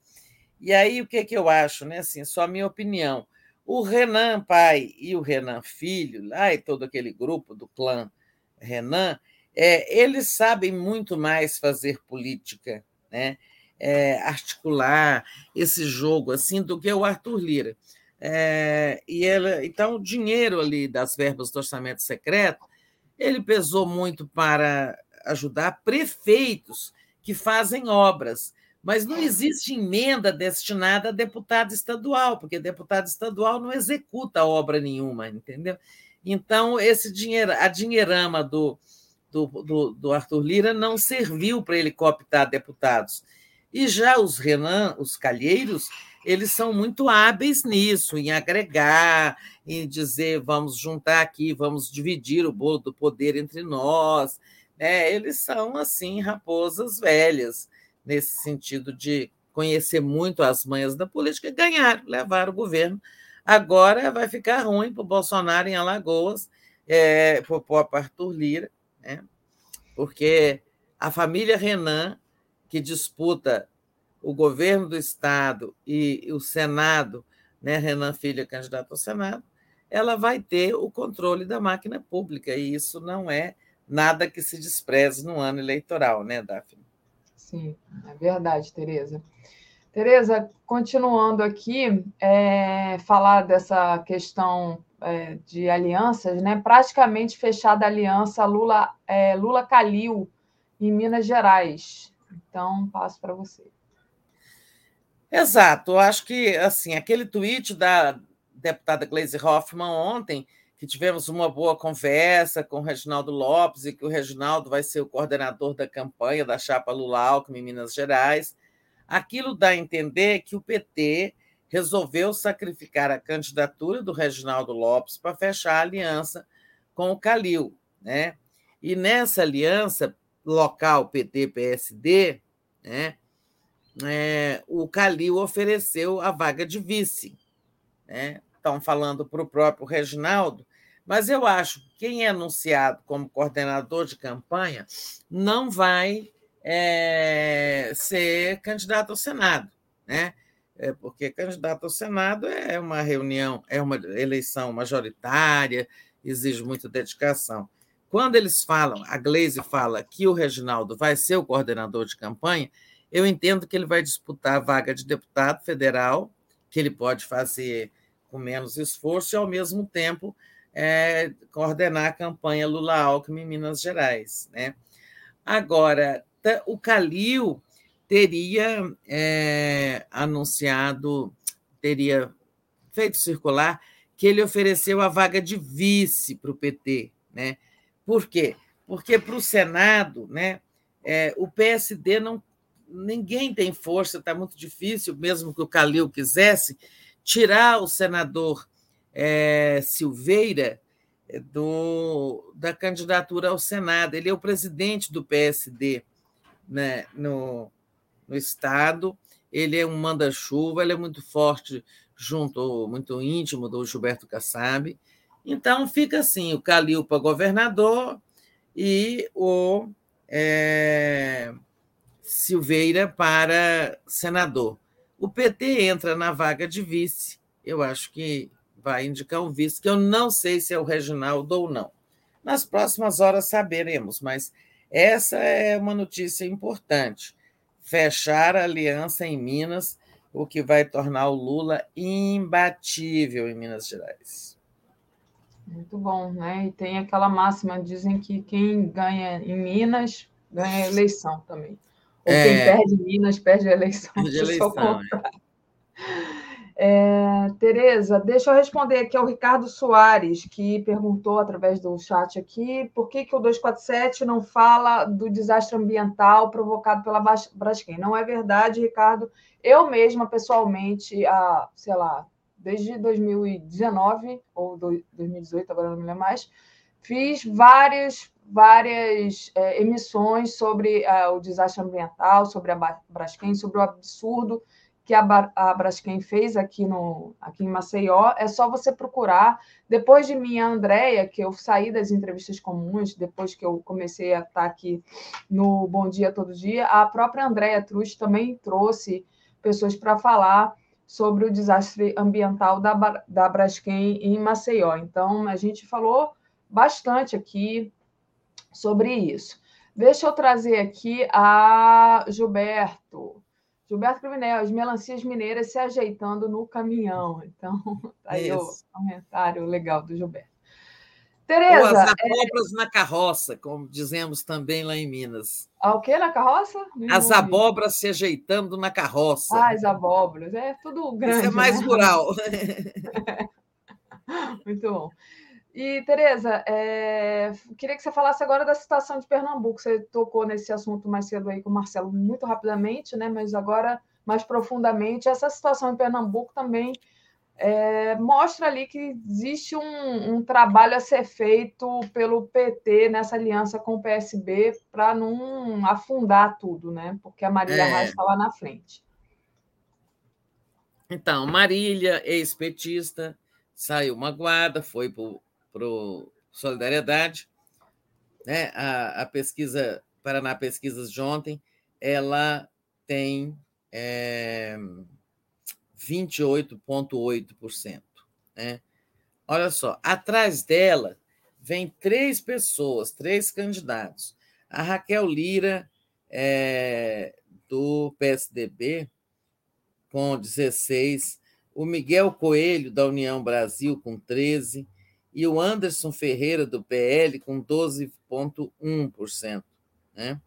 E aí, o que, que eu acho, né? Assim, só a minha opinião. O Renan pai e o Renan filho, lá e todo aquele grupo do clã Renan, é, eles sabem muito mais fazer política, né? É, articular esse jogo assim do que o Arthur Lira. É, e ela, então, o dinheiro ali das verbas do orçamento secreto, ele pesou muito para ajudar prefeitos que fazem obras mas não existe emenda destinada a deputado estadual, porque deputado estadual não executa obra nenhuma, entendeu? Então, esse dinheiro, a dinheirama do, do, do, do Arthur Lira não serviu para ele cooptar deputados. E já os Renan, os calheiros, eles são muito hábeis nisso, em agregar, em dizer vamos juntar aqui, vamos dividir o bolo do poder entre nós. Né? Eles são, assim, raposas velhas nesse sentido de conhecer muito as manhas da política, ganhar, levar o governo. Agora vai ficar ruim para o Bolsonaro em Alagoas, é, para o Arthur Lira, né? porque a família Renan, que disputa o governo do Estado e o Senado, né, Renan Filho é candidato ao Senado, ela vai ter o controle da máquina pública, e isso não é nada que se despreze no ano eleitoral, né, Daphne? Sim, é verdade, Tereza. Tereza, continuando aqui, é, falar dessa questão é, de alianças, né? Praticamente fechada a aliança Lula é, Lula Calil em Minas Gerais. Então, passo para você. Exato, eu acho que assim aquele tweet da deputada Gleisi Hoffmann ontem, que tivemos uma boa conversa com o Reginaldo Lopes e que o Reginaldo vai ser o coordenador da campanha da chapa Lula Alckmin em Minas Gerais. Aquilo dá a entender que o PT resolveu sacrificar a candidatura do Reginaldo Lopes para fechar a aliança com o Calil, né? E nessa aliança local PT-PSD, né, é, o Calil ofereceu a vaga de vice. Né? Estão falando para o próprio Reginaldo, mas eu acho que quem é anunciado como coordenador de campanha não vai é, ser candidato ao Senado, né? É porque candidato ao Senado é uma reunião, é uma eleição majoritária, exige muita dedicação. Quando eles falam, a Glaze fala que o Reginaldo vai ser o coordenador de campanha, eu entendo que ele vai disputar a vaga de deputado federal, que ele pode fazer com menos esforço, e, ao mesmo tempo, é, coordenar a campanha Lula-Alckmin em Minas Gerais. Né? Agora, o Calil teria é, anunciado, teria feito circular que ele ofereceu a vaga de vice para o PT. Né? Por quê? Porque para o Senado, né, é, o PSD não ninguém tem força, está muito difícil, mesmo que o Calil quisesse, tirar o senador é, Silveira é, do, da candidatura ao Senado. Ele é o presidente do PSD né, no, no Estado, ele é um manda-chuva, ele é muito forte, junto, muito íntimo do Gilberto Kassab. Então, fica assim: o Calil para governador e o. É, Silveira para senador. O PT entra na vaga de vice. Eu acho que vai indicar um vice, que eu não sei se é o Reginaldo ou não. Nas próximas horas saberemos, mas essa é uma notícia importante. Fechar a aliança em Minas, o que vai tornar o Lula imbatível em Minas Gerais. Muito bom, né? E tem aquela máxima, dizem que quem ganha em Minas ganha a eleição também. Ou é... quem perde Minas perde a eleição. Perde a eleição é. É, Tereza, deixa eu responder aqui ao Ricardo Soares, que perguntou através do chat aqui por que, que o 247 não fala do desastre ambiental provocado pela Braskem. Não é verdade, Ricardo. Eu mesma, pessoalmente, há, sei lá, desde 2019 ou 2018, agora não me lembro mais, fiz vários várias é, emissões sobre é, o desastre ambiental, sobre a Braskem, sobre o absurdo que a, a Braskem fez aqui, no, aqui em Maceió. É só você procurar. Depois de mim, a Andrea, que eu saí das entrevistas comuns, depois que eu comecei a estar aqui no Bom Dia Todo Dia, a própria Andrea Trust também trouxe pessoas para falar sobre o desastre ambiental da, da Braskem em Maceió. Então, a gente falou bastante aqui sobre isso. Deixa eu trazer aqui a Gilberto. Gilberto Cruvinel, as melancias mineiras se ajeitando no caminhão. Então, tá [laughs] aí isso. o comentário legal do Gilberto. Tereza. Ou as abóboras é... na carroça, como dizemos também lá em Minas. Ah, o que na carroça? as abóboras se ajeitando na carroça. Ah, as abóboras. É tudo grande. Isso é mais né? rural. [laughs] [laughs] Muito bom. E, Tereza, é... queria que você falasse agora da situação de Pernambuco. Você tocou nesse assunto mais cedo aí com o Marcelo muito rapidamente, né? mas agora mais profundamente. Essa situação em Pernambuco também é... mostra ali que existe um, um, trabalho a ser feito pelo PT nessa aliança com o PSB para não afundar tudo, né? porque a Marília é... Reis está lá na frente. Então, Marília, ex-petista, saiu magoada, foi para para o Solidariedade. Né? A, a, pesquisa, Paraná Pesquisas de ontem, ela tem é, 28,8%. Né? Olha só, atrás dela vem três pessoas, três candidatos. A Raquel Lira, é, do PSDB, com 16, o Miguel Coelho, da União Brasil, com 13, e o Anderson Ferreira, do PL, com 12,1%. Né?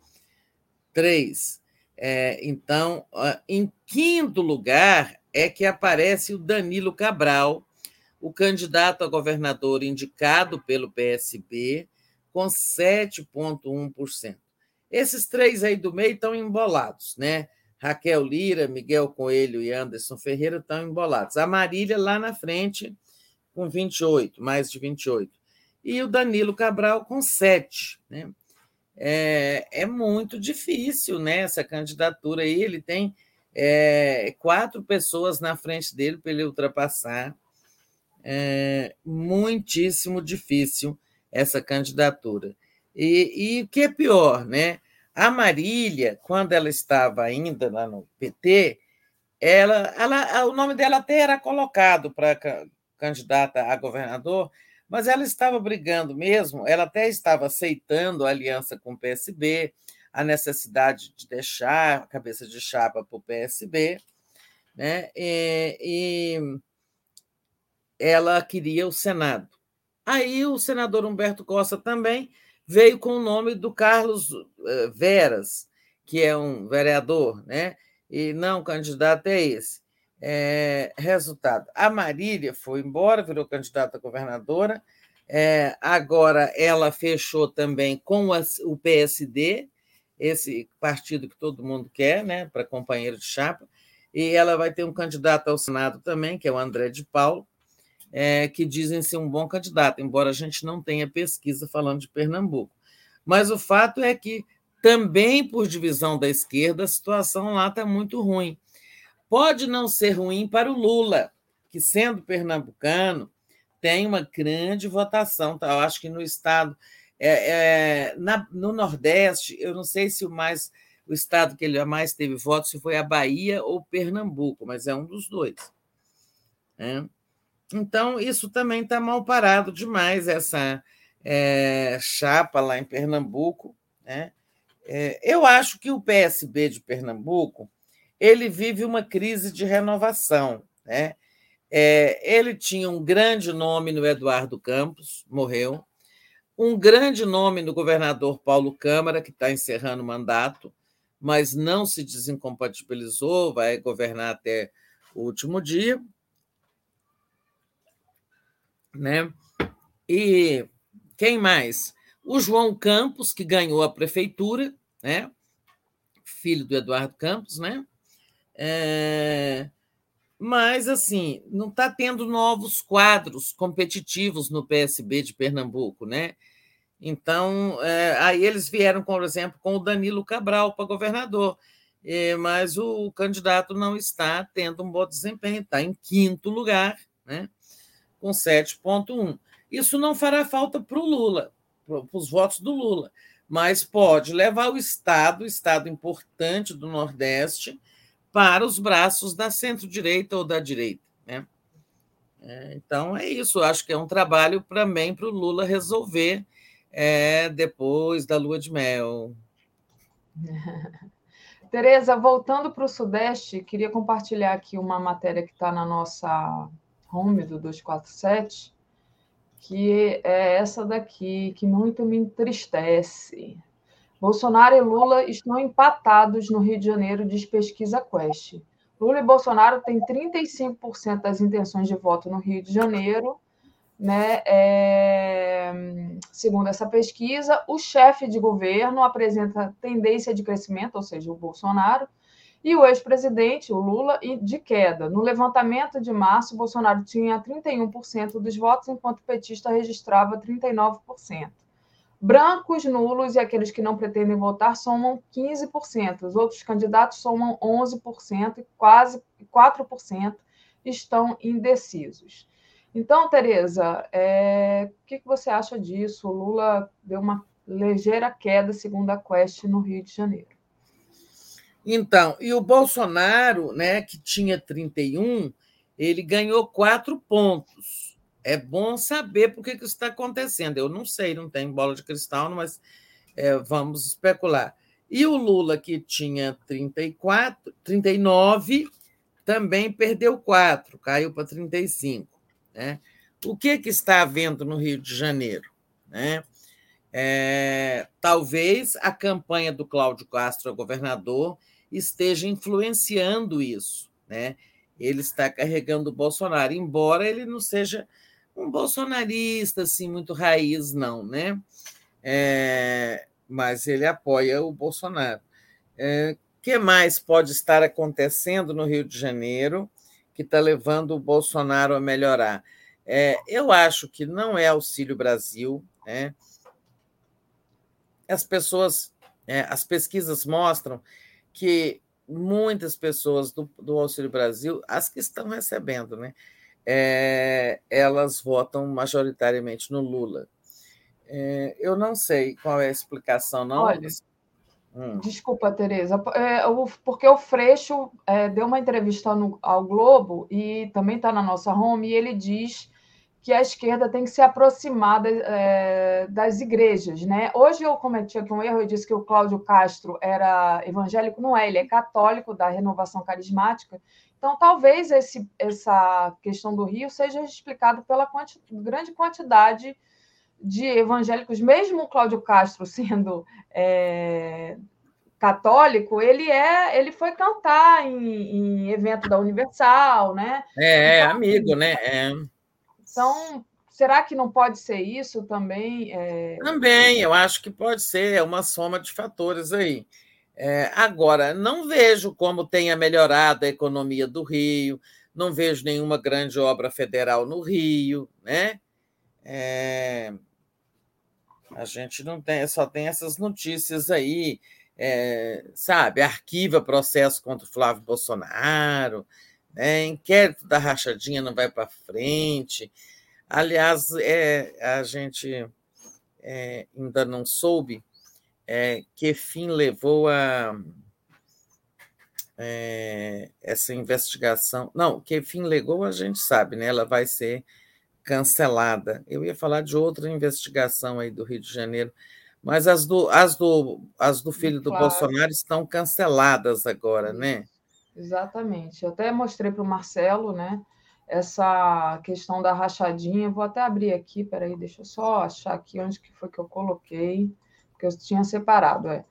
Três, É, então, em quinto lugar é que aparece o Danilo Cabral, o candidato a governador indicado pelo PSB, com 7,1%. Esses três aí do meio estão embolados, né? Raquel Lira, Miguel Coelho e Anderson Ferreira estão embolados. A Marília lá na frente, com 28, mais de 28. E o Danilo Cabral com 7. Né? É, é muito difícil né, essa candidatura aí. Ele tem é, quatro pessoas na frente dele para ele ultrapassar. É muitíssimo difícil essa candidatura. E, e o que é pior, né? A Marília, quando ela estava ainda lá no PT, ela, ela, o nome dela até era colocado para candidata a governador, mas ela estava brigando mesmo, ela até estava aceitando a aliança com o PSB, a necessidade de deixar a cabeça de chapa para o PSB, né? E, e ela queria o Senado. Aí o senador Humberto Costa também veio com o nome do Carlos eh, Veras, que é um vereador, né? e não candidato é esse. É, resultado: a Marília foi embora, virou candidata a governadora, é, agora ela fechou também com o PSD, esse partido que todo mundo quer, né, para companheiro de chapa, e ela vai ter um candidato ao Senado também, que é o André de Paulo, é, que dizem ser um bom candidato, embora a gente não tenha pesquisa falando de Pernambuco. Mas o fato é que, também por divisão da esquerda, a situação lá está muito ruim. Pode não ser ruim para o Lula, que, sendo pernambucano, tem uma grande votação. Tá? Eu acho que no estado, é, é, na, no Nordeste, eu não sei se o mais o estado que ele mais teve votos se foi a Bahia ou Pernambuco, mas é um dos dois. Né? Então, isso também está mal parado demais, essa é, chapa lá em Pernambuco. Né? É, eu acho que o PSB de Pernambuco ele vive uma crise de renovação. Né? É, ele tinha um grande nome no Eduardo Campos, morreu, um grande nome no governador Paulo Câmara, que está encerrando o mandato, mas não se desincompatibilizou, vai governar até o último dia né? E quem mais? O João Campos, que ganhou a prefeitura, né? filho do Eduardo Campos, né? É... Mas, assim, não está tendo novos quadros competitivos no PSB de Pernambuco, né? Então, é... aí eles vieram, por exemplo, com o Danilo Cabral para governador, é... mas o candidato não está tendo um bom desempenho, está em quinto lugar, né? com 7,1. Isso não fará falta para o Lula, para os votos do Lula, mas pode levar o Estado, Estado importante do Nordeste, para os braços da centro-direita ou da direita. Né? É, então é isso, acho que é um trabalho também para o Lula resolver é, depois da lua de mel. [laughs] Tereza, voltando para o Sudeste, queria compartilhar aqui uma matéria que está na nossa home do 247, que é essa daqui, que muito me entristece. Bolsonaro e Lula estão empatados no Rio de Janeiro, diz pesquisa Quest. Lula e Bolsonaro têm 35% das intenções de voto no Rio de Janeiro, né? É... Segundo essa pesquisa, o chefe de governo apresenta tendência de crescimento, ou seja, o Bolsonaro, e o ex-presidente, o Lula, de queda. No levantamento de março, Bolsonaro tinha 31% dos votos, enquanto o petista registrava 39%. Brancos, nulos e aqueles que não pretendem votar somam 15%. Os outros candidatos somam 11% e quase 4% estão indecisos. Então, Tereza, é... o que você acha disso? O Lula deu uma ligeira queda, segundo a Quest, no Rio de Janeiro. Então, e o Bolsonaro, né, que tinha 31, ele ganhou quatro pontos. É bom saber por que, que isso está acontecendo. Eu não sei, não tem bola de cristal, mas é, vamos especular. E o Lula, que tinha 34, 39, também perdeu quatro, caiu para 35. Né? O que, que está havendo no Rio de Janeiro? Né? É, talvez a campanha do Cláudio Castro governador esteja influenciando isso, né? Ele está carregando o Bolsonaro, embora ele não seja um bolsonarista assim muito raiz, não, né? É, mas ele apoia o Bolsonaro. O é, que mais pode estar acontecendo no Rio de Janeiro que está levando o Bolsonaro a melhorar? É, eu acho que não é Auxílio Brasil, né? As pessoas, é, as pesquisas mostram que muitas pessoas do, do Auxílio Brasil, as que estão recebendo, né? É, elas votam majoritariamente no Lula. É, eu não sei qual é a explicação, não. Olha, hum. desculpa, Tereza, é, porque o Freixo é, deu uma entrevista no, ao Globo e também está na nossa home, e ele diz que a esquerda tem que se aproximar de, é, das igrejas. Né? Hoje eu cometi aqui um erro, eu disse que o Cláudio Castro era evangélico, não é, ele é católico da renovação carismática. Então, talvez esse, essa questão do Rio seja explicada pela quanti, grande quantidade de evangélicos, mesmo o Cláudio Castro [laughs] sendo é, católico, ele é, ele foi cantar em, em, evento da Universal, né? É, então, amigo, né? É. Então, será que não pode ser isso também? É... Também, eu acho que pode ser, é uma soma de fatores aí. É, agora, não vejo como tenha melhorado a economia do Rio, não vejo nenhuma grande obra federal no Rio, né? É, a gente não tem, só tem essas notícias aí, é, sabe? Arquiva processo contra o Flávio Bolsonaro, é, inquérito da rachadinha não vai para frente. Aliás, é, a gente é, ainda não soube é, que fim levou a é, essa investigação. Não, que fim levou a gente sabe, né? Ela vai ser cancelada. Eu ia falar de outra investigação aí do Rio de Janeiro, mas as do, as do, as do filho do claro. Bolsonaro estão canceladas agora, né? Exatamente. Eu até mostrei para o Marcelo, né? Essa questão da rachadinha. Vou até abrir aqui, peraí, deixa eu só achar aqui onde que foi que eu coloquei, porque eu tinha separado, é.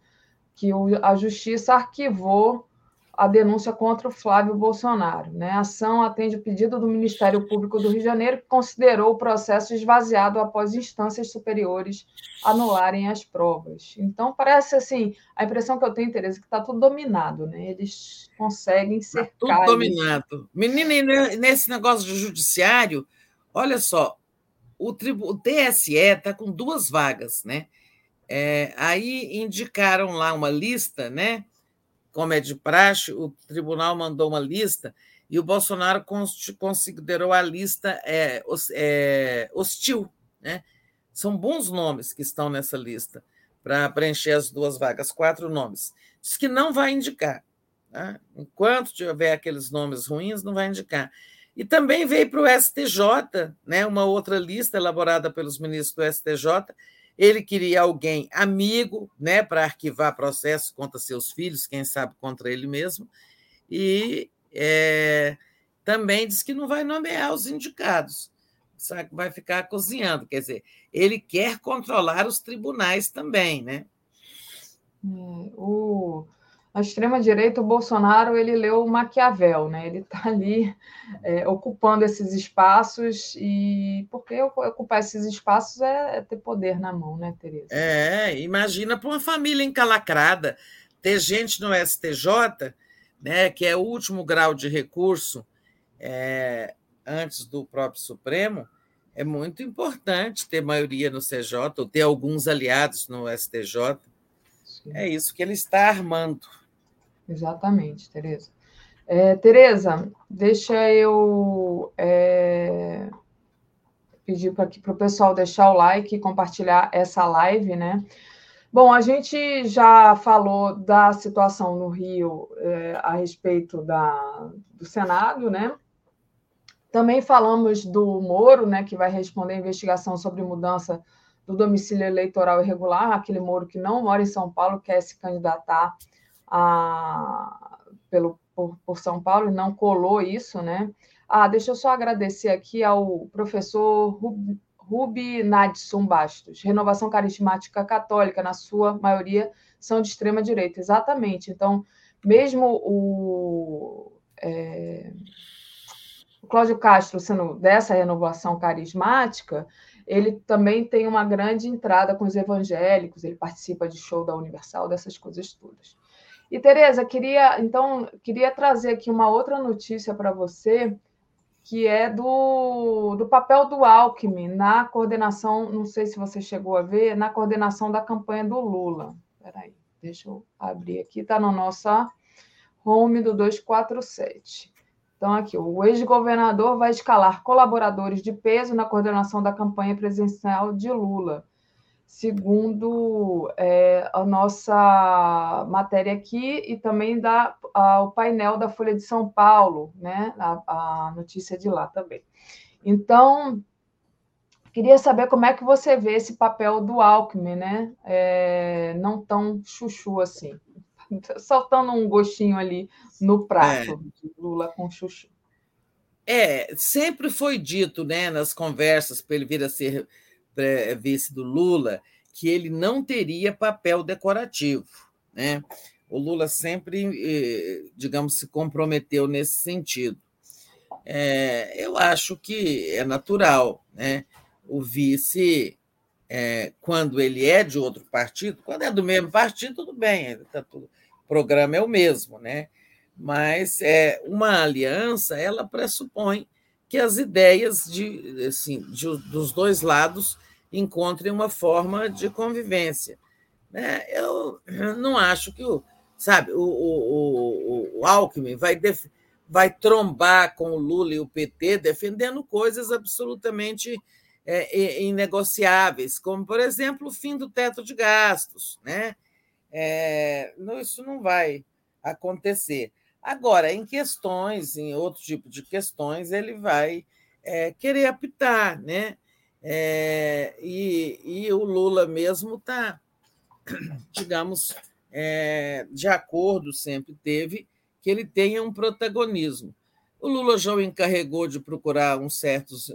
Que a justiça arquivou a denúncia contra o Flávio Bolsonaro. Né? A ação atende o pedido do Ministério Público do Rio de Janeiro, que considerou o processo esvaziado após instâncias superiores anularem as provas. Então, parece assim, a impressão que eu tenho, Tereza, é que está tudo dominado, né? Eles conseguem tá ser. Tudo dominado. Menina, nesse negócio de judiciário, olha só, o, tribu, o TSE está com duas vagas, né? É, aí indicaram lá uma lista, né? como é de praxe, o tribunal mandou uma lista e o Bolsonaro considerou a lista é, é, hostil. Né? São bons nomes que estão nessa lista para preencher as duas vagas, quatro nomes. Diz que não vai indicar. Né? Enquanto tiver aqueles nomes ruins, não vai indicar. E também veio para o STJ, né, uma outra lista elaborada pelos ministros do STJ, ele queria alguém amigo, né, para arquivar processos contra seus filhos, quem sabe contra ele mesmo, e é, também diz que não vai nomear os indicados, sabe, vai ficar cozinhando, quer dizer, ele quer controlar os tribunais também, né? É, o a extrema-direita, o Bolsonaro, ele leu Maquiavel, né? Ele está ali é, ocupando esses espaços e porque ocupar esses espaços é, é, ter poder na mão, né, Tereza? É, imagina para uma família encalacrada ter gente no STJ, né, que é o último grau de recurso é, antes do próprio Supremo, é muito importante ter maioria no CJ ou ter alguns aliados no STJ. Sim. É isso que ele está armando. Exatamente, Tereza. É, Tereza, deixa eu é, pedir para o pessoal deixar o like e compartilhar essa live, né? Bom, a gente já falou da situação no Rio é, a respeito da, do Senado, né? Também falamos do Moro, né, que vai responder a investigação sobre mudança do domicílio eleitoral irregular, aquele Moro que não mora em São Paulo, quer se candidatar a, pelo, por, por, São Paulo e não colou isso, né? Ah, deixa eu só agradecer aqui ao professor Rub, Rubi Nadson Bastos. Renovação Carismática Católica, na sua maioria, são de extrema direita. Exatamente. Então, mesmo o, é, o Cláudio Castro sendo dessa renovação carismática, ele também tem uma grande entrada com os evangélicos, ele participa de show da Universal, dessas coisas todas. E Tereza, queria então queria trazer aqui uma outra notícia para você, que é do, do papel do Alckmin na coordenação, não sei se você chegou a ver, na coordenação da campanha do Lula. Espera aí, deixa eu abrir aqui, está na nossa home do 247. Então, aqui, o ex-governador vai escalar colaboradores de peso na coordenação da campanha presidencial de Lula. Segundo é, a nossa matéria aqui e também da, a, o painel da Folha de São Paulo, né? a, a notícia de lá também. Então, queria saber como é que você vê esse papel do Alckmin, né? É, não tão chuchu assim. [laughs] soltando um gostinho ali no prato é. de Lula com chuchu. É, sempre foi dito, né, nas conversas para ele vir a ser vice do Lula, que ele não teria papel decorativo, né? O Lula sempre, eh, digamos, se comprometeu nesse sentido. É, eu acho que é natural, né? O vice é, quando ele é de outro partido, quando é do mesmo partido, tudo bem, tá tudo, o programa é o mesmo, né? Mas é, uma aliança, ela pressupõe que as ideias de, assim, de, dos dois lados encontrem uma forma de convivência. Né? Eu não acho que o, sabe, o, o, o, Alckmin vai, def, vai trombar com o Lula e o PT defendendo coisas absolutamente é, inegociáveis, como, por exemplo, o fim do teto de gastos. Né? É, isso não vai acontecer. Agora, em questões, em outro tipo de questões, ele vai é, querer apitar, né? É, e, e, o Lula mesmo está, digamos, é, de acordo, sempre teve, que ele tenha um protagonismo. O Lula já o encarregou de procurar uns certos,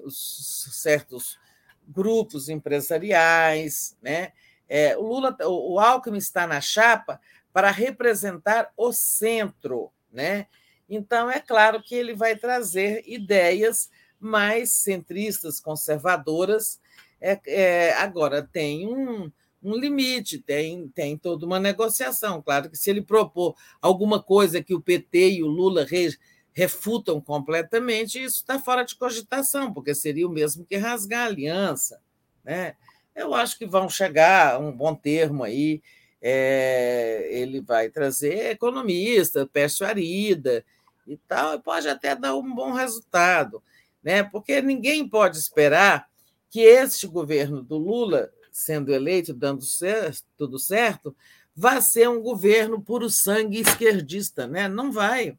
certos grupos empresariais, né? É, o Lula, o, o Alckmin está na chapa para representar o centro, né? Então é claro que ele vai trazer ideias mais centristas, conservadoras. É, é, agora tem um, um limite, tem, tem toda uma negociação. Claro que se ele propor alguma coisa que o PT e o Lula re, refutam completamente, isso está fora de cogitação, porque seria o mesmo que rasgar a aliança. Né? Eu acho que vão chegar a um bom termo aí. É, ele vai trazer economista, Pércio Arida e tal, e pode até dar um bom resultado, né? porque ninguém pode esperar que este governo do Lula, sendo eleito, dando certo, tudo certo, vá ser um governo puro sangue esquerdista. Né? Não vai.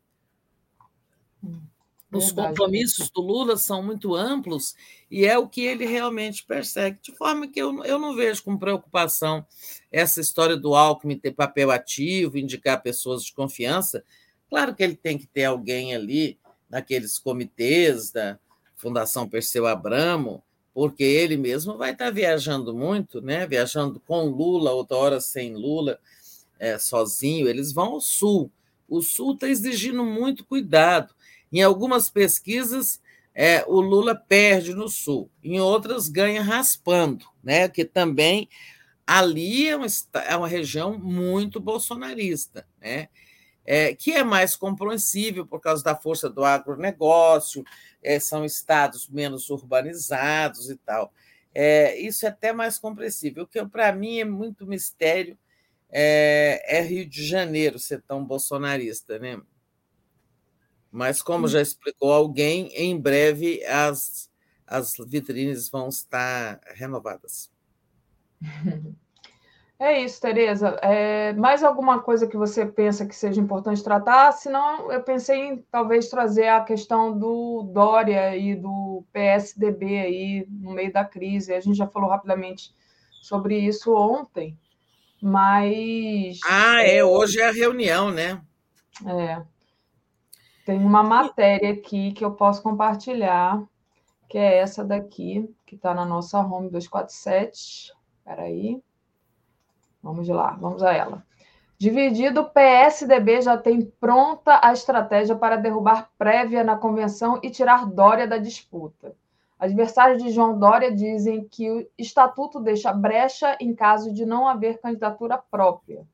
Hum. Os compromissos do Lula são muito amplos e é o que ele realmente persegue. De forma que eu, eu não vejo com preocupação essa história do Alckmin ter papel ativo, indicar pessoas de confiança. Claro que ele tem que ter alguém ali naqueles comitês da Fundação Perseu Abramo, porque ele mesmo vai estar viajando muito, né? viajando com Lula, outra hora sem Lula, é, sozinho. Eles vão ao Sul. O Sul está exigindo muito cuidado em algumas pesquisas, é, o Lula perde no Sul, em outras ganha raspando, né? que também ali é uma, é uma região muito bolsonarista, né? É, que é mais compreensível por causa da força do agronegócio, é, são estados menos urbanizados e tal. É, isso é até mais compreensível. O que para mim é muito mistério é, é, Rio de Janeiro ser tão bolsonarista, né? Mas, como já explicou alguém, em breve as, as vitrines vão estar renovadas. [laughs] É isso, Tereza. É, mais alguma coisa que você pensa que seja importante tratar? Senão, eu pensei em talvez trazer a questão do Dória e do PSDB aí no meio da crise. A gente já falou rapidamente sobre isso ontem, mas. Ah, é, hoje é a reunião, né? É. Tem uma matéria aqui que eu posso compartilhar, que é essa daqui, que está na nossa home 247. Espera aí. Vamos lá, vamos a ela. Dividido, o PSDB já tem pronta a estratégia para derrubar prévia na convenção e tirar Dória da disputa. Adversários de João Dória dizem que o estatuto deixa brecha em caso de não haver candidatura própria.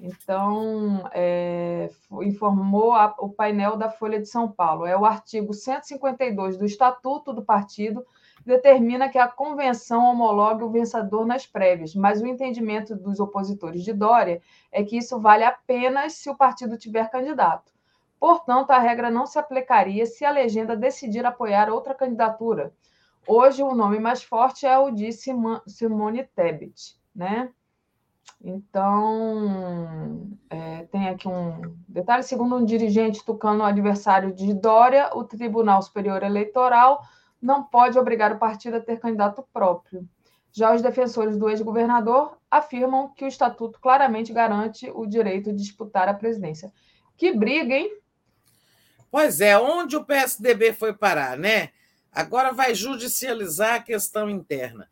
Então, é, informou a, o painel da Folha de São Paulo. É o artigo 152 do Estatuto do Partido determina que a convenção homologue o vencedor nas prévias, mas o entendimento dos opositores de Dória é que isso vale apenas se o partido tiver candidato. Portanto, a regra não se aplicaria se a legenda decidir apoiar outra candidatura. Hoje, o nome mais forte é o de Simone Tebet, né? Então, é, tem aqui um detalhe: segundo um dirigente tucano adversário de Dória, o Tribunal Superior Eleitoral não pode obrigar o partido a ter candidato próprio. Já os defensores do ex-governador afirmam que o estatuto claramente garante o direito de disputar a presidência. Que briga, hein? Pois é, onde o PSDB foi parar, né? Agora vai judicializar a questão interna.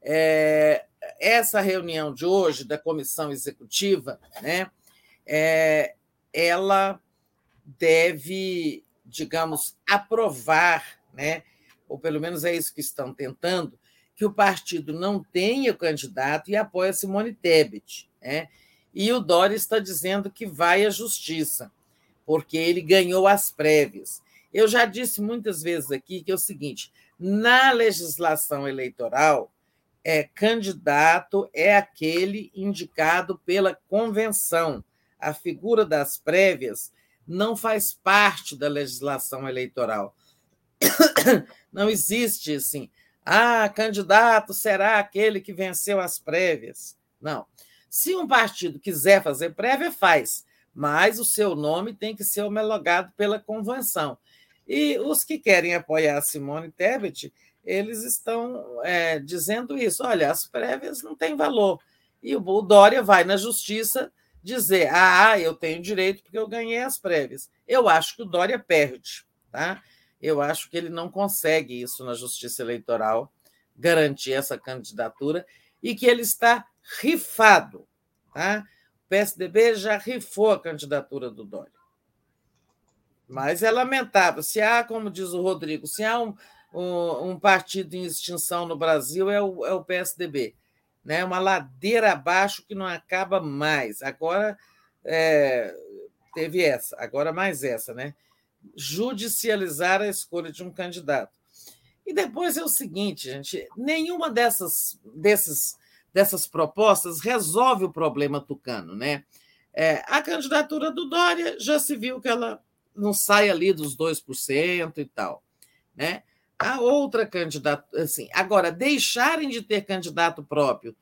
É, essa reunião de hoje da comissão executiva, né? É, ela deve, digamos, aprovar, né? Ou pelo menos é isso que estão tentando, que o partido não tenha candidato e apoia Simone Tebet. Né? E o Dória está dizendo que vai à justiça, porque ele ganhou as prévias. Eu já disse muitas vezes aqui que é o seguinte: na legislação eleitoral, é, candidato é aquele indicado pela convenção. A figura das prévias não faz parte da legislação eleitoral. [coughs] Não existe assim, ah, candidato será aquele que venceu as prévias. Não. Se um partido quiser fazer prévia, faz, mas o seu nome tem que ser homologado pela convenção. E os que querem apoiar Simone Tebet, eles estão é, dizendo isso: olha, as prévias não têm valor. E o Dória vai na justiça dizer: ah, eu tenho direito porque eu ganhei as prévias. Eu acho que o Dória perde. Tá? Eu acho que ele não consegue isso na Justiça Eleitoral, garantir essa candidatura, e que ele está rifado. Tá? O PSDB já rifou a candidatura do Dória. Mas é lamentável. Se há, como diz o Rodrigo, se há um, um, um partido em extinção no Brasil, é o, é o PSDB. Né? Uma ladeira abaixo que não acaba mais. Agora é, teve essa, agora mais essa, né? Judicializar a escolha de um candidato. E depois é o seguinte, gente, nenhuma dessas, desses, dessas propostas resolve o problema tucano, né? É, a candidatura do Dória já se viu que ela não sai ali dos 2% e tal, né? A outra candidata, assim, agora deixarem de ter candidato próprio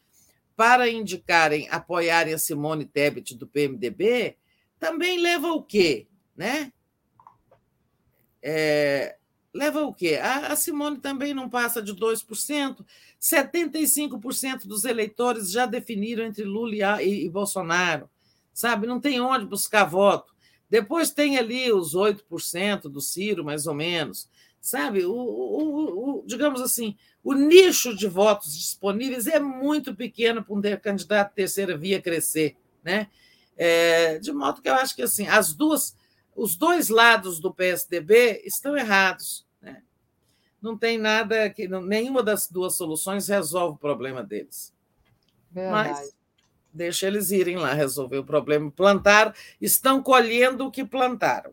para indicarem, apoiarem a Simone Tebet do PMDB, também leva o quê, né? É, leva o quê? A, a Simone também não passa de 2%. 75% dos eleitores já definiram entre Lula e, e, Bolsonaro. Sabe? Não tem onde buscar voto. Depois tem ali os 8% do Ciro, mais ou menos. Sabe? O, o, o, digamos assim, o nicho de votos disponíveis é muito pequeno para um candidato terceira via crescer. Né? É, de modo que eu acho que assim, as duas os dois lados do PSDB estão errados. Né? Não tem nada que. Nenhuma das duas soluções resolve o problema deles. Verdade. Mas deixa eles irem lá resolver o problema. Plantaram, estão colhendo o que plantaram.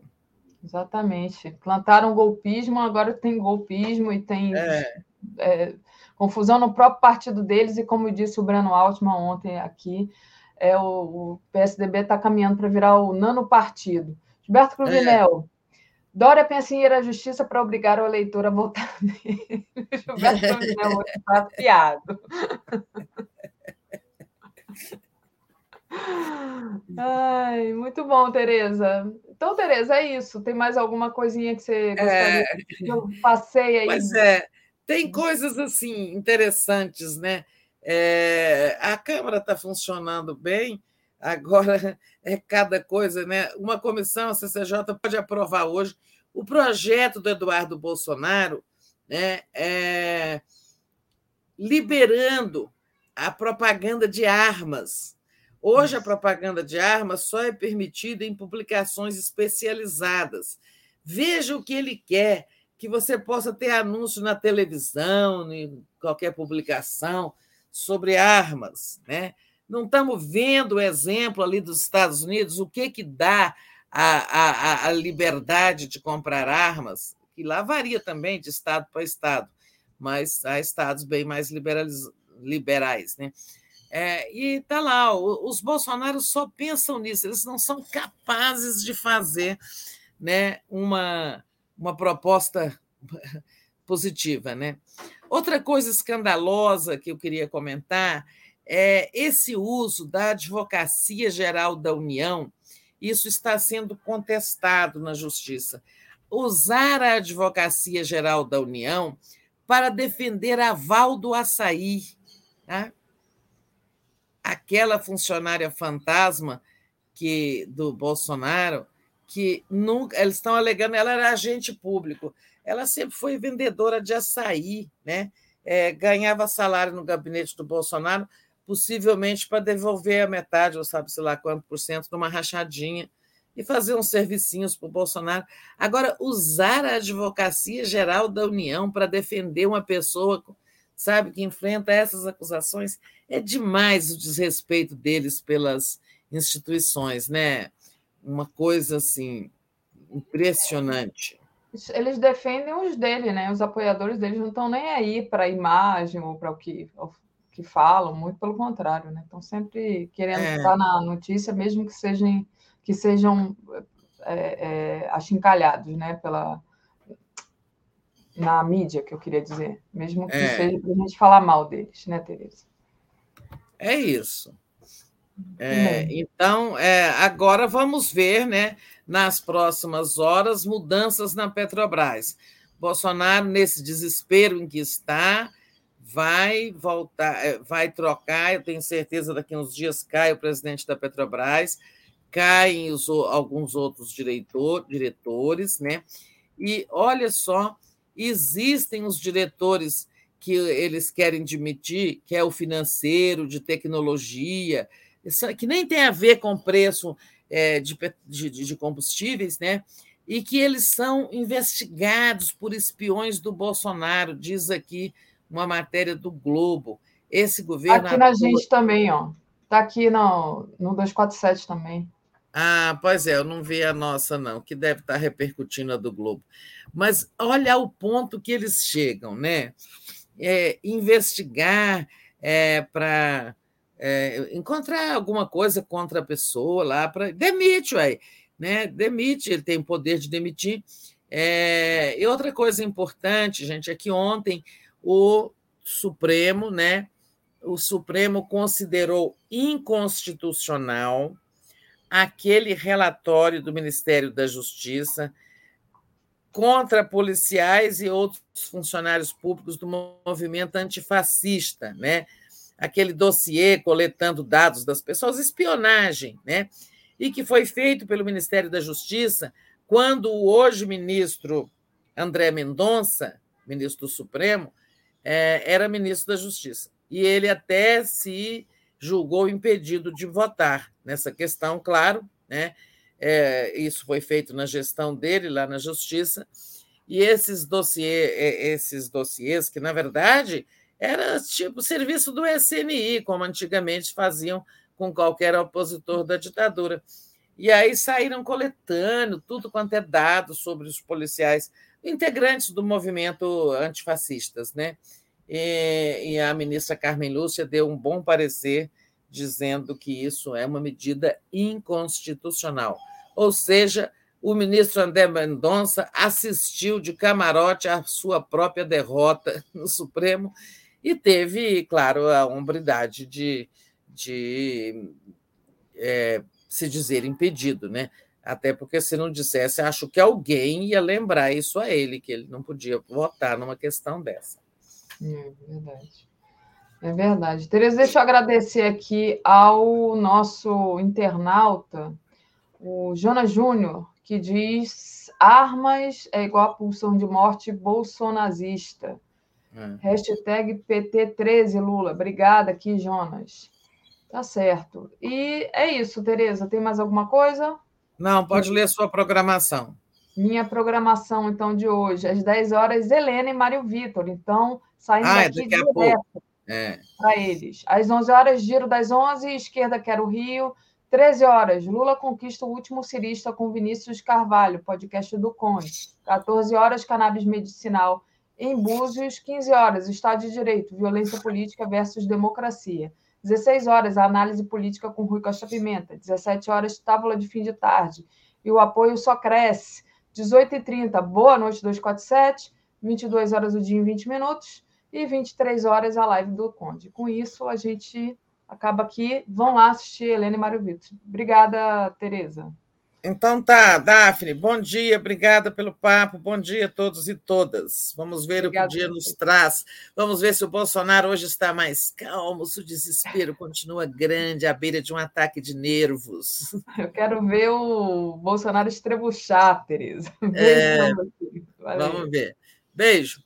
Exatamente. Plantaram golpismo, agora tem golpismo e tem é. É, confusão no próprio partido deles, e como disse o Breno Altman ontem aqui, é, o, o PSDB está caminhando para virar o nanopartido. Gilberto Cruvinel. É. Dória pensa em ir à justiça para obrigar o eleitor a votar [laughs] nele. Gilberto Cruvinel está afiado. Ai, muito bom, Tereza. Então, Tereza, é isso. Tem mais alguma coisinha que você gostaria é... que eu passei aí? Pois é, tem coisas assim interessantes, né? É... a Câmara está funcionando bem, Agora [laughs] é cada coisa, né? Uma comissão, a CCJ, pode aprovar hoje o projeto do Eduardo Bolsonaro, né? É, liberando a propaganda de armas. Hoje, a propaganda de armas só é permitida em publicações especializadas. Veja o que ele quer, que você possa ter anúncio na televisão, em qualquer publicação sobre armas. Né? Não estamos vendo o exemplo ali dos Estados Unidos, o que, que dá a, a, a liberdade de comprar armas, que lá varia também de estado para estado, mas há estados bem mais liberais. Né? É, e está lá, os bolsonaros só pensam nisso, eles não são capazes de fazer né, uma, uma proposta [laughs] positiva. Né? Outra coisa escandalosa que eu queria comentar é esse uso da Advocacia Geral da União, isso está sendo contestado na Justiça. Usar a Advocacia Geral da União para defender aval do açaí. Tá? aquela funcionária fantasma que do Bolsonaro, que nunca eles estão alegando, ela era agente público, ela sempre foi vendedora de açaí, né? É, ganhava salário no gabinete do Bolsonaro, possivelmente para devolver a metade, ou sabe, sei lá quanto por cento, numa rachadinha e fazer uns servicinhos para o Bolsonaro. Agora, usar a advocacia geral da União para defender uma pessoa sabe, que enfrenta essas acusações, é demais o desrespeito deles pelas instituições, né? Uma coisa assim impressionante. Eles defendem os dele, né? Os apoiadores deles não estão nem aí para a imagem ou para o que, que falam, muito pelo contrário, né? Estão sempre querendo é. estar na notícia, mesmo que sejam que sejam é, é, achincalhados, né? Pela na mídia, que eu queria dizer, mesmo que é. seja para a gente falar mal deles, né, Tereza? É isso. É, então, é, agora vamos ver, né, nas próximas horas, mudanças na Petrobras. Bolsonaro, nesse desespero em que está, vai voltar, é, vai trocar, eu tenho certeza daqui a uns dias cai o presidente da Petrobras, caem os, alguns outros diretor, diretores, né? E olha só Existem os diretores que eles querem demitir, que é o financeiro, de tecnologia, que nem tem a ver com preço é, de, de, de combustíveis, né? e que eles são investigados por espiões do Bolsonaro, diz aqui uma matéria do Globo. Esse governo. Aqui na gente também, ó. Está aqui no, no 247 também. Ah, pois é, eu não vi a nossa, não, que deve estar repercutindo a do Globo. Mas olha o ponto que eles chegam, né? É, investigar é, para é, encontrar alguma coisa contra a pessoa lá, para demite, ué, né? Demite, ele tem poder de demitir. É, e outra coisa importante, gente, é que ontem o Supremo, né? O Supremo considerou inconstitucional aquele relatório do Ministério da Justiça contra policiais e outros funcionários públicos do movimento antifascista, né? Aquele dossiê coletando dados das pessoas, espionagem, né? E que foi feito pelo Ministério da Justiça quando o hoje ministro André Mendonça, ministro do Supremo, é, era ministro da Justiça. E ele até se julgou impedido de votar nessa questão, claro, né? É, isso foi feito na gestão dele lá na Justiça, e esses, dossiê, é, esses dossiês, que na verdade era tipo serviço do SNI, como antigamente faziam com qualquer opositor da ditadura. E aí saíram coletando tudo quanto é dado sobre os policiais, integrantes do movimento antifascistas, né? E, e a ministra Carmen Lúcia deu um bom parecer dizendo que isso é uma medida inconstitucional. Ou seja, o ministro André Mendonça assistiu de camarote à sua própria derrota no Supremo e teve, claro, a hombridade de, de é, se dizer impedido, né? Até porque se não dissesse, acho que alguém ia lembrar isso a ele, que ele não podia votar numa questão dessa. É verdade. É verdade. Tereza, deixa eu agradecer aqui ao nosso internauta, o Jonas Júnior, que diz armas é igual a pulsão de morte bolsonazista. É. Hashtag PT13 Lula. Obrigada aqui, Jonas. Tá certo. E é isso, Tereza. Tem mais alguma coisa? Não, pode ler a sua programação. Minha programação, então, de hoje, às 10 horas, Helena e Mário Vitor. Então, saindo ah, daqui, daqui direto é. para eles. Às 11 horas, Giro das 11, Esquerda Quero Rio. 13 horas, Lula conquista o último cirista com Vinícius Carvalho, podcast do Conde. 14 horas, Cannabis Medicinal em Búzios. 15 horas, Estado de Direito, Violência Política versus Democracia. 16 horas, a análise política com Rui Costa Pimenta. 17 horas, tábula de fim de tarde. E o apoio só cresce. 18h30, Boa Noite 247. 22 horas o dia em 20 minutos. E 23 horas a live do Conde. Com isso, a gente acaba aqui. Vão lá assistir Helena e Mário Vitor. Obrigada, Tereza. Então tá, Daphne, bom dia, obrigada pelo papo, bom dia a todos e todas. Vamos ver o que o dia nos traz. Vamos ver se o Bolsonaro hoje está mais calmo, se o desespero continua grande à beira de um ataque de nervos. [laughs] Eu quero ver o Bolsonaro estrebuchar, Tereza. É, vamos ver. Beijo.